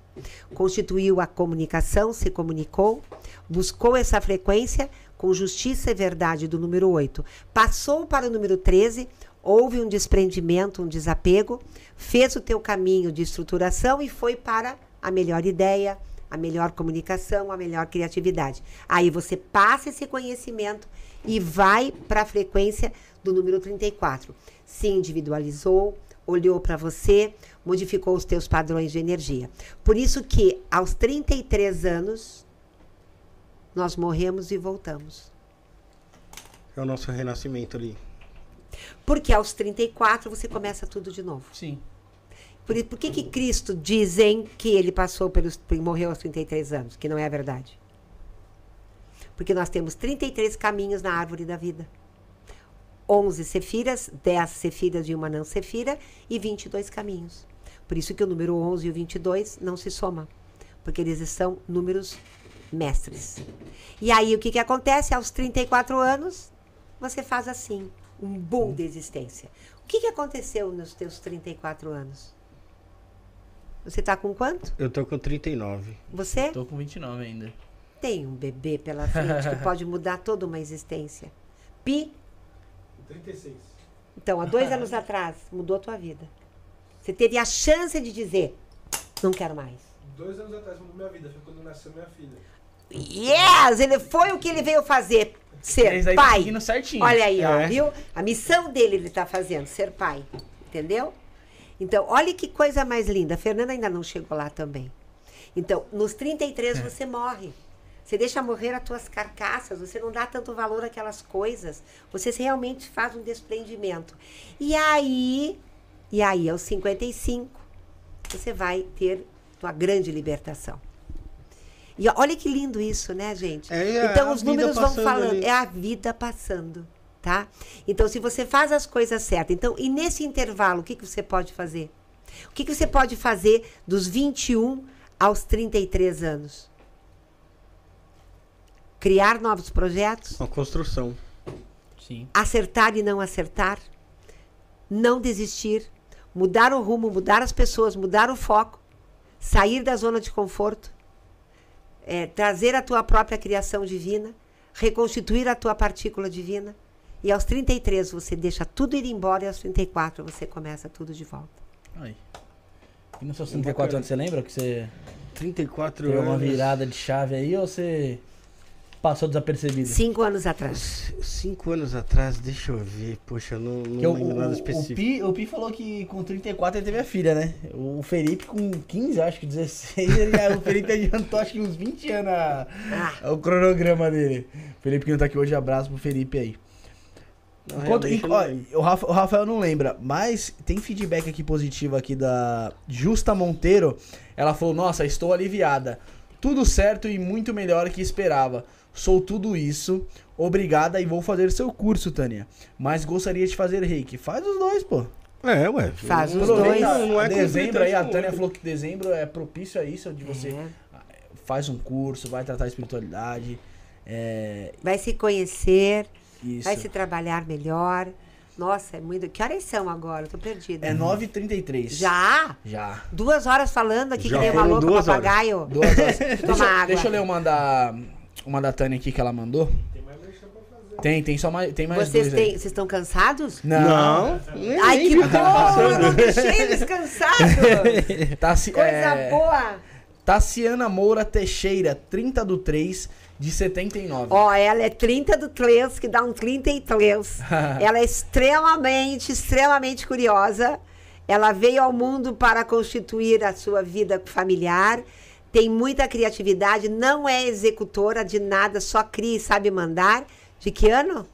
Constituiu a comunicação, se comunicou, buscou essa frequência com justiça e verdade do número 8. Passou para o número 13, houve um desprendimento, um desapego, fez o teu caminho de estruturação e foi para a melhor ideia, a melhor comunicação, a melhor criatividade. Aí você passa esse conhecimento e vai para a frequência do número 34. Se individualizou, olhou para você, modificou os teus padrões de energia. Por isso que aos 33 anos nós morremos e voltamos. É o nosso renascimento ali. Porque aos 34 você começa tudo de novo. Sim. Por, por que, que Cristo dizem que ele passou pelos. morreu aos 33 anos? Que não é a verdade. Porque nós temos 33 caminhos na árvore da vida. 11 cefiras, 10 cefiras de uma não cefira e 22 caminhos. Por isso que o número 11 e o 22 não se somam. Porque eles são números mestres. E aí o que, que acontece? Aos 34 anos, você faz assim, um boom de existência. O que, que aconteceu nos teus 34 anos? Você está com quanto? Eu tô com 39. Você? Tô com 29 ainda. Tem um bebê pela frente que pode mudar toda uma existência. Pi? 36. Então, há dois anos atrás, mudou a tua vida. Você teve a chance de dizer, não quero mais. Dois anos atrás mudou minha vida, foi quando nasceu minha filha. Yes! Ele foi o que ele veio fazer. Ser Tá pai. certinho. Olha aí, ó, É. viu? A missão dele ele tá fazendo, ser pai. Entendeu? Então, olha que coisa mais linda. A Fernanda ainda não chegou lá também. Então, nos 33 É. você morre. Você deixa morrer as tuas carcaças, você não dá tanto valor àquelas coisas. Você realmente faz um desprendimento. E aí, e aí, aos 55, você vai ter tua grande libertação. E olha que lindo isso, né, gente? É, é então os números vão falando, ali. é a vida passando, tá? Então se você faz as coisas certas, então e nesse intervalo o que, que você pode fazer? O que, que você pode fazer dos 21 aos 33 anos? Criar novos projetos, Uma construção. Sim. acertar e não acertar, não desistir, mudar o rumo, mudar as pessoas, mudar o foco, sair da zona de conforto, é, trazer a tua própria criação divina, reconstituir a tua partícula divina. E aos 33 você deixa tudo ir embora e aos 34 você começa tudo de volta. Aí. E nos seus 34 anos, você lembra que você 34 deu uma anos. virada de chave aí ou você passou desapercebido? Cinco anos atrás. Cinco anos atrás, deixa eu ver. Poxa, eu não, o, lembro o, nada o, específico. Pi, o Pi falou que com 34 ele teve a filha, né? O Felipe com 15, acho que 16, ele, o Felipe [LAUGHS] adiantou acho que uns 20 anos a- Ah, o cronograma dele. Felipe que não tá aqui hoje, abraço pro Felipe aí. Não, Enquanto, ó, o, Rafa- o Rafael não lembra, mas tem feedback aqui positivo aqui da Justa Monteiro. Ela falou: Nossa, estou aliviada. Tudo certo e muito melhor que esperava. Sou tudo isso. Obrigada e vou fazer seu curso, Tânia. Mas gostaria de fazer reiki. Faz os dois, pô. É, ué. Faz os dois. Não é dezembro aí, a Tânia não. falou que dezembro é propício a isso, de você é. faz um curso, vai tratar espiritualidade. É, Vai se conhecer, isso. vai se trabalhar melhor. Nossa, é muito. Que horas são agora? Eu tô perdida. É 9h33. Já? Já. Duas horas falando aqui Já que nem uma louca, duas papagaio. Duas horas. [LAUGHS] Toma deixa, água. deixa eu ler uma da, uma da Tânia aqui que ela mandou. Tem mais merchan pra fazer. Tem, tem só mais, tem mais Vocês dois têm, vocês estão cansados? Não. nem- Ai, que bom! Não deixei eles cansados! [LAUGHS] Tassi, Coisa é, boa! Tassiana Moura Teixeira, 30 do 3 de 79. Ó, ela é 30 do 3, que dá um 33. [LAUGHS] ela é extremamente, extremamente curiosa. Ela veio ao mundo para constituir a sua vida familiar. Tem muita criatividade, não é executora de nada, só cria e sabe mandar. De que ano?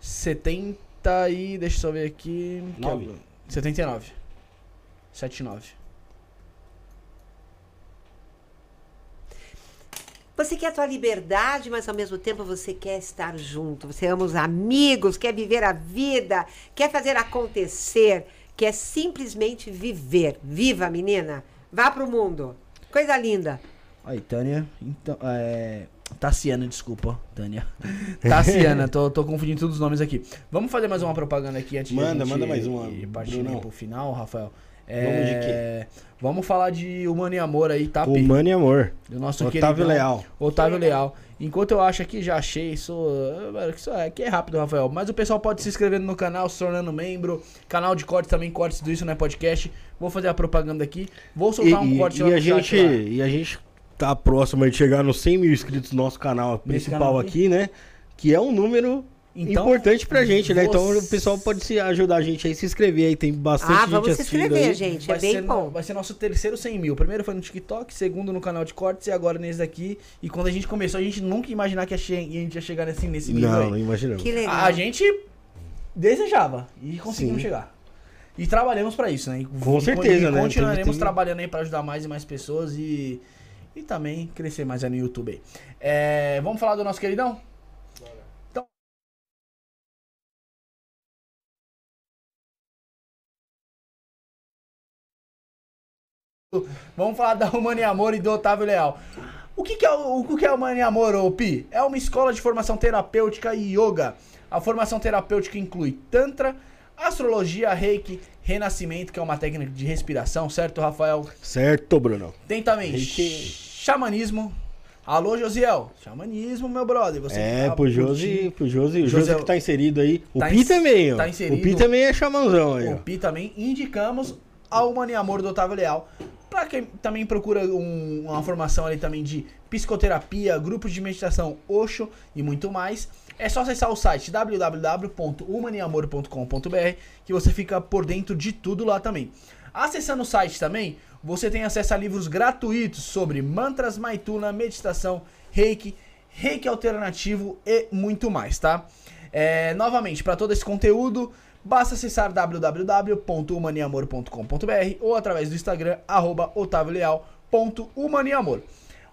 70 e. Deixa eu só ver aqui. que Nove. é- 79. 79. Você quer a tua liberdade, mas ao mesmo tempo você quer estar junto. Você ama os amigos, quer viver a vida, quer fazer acontecer, quer simplesmente viver. Viva, menina! Vá pro mundo. Coisa linda. Aí, Tânia. Então, é. Tassiana, desculpa, Tânia. [LAUGHS] Tassiana, tô, tô confundindo todos os nomes aqui. Vamos fazer mais uma propaganda aqui antes Manda, de a gente manda mais uma, ir partir pro final, Rafael. Vamos de É, Vamos falar de Humano e Amor aí, tá? Humano e amor. Do nosso Otávio queridão, Leal. Otávio Leal. Enquanto eu acho aqui, já achei, isso, isso é, aqui é rápido, Rafael. Mas o pessoal pode se inscrevendo no canal, se tornando membro. Canal de cortes também, cortes do Isso Não é Podcast. Vou fazer a propaganda aqui. Vou E, soltar um e- corte e lá a no chat gente, lá. e a gente tá próximo de chegar nos 100 mil inscritos no nosso canal principal canal aqui, né? Que é um número então, importante pra gente, né? Então o pessoal pode se ajudar a gente aí, se inscrever aí. Tem bastante ah, gente vamos se inscrever, aí. gente. Vai é bem bom. Vai ser nosso terceiro 100 mil. primeiro foi no TikTok, segundo no canal de cortes e agora nesse daqui. E quando a gente começou, a gente nunca ia imaginar que a gente ia chegar nesse, nesse nível Não, aí. não imaginamos. Que legal. A gente desejava e conseguimos Sim. chegar. E trabalhamos para isso, né? Com e, certeza, e né? Continuaremos tem... trabalhando aí para ajudar mais e mais pessoas e, e também crescer mais aí no YouTube aí. É, vamos falar do nosso queridão? Vamos falar da Humana e Amor e do Otávio Leal. O que, que é o, o que é Humana e Amor, ô Pi? É uma escola de formação terapêutica e yoga. A formação terapêutica inclui Tantra, astrologia, reiki, renascimento, que é uma técnica de respiração, certo, Rafael? Certo, Bruno. Tem também reiki. xamanismo. Alô, Josiel. Xamanismo, meu brother. Você é, tá pro Josi, pro Josi, o Josi que tá inserido aí. O tá Pi também, ó. Tá inserido. O Pi também é xamanzão aí, O. Pi também indicamos ao e Amor do Otávio Leal. Para quem também procura um, uma formação ali também de psicoterapia, grupos de meditação, Osho e muito mais, é só acessar o site www.humaniamor.com.br que você fica por dentro de tudo lá também. Acessando o site também, você tem acesso a livros gratuitos sobre mantras, maituna, meditação, reiki, reiki alternativo e muito mais, tá? É, novamente, para todo esse conteúdo, Basta acessar www.humaniamor.com.br ou através do Instagram, arroba otavioleal.humaniamor.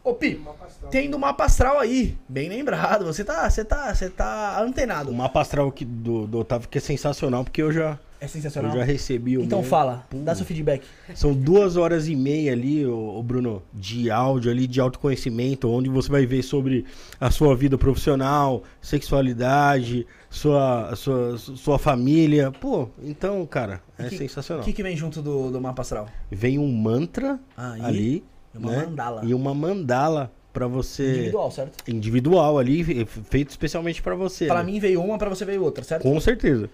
Ô Pi, tem do mapa astral aí, bem lembrado. Você tá, você tá, você tá antenado. O mapa astral aqui do, do Otávio que é sensacional, porque eu já é sensacional. Eu já recebi o Então meu. fala, Pum. dá seu feedback. São duas horas e meia ali, o, Bruno, de áudio ali, de autoconhecimento, onde você vai ver sobre a sua vida profissional, sexualidade, sua, sua, sua família. Pô, então, cara, é que, sensacional. O que, que vem junto do, do mapa astral? Vem um mantra ah, e? ali. E uma né? mandala. E uma mandala para você. Individual, certo? Individual ali, feito especialmente para você. Para né? mim veio uma, para você veio outra, certo? Com certeza.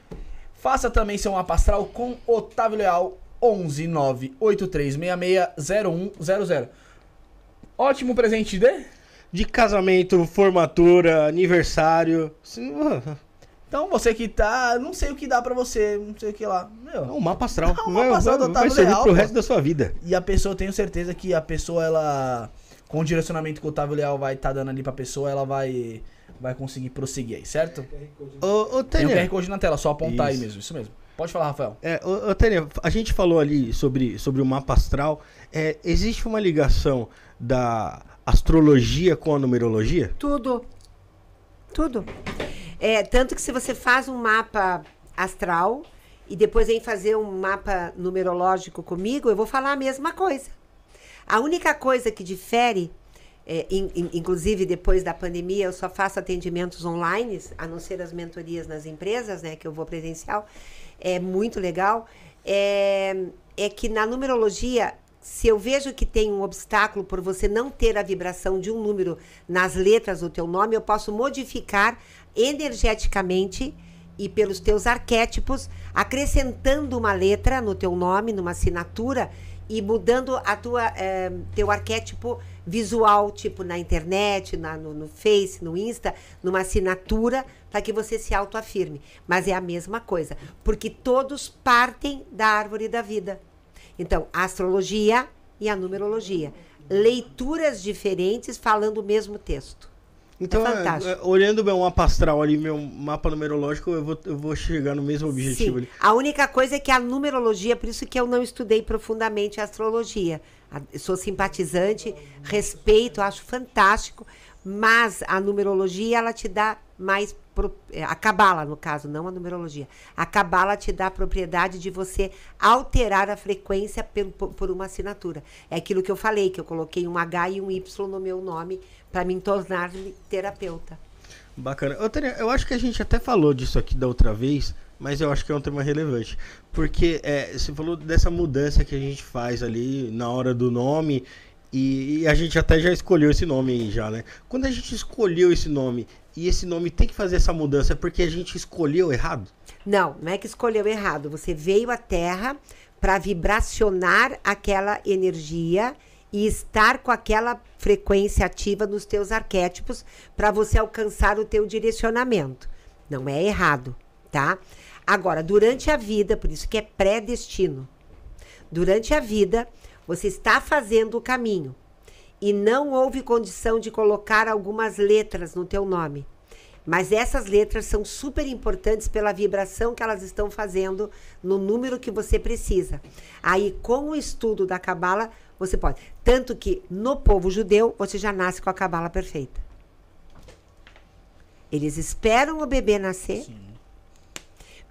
Faça também seu mapa astral com Otávio Leal 11 983660100. Ótimo presente de de casamento, formatura, aniversário. [LAUGHS] Então você que tá, não sei o que dá para você, não sei o que lá. Meu, é um mapa astral. Não, [LAUGHS] um mapa astral vai, vai servir Leal, pro resto da sua vida. E a pessoa, tenho certeza que a pessoa, ela, com o direcionamento que o Otávio Leal vai estar tá dando ali pra pessoa, ela vai, vai conseguir prosseguir aí, certo? Ô, ô Tem um QR Code na tela, só apontar isso. aí mesmo, isso mesmo. Pode falar, Rafael. É, ô, ô Tânia, a gente falou ali sobre, sobre o mapa astral. É, existe uma ligação da astrologia com a numerologia? Tudo. Tudo. É, tanto que se você faz um mapa astral e depois vem fazer um mapa numerológico comigo, eu vou falar a mesma coisa. A única coisa que difere, é, in, in, inclusive depois da pandemia, eu só faço atendimentos online, a não ser as mentorias nas empresas, né, que eu vou presencial, é muito legal. É, é que na numerologia se eu vejo que tem um obstáculo por você não ter a vibração de um número nas letras do teu nome, eu posso modificar energeticamente e pelos teus arquétipos, acrescentando uma letra no teu nome, numa assinatura e mudando a tua é, teu arquétipo visual, tipo na internet, na, no, no Face, no Insta, numa assinatura para que você se autoafirme. Mas é a mesma coisa, porque todos partem da árvore da vida. Então, a astrologia e a numerologia, leituras diferentes falando o mesmo texto. Então, é fantástico. É, olhando meu mapa astral ali, meu mapa numerológico, eu vou, eu vou chegar no mesmo objetivo Sim. ali. A única coisa é que a numerologia, por isso que eu não estudei profundamente a astrologia. Eu sou simpatizante, respeito, acho fantástico, mas a numerologia, ela te dá mais. É, a cabala, no caso, não a numerologia. A cabala te dá a propriedade de você alterar a frequência por, por uma assinatura. É aquilo que eu falei, que eu coloquei um H e um Y no meu nome para me tornar-me terapeuta. Bacana. Eu, eu acho que a gente até falou disso aqui da outra vez, mas eu acho que é um tema relevante. Porque é, você falou dessa mudança que a gente faz ali na hora do nome, e, e, a gente até já escolheu esse nome aí já, né? Quando a gente escolheu esse nome, e esse nome tem que fazer essa mudança, é porque a gente escolheu errado? Não, não é que escolheu errado. Você veio à Terra para vibracionar aquela energia e estar com aquela frequência ativa nos teus arquétipos para você alcançar o teu direcionamento. Não é errado, tá? Agora, durante a vida, por isso que é predestino. Durante a vida, você está fazendo o caminho e não houve condição de colocar algumas letras no teu nome. Mas essas letras são super importantes pela vibração que elas estão fazendo no número que você precisa. Aí, com o estudo da cabala, você pode. Tanto que no povo judeu, você já nasce com a cabala perfeita. Eles esperam o bebê nascer. Sim.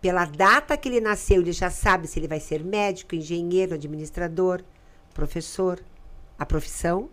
Pela data que ele nasceu, ele já sabe se ele vai ser médico, engenheiro, administrador, professor, a profissão.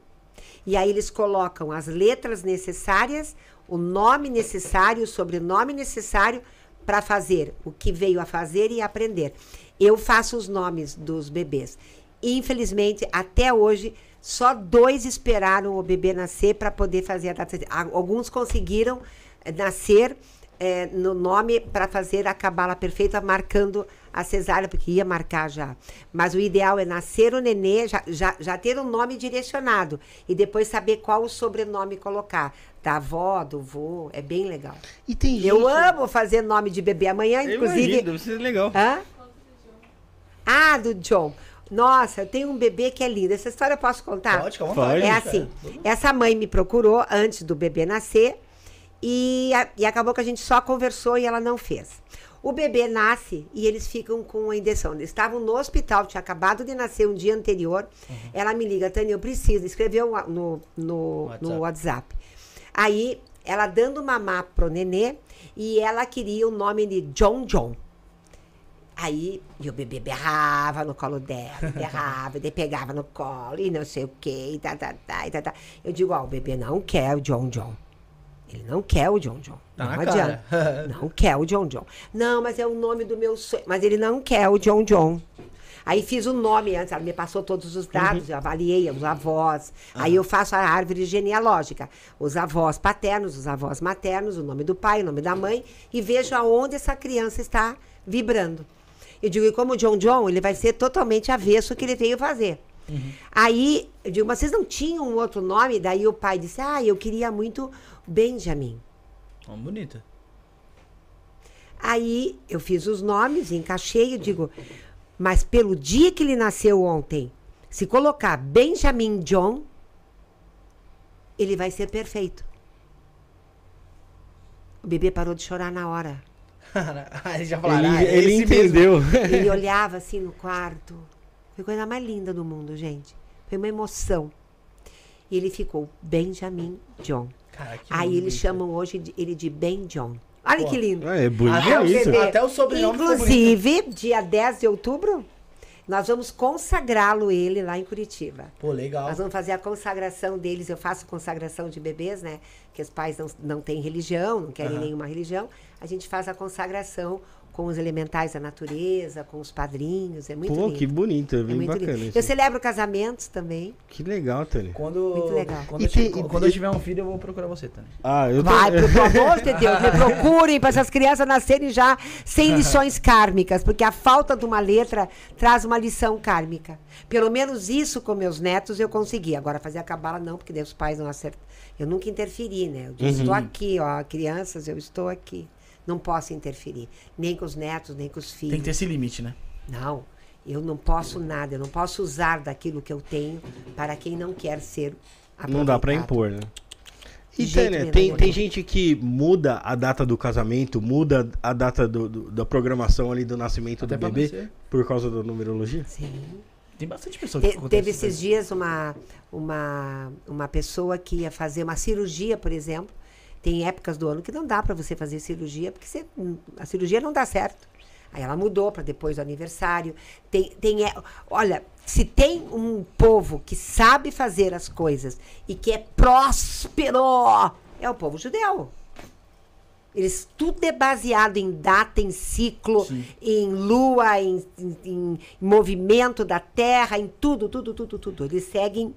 E aí eles colocam as letras necessárias, o nome necessário, o sobrenome necessário para fazer o que veio a fazer e aprender. Eu faço os nomes dos bebês. Infelizmente, até hoje, só dois esperaram o bebê nascer para poder fazer a data. Alguns conseguiram eh, nascer é, no nome para fazer a cabala perfeita, marcando a cesárea, porque ia marcar já. Mas o ideal é nascer o nenê, já, já, já ter um nome direcionado e depois saber qual o sobrenome colocar. Da avó, do vô, é bem legal. E tem gente... Eu amo fazer nome de bebê. Amanhã, inclusive. Imagino, deve ser legal. Hã? Ah, do John. Nossa, eu tenho um bebê que é lindo. Essa história eu posso contar? Pode, calma. Pode. É assim, essa mãe me procurou antes do bebê nascer e, e acabou que a gente só conversou e ela não fez. O bebê nasce e eles ficam com a injeção. Eles estavam no hospital, tinha acabado de nascer um dia anterior. Uhum. Ela me liga, Tânia, eu preciso. Escreveu no, no, WhatsApp. no WhatsApp. Aí, ela dando mamar pro nenê e ela queria o nome de John John. Aí, e o bebê berrava no colo dela, [LAUGHS] berrava, daí pegava no colo e não sei o quê, e tá, tá, tá, e tá, tá. Eu digo, ó, o bebê não quer o John John. Ele não quer o John John. Tá não adianta. [LAUGHS] não quer o John John. Não, mas é o nome do meu sonho. Mas ele não quer o John John. Aí fiz o nome antes, ela me passou todos os dados, uhum. eu avaliei os avós. Uhum. Aí eu faço a árvore genealógica. Os avós paternos, os avós maternos, o nome do pai, o nome da mãe, e vejo aonde essa criança está vibrando. Eu digo, e como o John John, ele vai ser totalmente avesso o que ele veio fazer. Uhum. Aí, eu digo, mas vocês não tinham um outro nome? Daí o pai disse, ah, eu queria muito Benjamin. Uma bonita. Aí eu fiz os nomes, encaixei e digo, mas pelo dia que ele nasceu ontem, se colocar Benjamin John, ele vai ser perfeito. O bebê parou de chorar na hora. [LAUGHS] ele já falaram, ele, ah, ele entendeu. [LAUGHS] ele [LAUGHS] olhava assim no quarto. Foi a coisa mais linda do mundo, gente. Foi uma emoção. E ele ficou Benjamin John. Cara, Aí eles chamam hoje de, ele de Ben John. Olha Pô, que lindo. É, é bonito até, isso. O até o sobrenome Inclusive, dia 10 de outubro, nós vamos consagrá-lo ele lá em Curitiba. Pô, legal. Nós vamos fazer a consagração deles. Eu faço consagração de bebês, né? Que os pais não, não têm religião, não querem uhum. nenhuma religião. A gente faz a consagração com os elementais da natureza, com os padrinhos. É muito Pô, lindo. que bonito, é bem é muito bacana. Lindo. Eu celebro casamentos também. Que legal, Tânia. Quando, muito legal. Quando, eu, tem, quando eu, tiver um filho, eu vou procurar você, Tânia. Ah, eu tô... Vai, por [LAUGHS] amor de Deus, me procurem para essas crianças nascerem já sem lições [LAUGHS] kármicas, porque a falta de uma letra traz uma lição kármica. Pelo menos isso com meus netos eu consegui. Agora, fazer a cabala não, porque os pais não acertam. Eu nunca interferi, né? Eu disse, uhum. estou aqui, ó, crianças, eu estou aqui não posso interferir. Nem com os netos, nem com os filhos. Tem que ter esse limite, né? Não. Eu não posso nada, eu não posso usar daquilo que eu tenho para quem não quer ser Não dá para impor, né? E Tânia, tem, tem gente que muda a data do casamento, muda a data do, do da programação ali do nascimento Até do bebê por causa da numerologia? Sim. Tem bastante pessoa que Te, Teve esses dias uma, uma, uma pessoa que ia fazer uma cirurgia, por exemplo, tem épocas do ano que não dá para você fazer cirurgia, porque você, a cirurgia não dá certo. Aí ela mudou para depois do aniversário. Tem, tem, é, olha, se tem um povo que sabe fazer as coisas e que é próspero, é o povo judeu. Eles tudo é baseado em data, em ciclo, Sim. em lua, em, em, em, movimento da terra, em tudo, tudo, tudo, tudo. Eles seguem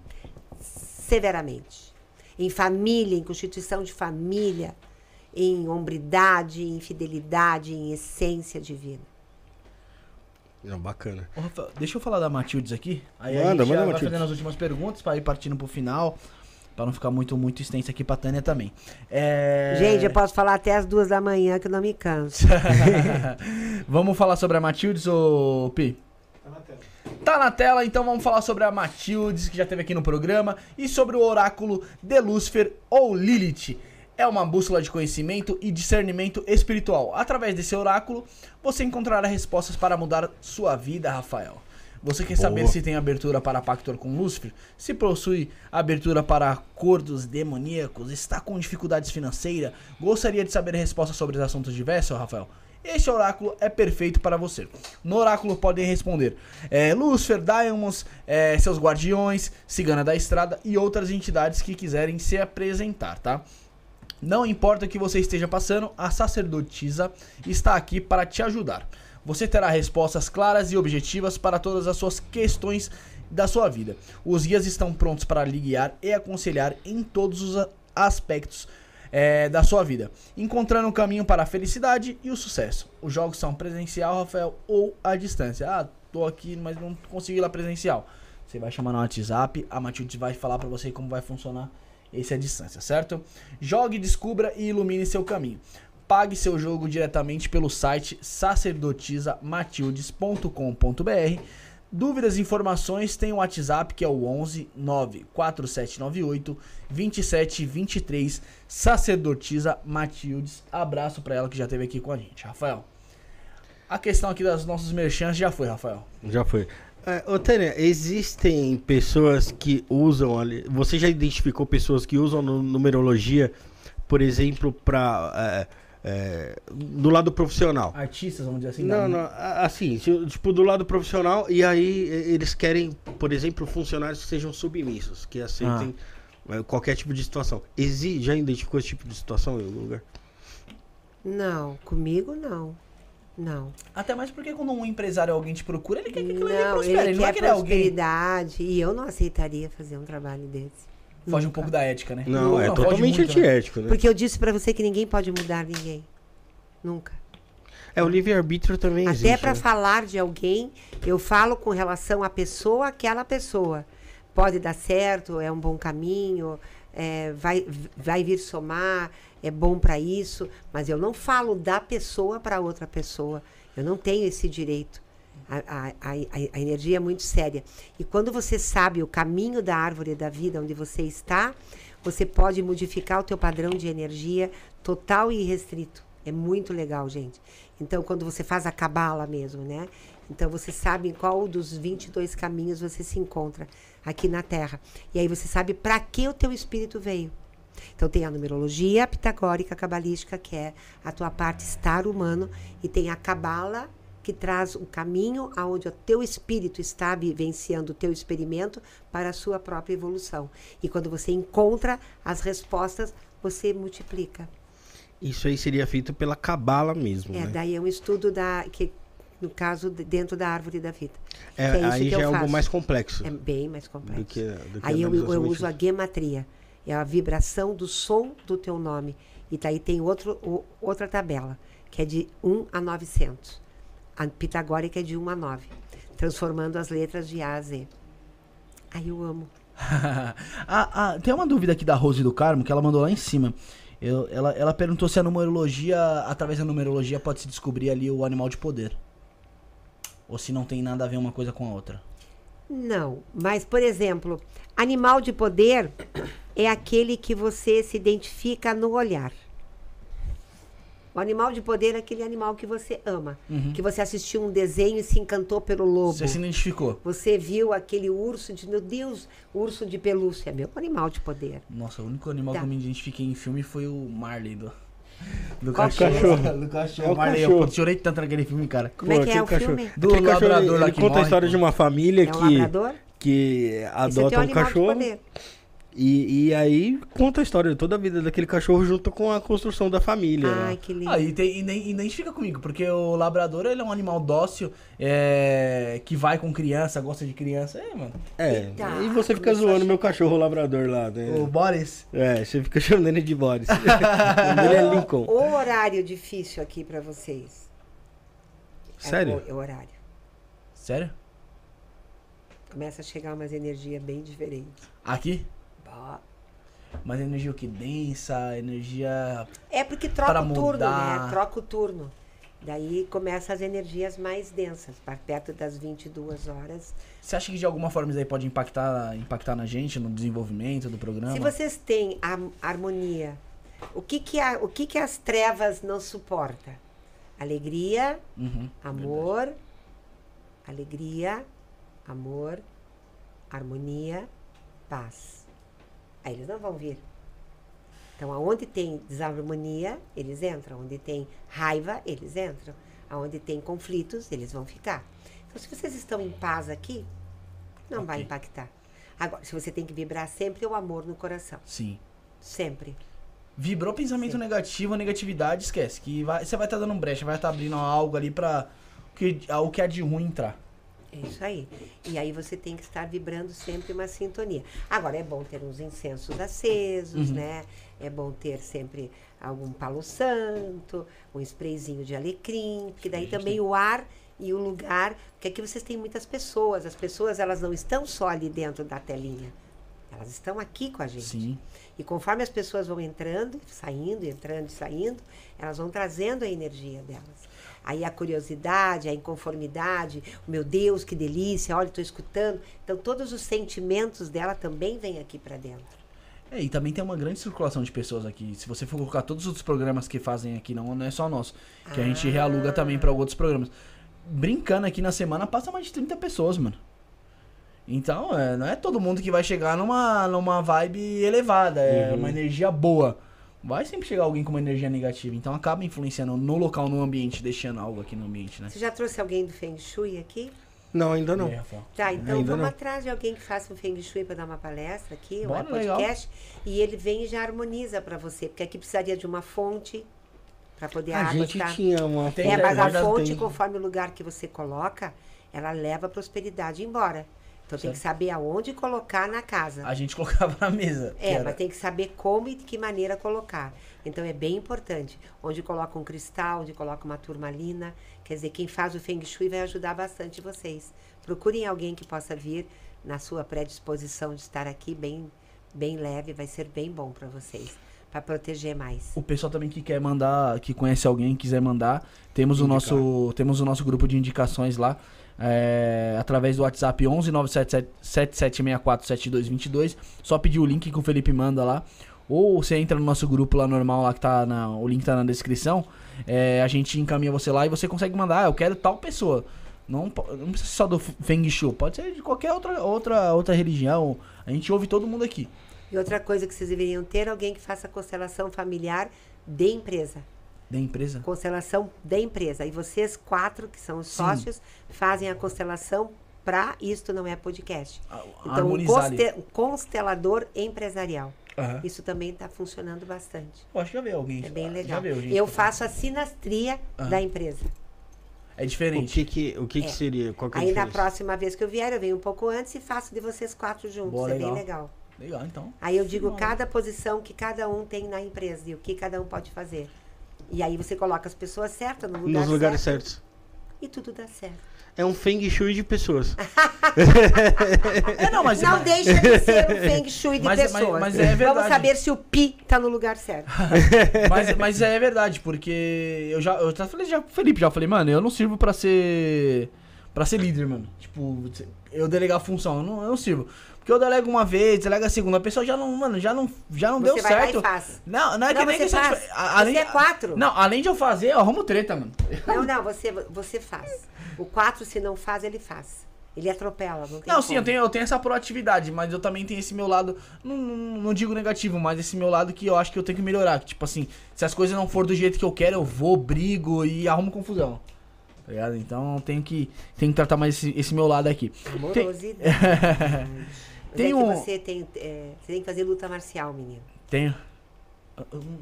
severamente em família, em constituição de família, em hombridade, em fidelidade, em essência divina. Não, bacana. Ô, Rafa, deixa eu falar da Matildes aqui. Aí manda, a gente manda, já vai fazendo as últimas perguntas para ir partindo pro final. Pra não ficar muito, muito extenso aqui pra Tânia também. É... Gente, eu posso falar até as duas da manhã que eu não me canso. [LAUGHS] vamos falar sobre a Matildes, ou Pi? Tá na tela. Então vamos falar sobre a Matildes, que já teve aqui no programa, e sobre o oráculo de Lúcifer ou Lilith. É uma bússola de conhecimento e discernimento espiritual. Através desse oráculo, você encontrará respostas para mudar sua vida, Rafael. Você quer saber se tem abertura para Pactor com Lúcifer? Se possui abertura para acordos demoníacos? Está com dificuldades financeiras? Gostaria de saber respostas sobre os assuntos diversos, Rafael? Este oráculo é perfeito para você. No oráculo podem responder é, Lúcifer, Diamonds, é, seus guardiões, Cigana da Estrada e outras entidades que quiserem se apresentar, tá? Não importa o que você esteja passando, a sacerdotisa está aqui para te ajudar. Você terá respostas claras e objetivas para todas as suas questões da sua vida. Os guias estão prontos para lhe guiar e aconselhar em todos os aspectos é, da sua vida, encontrando o um caminho para a felicidade e o sucesso. Os jogos são presencial, Rafael, ou à distância. Ah, tô aqui, mas não consegui ir lá presencial. Você vai chamar no WhatsApp, a Matilde vai falar para você como vai funcionar esse a distância, certo? Jogue, descubra e ilumine seu caminho. Pague seu jogo diretamente pelo site sacerdotisamatildes.com.br. Dúvidas e informações tem o WhatsApp que é o 11 94798 2723 Sacerdotisa Matildes. Abraço para ela que já esteve aqui com a gente. Rafael, a questão aqui das nossas merchants já foi, Rafael. Já foi. É, ô, Tânia, existem pessoas que usam ali. Você já identificou pessoas que usam numerologia, por exemplo, para. É, é, do lado profissional. Artistas, vamos dizer assim? Não, não, assim, tipo, do lado profissional, e aí eles querem, por exemplo, funcionários que sejam submissos, que aceitem ah. qualquer tipo de situação. Exi já identificou esse tipo de situação em algum lugar? Não, comigo não. Não. Até mais porque quando um empresário alguém te procura, ele quer que aquilo não, prospere. Ele, ele quer não vai prosperidade. Alguém... E eu não aceitaria fazer um trabalho desse. Foge um pouco da ética, né? Não, não é totalmente muito, né? antiético, né? Porque eu disse para você que ninguém pode mudar ninguém. Nunca. É, o livre-arbítrio também Até existe. Até para né? falar de alguém, eu falo com relação à pessoa, aquela pessoa. Pode dar certo, é um bom caminho, é, vai, vai vir somar, é bom para isso, mas eu não falo da pessoa para outra pessoa. Eu não tenho esse direito. A, a, a, energia é muito séria. E quando você sabe o caminho da árvore da vida onde você está, você pode modificar o teu padrão de energia total e restrito. É muito legal, gente. Então, quando você faz a cabala mesmo, né? Então, você sabe em qual dos 22 caminhos você se encontra aqui na Terra. E aí você sabe para que o teu espírito veio. Então tem a numerologia pitagórica cabalística, que é a tua parte estar humano, e tem a cabala que traz o caminho aonde o teu espírito está vivenciando o teu experimento para a sua própria evolução. E quando você encontra as respostas, você multiplica. Isso aí seria feito pela cabala mesmo, É, né? daí é um estudo da que no caso dentro da árvore da vida. É, é aí já é faço. algo mais complexo. É bem mais complexo. Do que, do que aí eu, eu uso a gematria. É a vibração do som do teu nome. E daí tem outro, o, outra tabela, que é de 1 a 900. A pitagórica é de 1 a 9. Transformando as letras de A a Z. Aí eu amo. [LAUGHS] ah, ah, tem uma dúvida aqui da Rose do Carmo, que ela mandou lá em cima. Eu, ela, ela perguntou se a numerologia, através da numerologia, pode se descobrir ali o animal de poder. Ou se não tem nada a ver uma coisa com a outra. Não, mas por exemplo, animal de poder é aquele que você se identifica no olhar. O animal de poder é aquele animal que você ama. Uhum. Que você assistiu um desenho e se encantou pelo lobo. Você se identificou. Você viu aquele urso de, meu Deus, urso de pelúcia. É meu animal de poder. Nossa, o único animal tá. que eu me identifiquei em filme foi o Marley do, do cachorro. cachorro. Do cachorro. É Marley, cachorro. eu chorei tanto naquele filme, cara. Como Pô, é que é o cachorro. filme? Do aquele labrador cachorro, lá ele que conta morre, a história pô. de uma família é que, um labrador? que adota um cachorro. E, e aí conta a história de toda a vida daquele cachorro junto com a construção da família. Ai, que lindo. Ah, e, tem, e, nem, e nem fica comigo, porque o labrador ele é um animal dócil, é, que vai com criança, gosta de criança. É, mano. É, Eita, e você fica zoando meu cachorro labrador lá, né? O Boris? É, você fica [LAUGHS] chamando ele de Boris. [LAUGHS] ele é Lincoln. O horário difícil aqui pra vocês. Sério? É o, é o horário. Sério? Começa a chegar umas energias bem diferentes. Aqui? Mas energia o que? Densa, energia. É porque troca o turno, né? Troca o turno. Daí começa as energias mais densas, perto das 22 horas. Você acha que de alguma forma isso aí pode impactar, impactar na gente, no desenvolvimento do programa? Se vocês têm a harmonia, o que que, a, o que que as trevas não suportam? Alegria, uhum, amor, verdade. alegria, amor, harmonia, paz. Aí eles não vão vir. Então, aonde tem desarmonia, eles entram. Onde tem raiva, eles entram. Aonde tem conflitos, eles vão ficar. Então, se vocês estão em paz aqui, não okay. vai impactar. Agora, se você tem que vibrar sempre o amor no coração. Sim. Sempre. Vibrou pensamento Sim. negativo, negatividade, esquece. Que vai, você vai estar tá dando brecha, vai estar tá abrindo algo ali para que, o que é de ruim entrar. É isso aí. E aí você tem que estar vibrando sempre uma sintonia. Agora, é bom ter uns incensos acesos, uhum. né? É bom ter sempre algum palo santo, um sprayzinho de alecrim, porque daí também o ar e o lugar, porque aqui vocês têm muitas pessoas, as pessoas elas não estão só ali dentro da telinha. Elas estão aqui com a gente. Sim. E conforme as pessoas vão entrando, saindo, entrando e saindo, elas vão trazendo a energia delas. Aí a curiosidade, a inconformidade, o meu Deus, que delícia, olha, estou escutando. Então todos os sentimentos dela também vêm aqui para dentro. É, e também tem uma grande circulação de pessoas aqui. Se você for colocar todos os outros programas que fazem aqui, não, não é só nosso, que ah. a gente realuga também para outros programas. Brincando aqui na semana, passa mais de 30 pessoas, mano. Então, é, não é todo mundo que vai chegar numa, numa vibe elevada, é uhum. uma energia boa. Vai sempre chegar alguém com uma energia negativa, então acaba influenciando no local, no ambiente, deixando algo aqui no ambiente, né? Você já trouxe alguém do Feng Shui aqui? Não, ainda não. É, tá, então ainda vamos não. atrás de alguém que faça um Feng Shui para dar uma palestra aqui, Bora, um podcast, legal. e ele vem e já harmoniza para você, porque aqui precisaria de uma fonte para poder a, a gente estar... tinha uma fonte. É, mas a fonte, tem... conforme o lugar que você coloca, ela leva a prosperidade embora. Então certo. tem que saber aonde colocar na casa. A gente [LAUGHS] colocava na mesa. É, era... mas tem que saber como e de que maneira colocar. Então é bem importante. Onde coloca um cristal, onde coloca uma turmalina. Quer dizer, quem faz o Feng Shui vai ajudar bastante vocês. Procurem alguém que possa vir na sua predisposição de estar aqui bem, bem leve, vai ser bem bom para vocês para proteger mais. O pessoal também que quer mandar, que conhece alguém, quiser mandar, temos o nosso temos o nosso grupo de indicações lá. É, através do WhatsApp 11 977 7222. Só pedir o link que o Felipe manda lá. Ou você entra no nosso grupo lá normal, lá que tá na, o link tá na descrição. É, a gente encaminha você lá e você consegue mandar. Ah, eu quero tal pessoa. Não, não precisa ser só do Feng Shui, pode ser de qualquer outra, outra, outra religião. A gente ouve todo mundo aqui. E outra coisa que vocês deveriam ter alguém que faça constelação familiar de empresa. Da empresa? Constelação da empresa. E vocês quatro, que são os Sim. sócios, fazem a constelação para isto não é podcast. A, então, o conste, constelador empresarial. Uhum. Isso também está funcionando bastante. Eu acho que já veio alguém. É bem legal. Eu faço a sinastria uhum. da empresa. É diferente. O que, que, o que, é. que seria? Qual que é Aí na próxima vez que eu vier, eu venho um pouco antes e faço de vocês quatro juntos. Boa, é legal. bem legal. Legal, então. Aí eu digo cada posição que cada um tem na empresa e o que cada um pode fazer. E aí você coloca as pessoas certas no lugar Nos lugares certo, certos. E tudo dá certo. É um Feng Shui de pessoas. [LAUGHS] é, não, mas, não mas... deixa de ser um Feng Shui de mas, pessoas. Mas, mas, é verdade. Vamos saber se o Pi tá no lugar certo. [LAUGHS] mas, mas é verdade, porque eu já, eu já falei já pro Felipe, já falei, mano, eu não sirvo pra ser. para ser líder, mano. Tipo, eu delegar a função, eu não, eu não sirvo. Porque eu delego uma vez, delega a segunda, a pessoa já não, mano, já não, já não você deu certo. Não, não é não, que nem que faz. Tipo, além, você é quatro. Não, além de eu fazer, eu arrumo treta, mano. Não, não, você, você faz. O quatro, se não faz, ele faz. Ele atropela, não tem Não, sim, eu tenho, eu tenho essa proatividade, mas eu também tenho esse meu lado, não, não, não, digo negativo, mas esse meu lado que eu acho que eu tenho que melhorar. Que, tipo assim, se as coisas não for do jeito que eu quero, eu vou, brigo e arrumo confusão. Tá ligado? Então tenho que, tenho que tratar mais esse, esse meu lado aqui. Amorosidade. Tem [LAUGHS] é um... você tem, é, você tem que fazer luta marcial, menino. Tenho.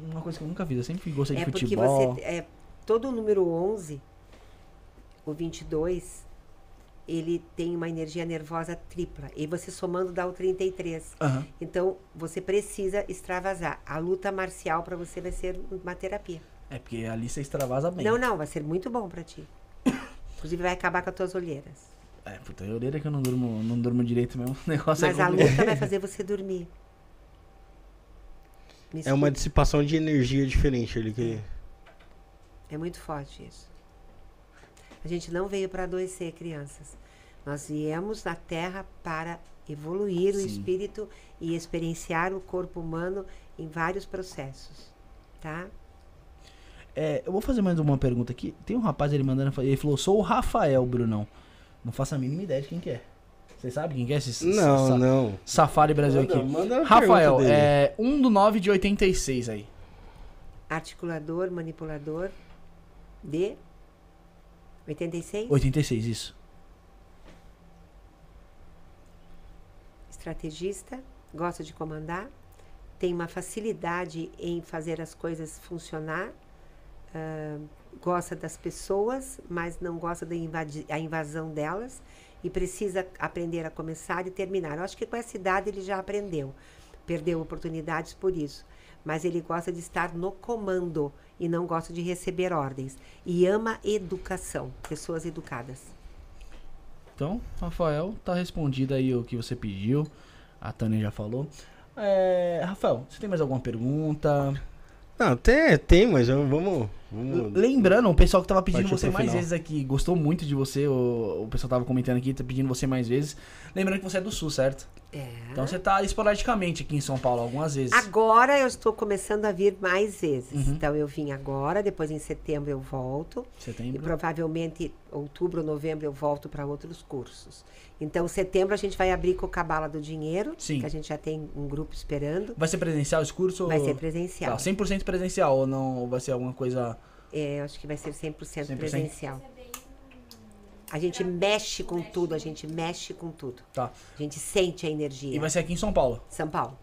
Uma coisa que eu nunca fiz, eu sempre gostei de é futebol. Porque você, é, todo o número 11, o 22, ele tem uma energia nervosa tripla. E você somando dá o 33. Uhum. Então, você precisa extravasar. A luta marcial para você vai ser uma terapia. É, porque ali você extravasa bem. Não, não, vai ser muito bom para ti. Inclusive vai acabar com as tuas olheiras. É, puta, eu orelha que eu não durmo, não durmo direito mesmo. [LAUGHS] O negócio Mas é a luta vai fazer você dormir. é uma dissipação de energia diferente ali que. É muito forte isso. A gente não veio para adoecer crianças. Nós viemos na Terra para evoluir Sim. o espírito e experienciar o corpo humano em vários processos, tá? É, eu vou fazer mais uma pergunta aqui. Tem um rapaz ele mandando, ele falou: "Sou o Rafael, Brunão". Não faço a mínima ideia de quem que é. Você sabe quem que é esse Não, sa não. Safari Brasil manda, aqui. Manda Rafael, é 1 do 9 de 86 aí. Articulador, manipulador de 86? 86, isso. Estrategista, gosta de comandar, tem uma facilidade em fazer as coisas funcionar, uh, gosta das pessoas, mas não gosta da invasão delas e precisa aprender a começar e terminar. Eu acho que com essa idade ele já aprendeu, perdeu oportunidades por isso, mas ele gosta de estar no comando e não gosta de receber ordens. E ama educação, pessoas educadas. Então, Rafael, tá respondido aí o que você pediu. A Tânia já falou. É, Rafael, você tem mais alguma pergunta? Não, tem, tem, mas vamos, vamos. Lembrando, o pessoal que tava pedindo você mais final. vezes aqui, gostou muito de você, o, o pessoal tava comentando aqui, tá pedindo você mais vezes. Lembrando que você é do Sul, certo? É. Então você tá esporadicamente aqui em São Paulo algumas vezes. Agora eu estou começando a vir mais vezes. Uhum. Então eu vim agora, depois em setembro eu volto. Setembro. E provavelmente outubro, novembro eu volto para outros cursos. Então setembro a gente vai abrir com o Cabala do Dinheiro, Sim. que a gente já tem um grupo esperando. Vai ser presencial esse curso? Vai ser presencial. Tá, 100% presencial ou não? Ou vai ser alguma coisa... É, acho que vai ser 100%, 100%? presencial. A gente mexe com tudo, a gente mexe com tudo. Tá. A gente sente a energia. E vai ser aqui em São Paulo? São Paulo.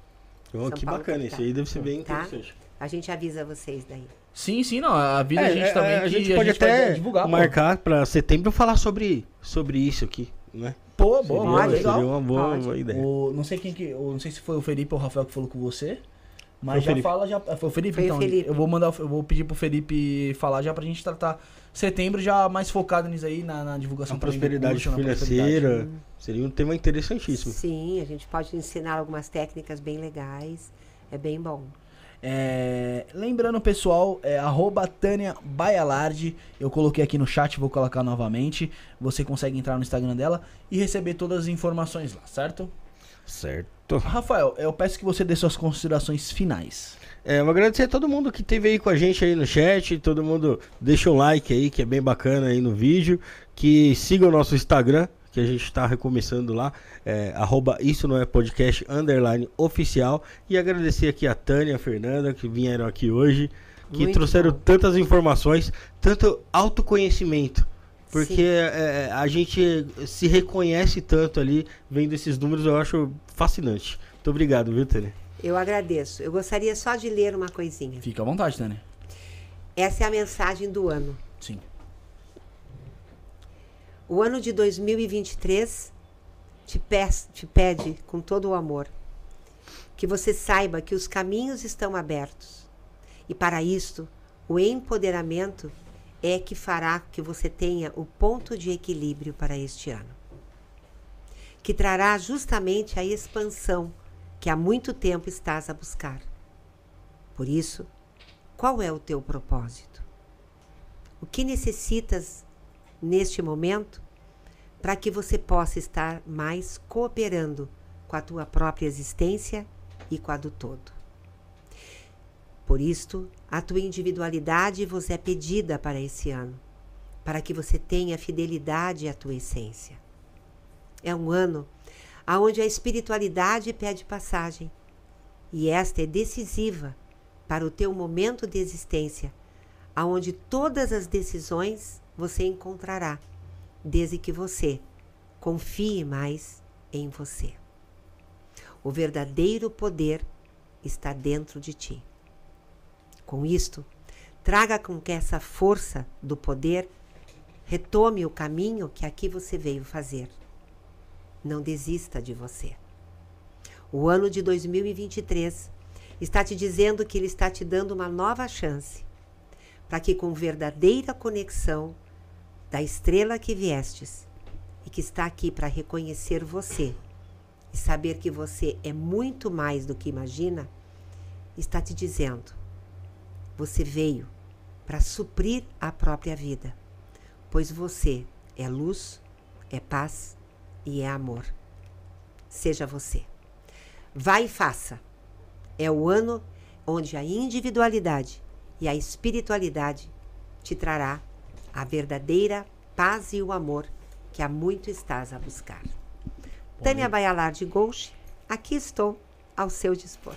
Oh, São que Paulo bacana, isso aí deve ser bem tá? interessante. A gente avisa vocês daí. Sim, sim, não. Avisa é, a gente é, também. A gente pode a gente até divulgar, marcar para setembro falar sobre, sobre isso aqui, né? Pô, boa, seria, pode, legal. Seria uma boa, boa ideia. O, não sei quem que. não sei se foi o Felipe ou o Rafael que falou com você. Mas já fala, já. Foi o Felipe, foi então. O Felipe. Eu vou mandar, eu vou pedir pro Felipe falar já pra gente tratar setembro já mais focado nisso aí, na, na divulgação. A prosperidade curso, financeira. Prosperidade. Seria um tema interessantíssimo. Sim, a gente pode ensinar algumas técnicas bem legais. É bem bom. É, lembrando, pessoal, é arroba Tânia Baialardi. Eu coloquei aqui no chat, vou colocar novamente. Você consegue entrar no Instagram dela e receber todas as informações lá, certo? Certo. Rafael, eu peço que você dê suas considerações finais. É, eu agradecer a todo mundo que esteve aí com a gente aí no chat, todo mundo deixa um like aí, que é bem bacana aí no vídeo, que siga o nosso Instagram, que a gente está recomeçando lá, é, arroba isso não é podcast, underline oficial, e agradecer aqui a Tânia e a Fernanda, que vieram aqui hoje, que Muito trouxeram bom. tantas informações, tanto autoconhecimento, porque é, a gente se reconhece tanto ali, vendo esses números, eu acho fascinante. Muito obrigado, viu, Tânia? Eu agradeço. Eu gostaria só de ler uma coisinha. Fica à vontade, Tânia. Essa é a mensagem do ano. Sim. O ano de 2023 te, te pede com todo o amor que você saiba que os caminhos estão abertos. E para isto, o empoderamento é que fará que você tenha o ponto de equilíbrio para este ano. Que trará justamente a expansão que há muito tempo estás a buscar. Por isso, qual é o teu propósito? O que necessitas neste momento para que você possa estar mais cooperando com a tua própria existência e com a do todo? Por isto, a tua individualidade vos é pedida para esse ano, para que você tenha fidelidade à tua essência. É um ano aonde a espiritualidade pede passagem. E esta é decisiva para o teu momento de existência, aonde todas as decisões você encontrará, desde que você confie mais em você. O verdadeiro poder está dentro de ti. Com isto, traga com que essa força do poder retome o caminho que aqui você veio fazer. Não desista de você. O ano de 2023 está te dizendo que ele está te dando uma nova chance para que, com verdadeira conexão da estrela que viestes e que está aqui para reconhecer você e saber que você é muito mais do que imagina, está te dizendo: você veio para suprir a própria vida, pois você é luz, é paz e é amor. Seja você. Vai e faça. É o ano onde a individualidade e a espiritualidade te trará a verdadeira paz e o amor que há muito estás a buscar. Pô, Tânia Baialar de Gouche, aqui estou ao seu dispor.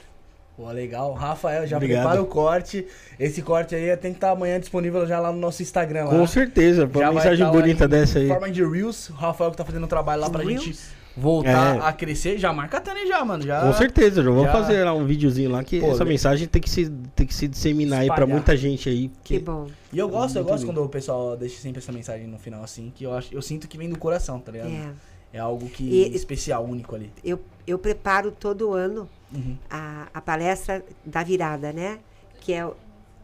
Pô, legal. Rafael, já Obrigado. prepara o corte. Esse corte aí tem que estar amanhã disponível já lá no nosso Instagram. Lá. Com certeza. Uma mensagem bonita dessa aí. forma de Reels. O Rafael que tá fazendo um trabalho lá pra Reels? gente voltar é. a crescer. Já marca a Tânia já, mano. Já, Com certeza. Já vou já... fazer lá um videozinho lá que Pô, essa mensagem tem que se, tem que se disseminar Espalhar. aí pra muita gente aí. Que bom. E eu gosto, eu gosto quando o pessoal deixa sempre essa mensagem no final assim, que eu, acho, eu sinto que vem do coração, tá ligado? É. É algo que e, especial, único ali. Eu, eu preparo todo ano uhum. a, a palestra da virada, né? Que é.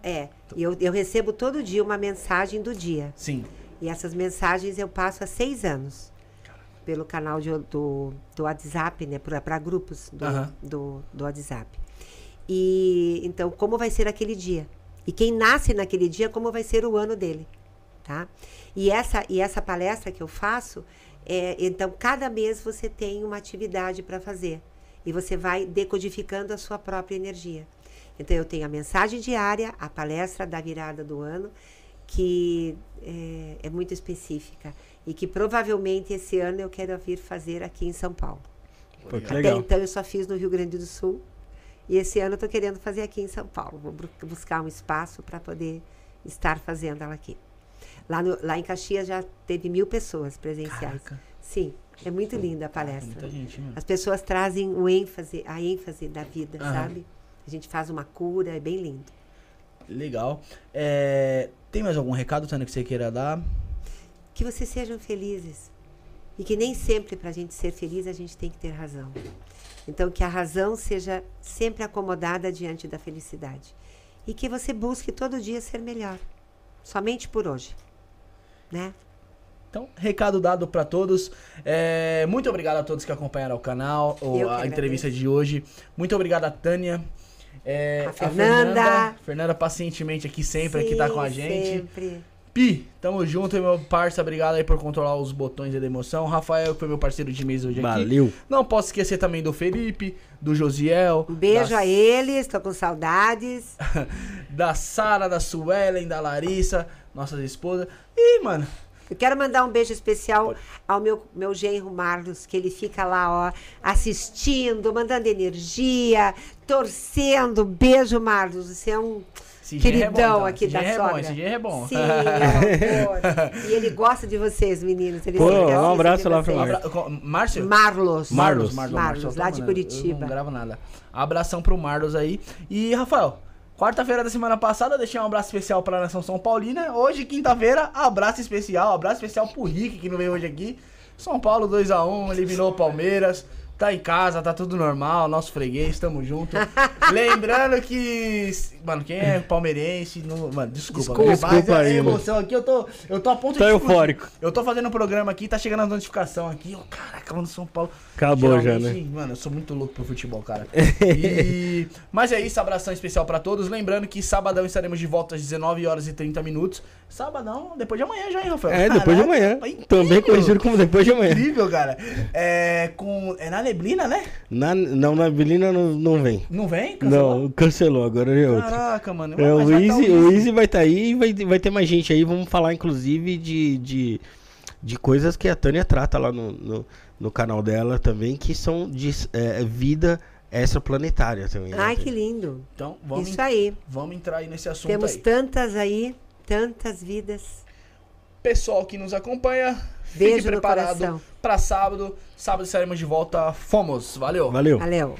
É. Eu, eu recebo todo dia uma mensagem do dia. Sim. E essas mensagens eu passo há seis anos. Pelo canal de, do, do WhatsApp, né? Para grupos do, uhum. do, do WhatsApp. E então, como vai ser aquele dia? E quem nasce naquele dia, como vai ser o ano dele, tá? E essa, e essa palestra que eu faço, é, então, cada mês você tem uma atividade para fazer. E você vai decodificando a sua própria energia. Então, eu tenho a mensagem diária, a palestra da virada do ano, que é, é muito específica. E que provavelmente esse ano eu quero vir fazer aqui em São Paulo. Pô, Até legal. então eu só fiz no Rio Grande do Sul. E esse ano eu estou querendo fazer aqui em São Paulo. Vou buscar um espaço para poder estar fazendo ela aqui. Lá, no, lá em Caxias já teve mil pessoas presenciais. Caraca. Sim, é muito linda a palestra. Gente, As pessoas trazem o ênfase, a ênfase da vida, Aham. sabe? A gente faz uma cura, é bem lindo. Legal. É, tem mais algum recado, Tânia, que você queira dar? Que vocês sejam felizes. E que nem sempre, para a gente ser feliz, a gente tem que ter razão. Então, que a razão seja sempre acomodada diante da felicidade. E que você busque todo dia ser melhor. Somente por hoje né? Então, recado dado para todos. É, muito obrigado a todos que acompanharam o canal, ou a entrevista de hoje. Muito obrigado a Tânia. É, a, Fernanda. a Fernanda. Fernanda pacientemente aqui sempre, Sim, aqui tá com a gente. Sempre. Pi, tamo junto, meu parça. Obrigado aí por controlar os botões da emoção. Rafael, que foi meu parceiro de mesa hoje Valeu. aqui. Valeu. Não posso esquecer também do Felipe, do Josiel. Um beijo da... a eles, tô com saudades. [LAUGHS] da Sara, da Suelen, da Larissa, nossas esposas. E, mano, eu quero mandar um beijo especial ao meu, meu genro Marlos, que ele fica lá, ó, assistindo, mandando energia, torcendo. Beijo, Marlos. Você é um esse queridão é bom, então. aqui da é sogra. Bom, esse dia é bom. Sim, [LAUGHS] é e ele gosta de vocês, meninos. Ele Pô, um abraço lá pro Márcio. Marlos. Marlos. Marlos, Marlos lá de Curitiba. Eu não gravo nada. Abração pro Marlos aí. E, Rafael, Quarta-feira da semana passada, deixei um abraço especial pra Nação São Paulina. Hoje, quinta-feira, abraço especial. Abraço especial pro Rick, que não veio hoje aqui. São Paulo 2x1, eliminou o Palmeiras. Tá em casa, tá tudo normal, nosso freguês, tamo junto. [LAUGHS] Lembrando que. Mano, quem é palmeirense. Não, mano, desculpa. Desculpa, desculpa aí, emoção aqui, eu tô, eu tô a ponto tá de. eufórico. Eu tô fazendo um programa aqui, tá chegando a notificação aqui. Ó, caraca, mano, São Paulo. Acabou já, né? Mano, eu sou muito louco pro futebol, cara. [LAUGHS] E... Mas é isso, abração especial pra todos. Lembrando que sabadão estaremos de volta às 19 horas e 30 minutos. Sabadão, depois de amanhã já, hein, Rafael? É, depois Caraca, de amanhã. Também conhecido como depois de amanhã. Incrível, cara. É, com, é na neblina, né? Na, não, na neblina não, não vem. Não vem? Cancelou? Não, cancelou, agora é outro. Caraca, mano. É, o, Easy, tá o Easy vai estar tá aí e vai, vai ter mais gente aí. Vamos falar, inclusive, de, de, de coisas que a Tânia trata lá no, no, no canal dela também, que são de é, vida extraplanetária também. Né? Ai, que lindo. Então, vamos, Isso aí. Vamos entrar aí nesse assunto Temos aí. tantas aí, tantas vidas. Pessoal que nos acompanha, Beijo fique preparado para sábado. Sábado estaremos de volta. Fomos. Valeu. Valeu. Valeu.